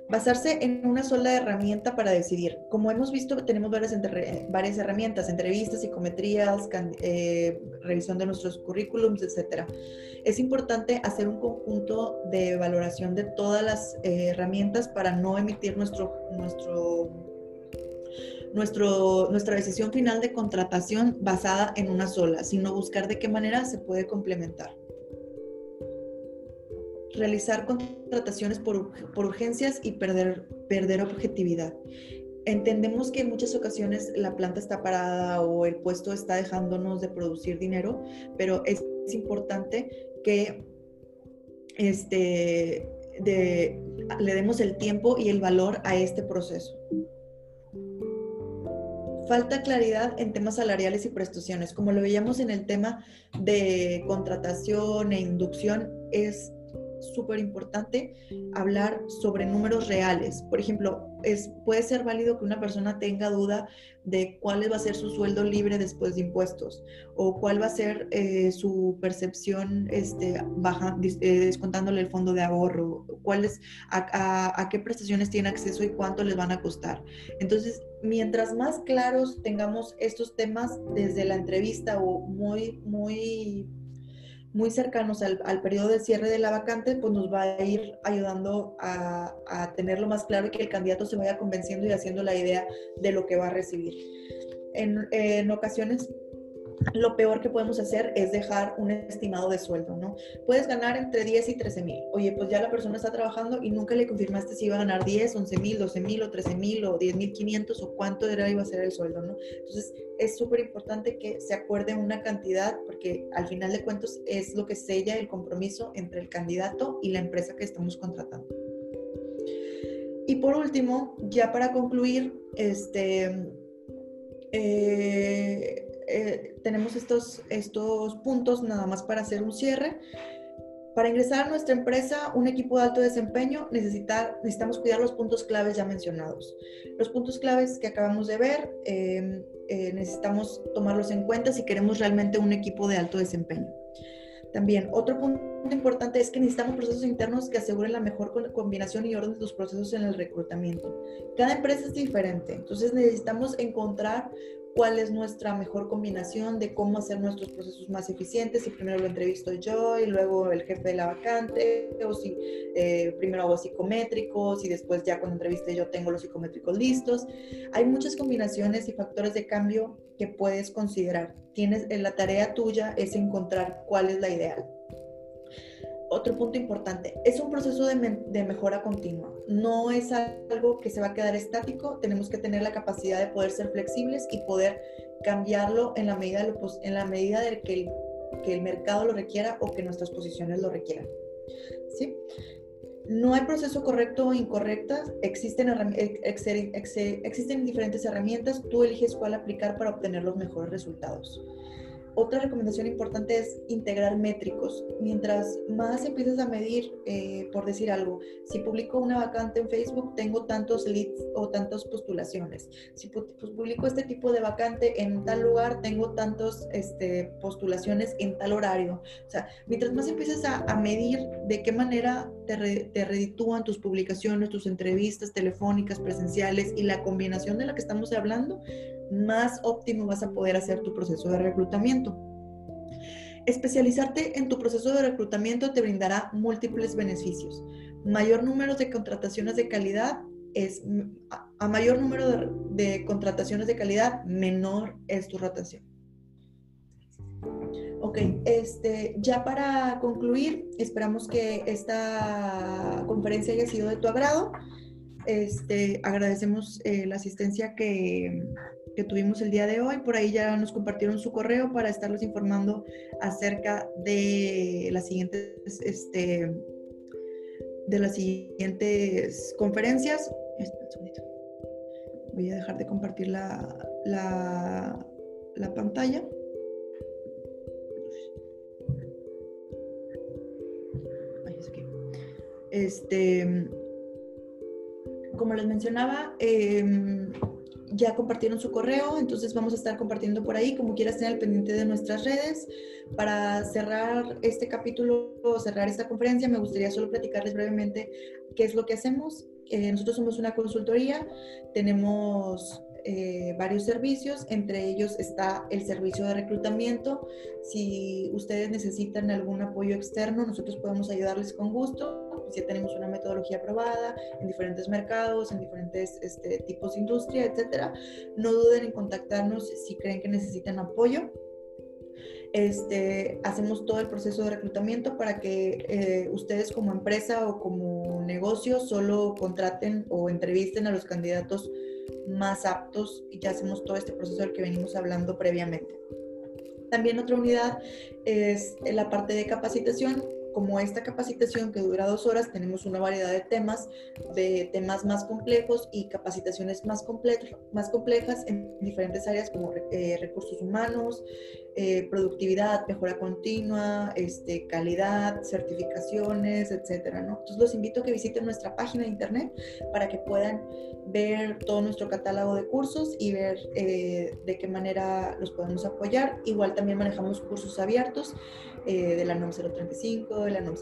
Basarse en una sola herramienta para decidir. Como hemos visto, tenemos varias, herramientas, entrevistas, psicometrías, eh, revisión de nuestros currículums, etc. Es importante hacer un conjunto de valoración de todas las eh, herramientas para no emitir nuestro, nuestra decisión final de contratación basada en una sola, sino buscar de qué manera se puede complementar. Realizar contrataciones por, por urgencias y perder, perder objetividad. Entendemos que en muchas ocasiones la planta está parada o el puesto está dejándonos de producir dinero, pero es importante que este, le demos el tiempo y el valor a este proceso. Falta claridad en temas salariales y prestaciones. Como lo veíamos en el tema de contratación e inducción, es súper importante hablar sobre números reales. Por ejemplo, es, puede ser válido que una persona tenga duda de cuál va a ser su sueldo libre después de impuestos o cuál va a ser eh, su percepción este, baja, eh, descontándole el fondo de ahorro, cuáles, a, a qué prestaciones tiene acceso y cuánto les van a costar. Entonces, mientras más claros tengamos estos temas desde la entrevista o muy, muy muy cercanos al, periodo de cierre de la vacante, pues nos va a ir ayudando a, tenerlo más claro y que el candidato se vaya convenciendo y haciendo la idea de lo que va a recibir. En, en ocasiones lo peor que podemos hacer es dejar un estimado de sueldo, ¿no? Puedes ganar entre 10 y 13 mil. Oye, pues ya la persona está trabajando y nunca le confirmaste si iba a ganar 10, 11 mil, 12 mil o 13 mil o 10 mil 500 o cuánto era iba a ser el sueldo, ¿no? Entonces, es súper importante que se acuerde una cantidad porque al final de cuentas es lo que sella el compromiso entre el candidato y la empresa que estamos contratando. Y por último, ya para concluir, este... Eh, eh, tenemos estos, estos puntos nada más para hacer un cierre. Para ingresar a nuestra empresa, un equipo de alto desempeño, necesita, necesitamos cuidar los puntos claves ya mencionados. Los puntos claves que acabamos de ver, em, eh, necesitamos tomarlos en cuenta si queremos realmente un equipo de alto desempeño. También, otro punto importante es que necesitamos procesos internos que aseguren la mejor combinación y orden de los procesos en el reclutamiento. Cada empresa es diferente, entonces necesitamos encontrar cuál es nuestra mejor combinación de cómo hacer nuestros procesos más eficientes, si primero lo entrevisto yo y luego el jefe de la vacante, o si eh, primero hago psicométricos y después ya cuando entreviste yo tengo los psicométricos listos. Hay muchas combinaciones y factores de cambio que puedes considerar. Tienes, la tarea tuya es encontrar cuál es la ideal otro punto importante, es un proceso de, mejora continua, no es algo que se va a quedar estático, tenemos que tener la capacidad de poder ser flexibles y poder cambiarlo en la medida de, en la medida de que el, que el mercado lo requiera o que nuestras posiciones lo requieran. ¿Sí? No hay proceso correcto o incorrecto, existen, existen diferentes herramientas, tú eliges cuál aplicar para obtener los mejores resultados. Otra recomendación importante es integrar métricos. Mientras más empiezas a medir, eh, por decir algo, si publico una vacante en Facebook, tengo tantos leads o tantas postulaciones. Si pues, publico este tipo de vacante en tal lugar, tengo tantas este, postulaciones en tal horario. O sea, mientras más empiezas a, medir de qué manera te, te reditúan tus publicaciones, tus entrevistas telefónicas, presenciales y la combinación de la que estamos hablando, más óptimo vas a poder hacer tu proceso de reclutamiento. Especializarte en tu proceso de reclutamiento te brindará múltiples beneficios. Mayor número de contrataciones de calidad es a mayor número de, contrataciones de calidad, menor es tu rotación. Ok, este, ya para concluir, esperamos que esta conferencia haya sido de tu agrado. Este, agradecemos eh, la asistencia que, que tuvimos el día de hoy. Por ahí ya nos compartieron su correo para estarlos informando acerca de las siguientes, este, de las siguientes conferencias. Voy a dejar de compartir la, la, la pantalla. Este, como les mencionaba, eh, ya compartieron su correo, entonces vamos a estar compartiendo por ahí, como quieras tener al pendiente de nuestras redes. Para cerrar este capítulo, cerrar esta conferencia, me gustaría solo platicarles brevemente qué es lo que hacemos. Eh, nosotros somos una consultoría, tenemos eh, varios servicios, entre ellos está el servicio de reclutamiento. Si ustedes necesitan algún apoyo externo, nosotros podemos ayudarles con gusto. Pues ya tenemos una metodología aprobada en diferentes mercados, en diferentes este, tipos de industria, etcétera. No duden en contactarnos si creen que necesitan apoyo. Este, hacemos todo el proceso de reclutamiento para que eh, ustedes como empresa o como negocio solo contraten o entrevisten a los candidatos más aptos y ya hacemos todo este proceso del que venimos hablando previamente. También otra unidad es la parte de capacitación como esta capacitación que dura dos horas, tenemos una variedad de temas, de temas más complejos y capacitaciones más, más complejas en diferentes áreas como eh, recursos humanos, eh, productividad, mejora continua, este, calidad, certificaciones, etcétera, ¿no? Entonces los invito a que visiten nuestra página de internet para que puedan ver todo nuestro catálogo de cursos y ver eh, de qué manera los podemos apoyar. Igual también manejamos cursos abiertos eh, de la NOM 035, de la NOM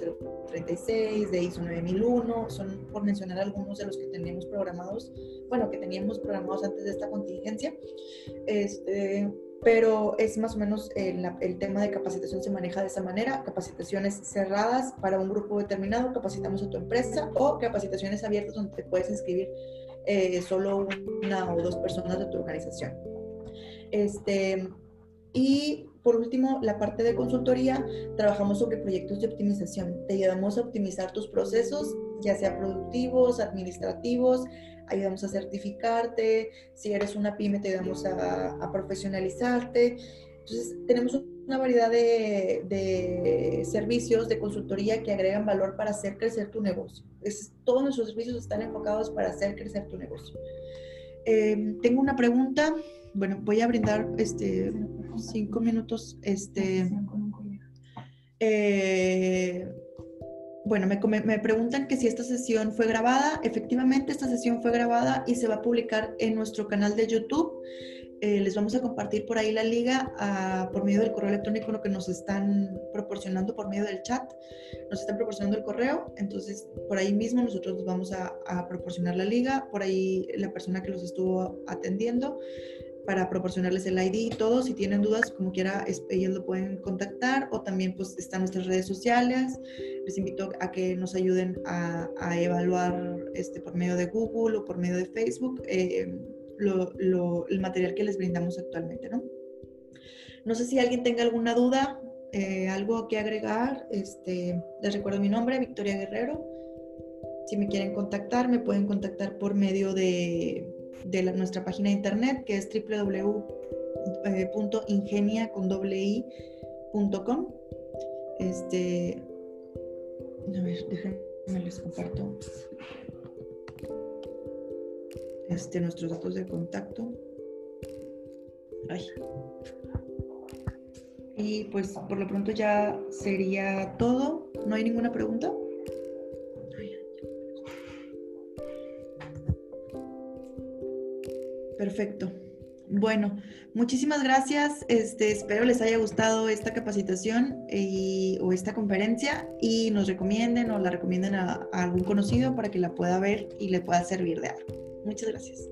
036, de ISO 9001, son por mencionar algunos de los que teníamos programados, bueno, que teníamos programados antes de esta contingencia. Este, pero es más o menos el, el, tema de capacitación se maneja de esa manera, capacitaciones cerradas para un grupo determinado, capacitamos a tu empresa o capacitaciones abiertas donde te puedes inscribir eh, solo una o dos personas de tu organización. Este, y por último, la parte de consultoría, trabajamos sobre proyectos de optimización. Te ayudamos a optimizar tus procesos, ya sea productivos, administrativos, ayudamos a certificarte, si eres una pyme te ayudamos a, profesionalizarte. Entonces, tenemos una variedad de, servicios de consultoría que agregan valor para hacer crecer tu negocio. Es, todos nuestros servicios están enfocados para hacer crecer tu negocio. Em, tengo una pregunta. Bueno, voy a brindar este, cinco minutos. Este, eh, bueno, me, me, preguntan que si esta sesión fue grabada. Efectivamente, esta sesión fue grabada y se va a publicar en nuestro canal de YouTube. Eh, les vamos a compartir por ahí la liga ah, por medio del correo electrónico que nos están proporcionando por medio del chat. Nos están proporcionando el correo, entonces por ahí mismo nosotros vamos a proporcionar la liga, por ahí la persona que los estuvo atendiendo para proporcionarles el ID y todo. Si tienen dudas, como quiera, ellos lo pueden contactar o también pues están nuestras redes sociales. Les invito a que nos ayuden a, evaluar este, por medio de Google o por medio de Facebook eh, el material que les brindamos actualmente, ¿no? No sé si alguien tenga alguna duda, eh, algo que agregar. Este, les recuerdo mi nombre, Victoria Guerrero. Si me quieren contactar, me pueden contactar por medio de de nuestra página de internet que es www.ingenia.com. Este, a ver, déjenme les comparto este, nuestros datos de contacto. Y pues por lo pronto ya sería todo. ¿No hay ninguna pregunta? Perfecto. Bueno, muchísimas gracias. Este, espero les haya gustado esta capacitación eh, y, o esta conferencia y nos recomienden o la recomienden a, a algún conocido para que la pueda ver y le pueda servir de algo. Muchas gracias.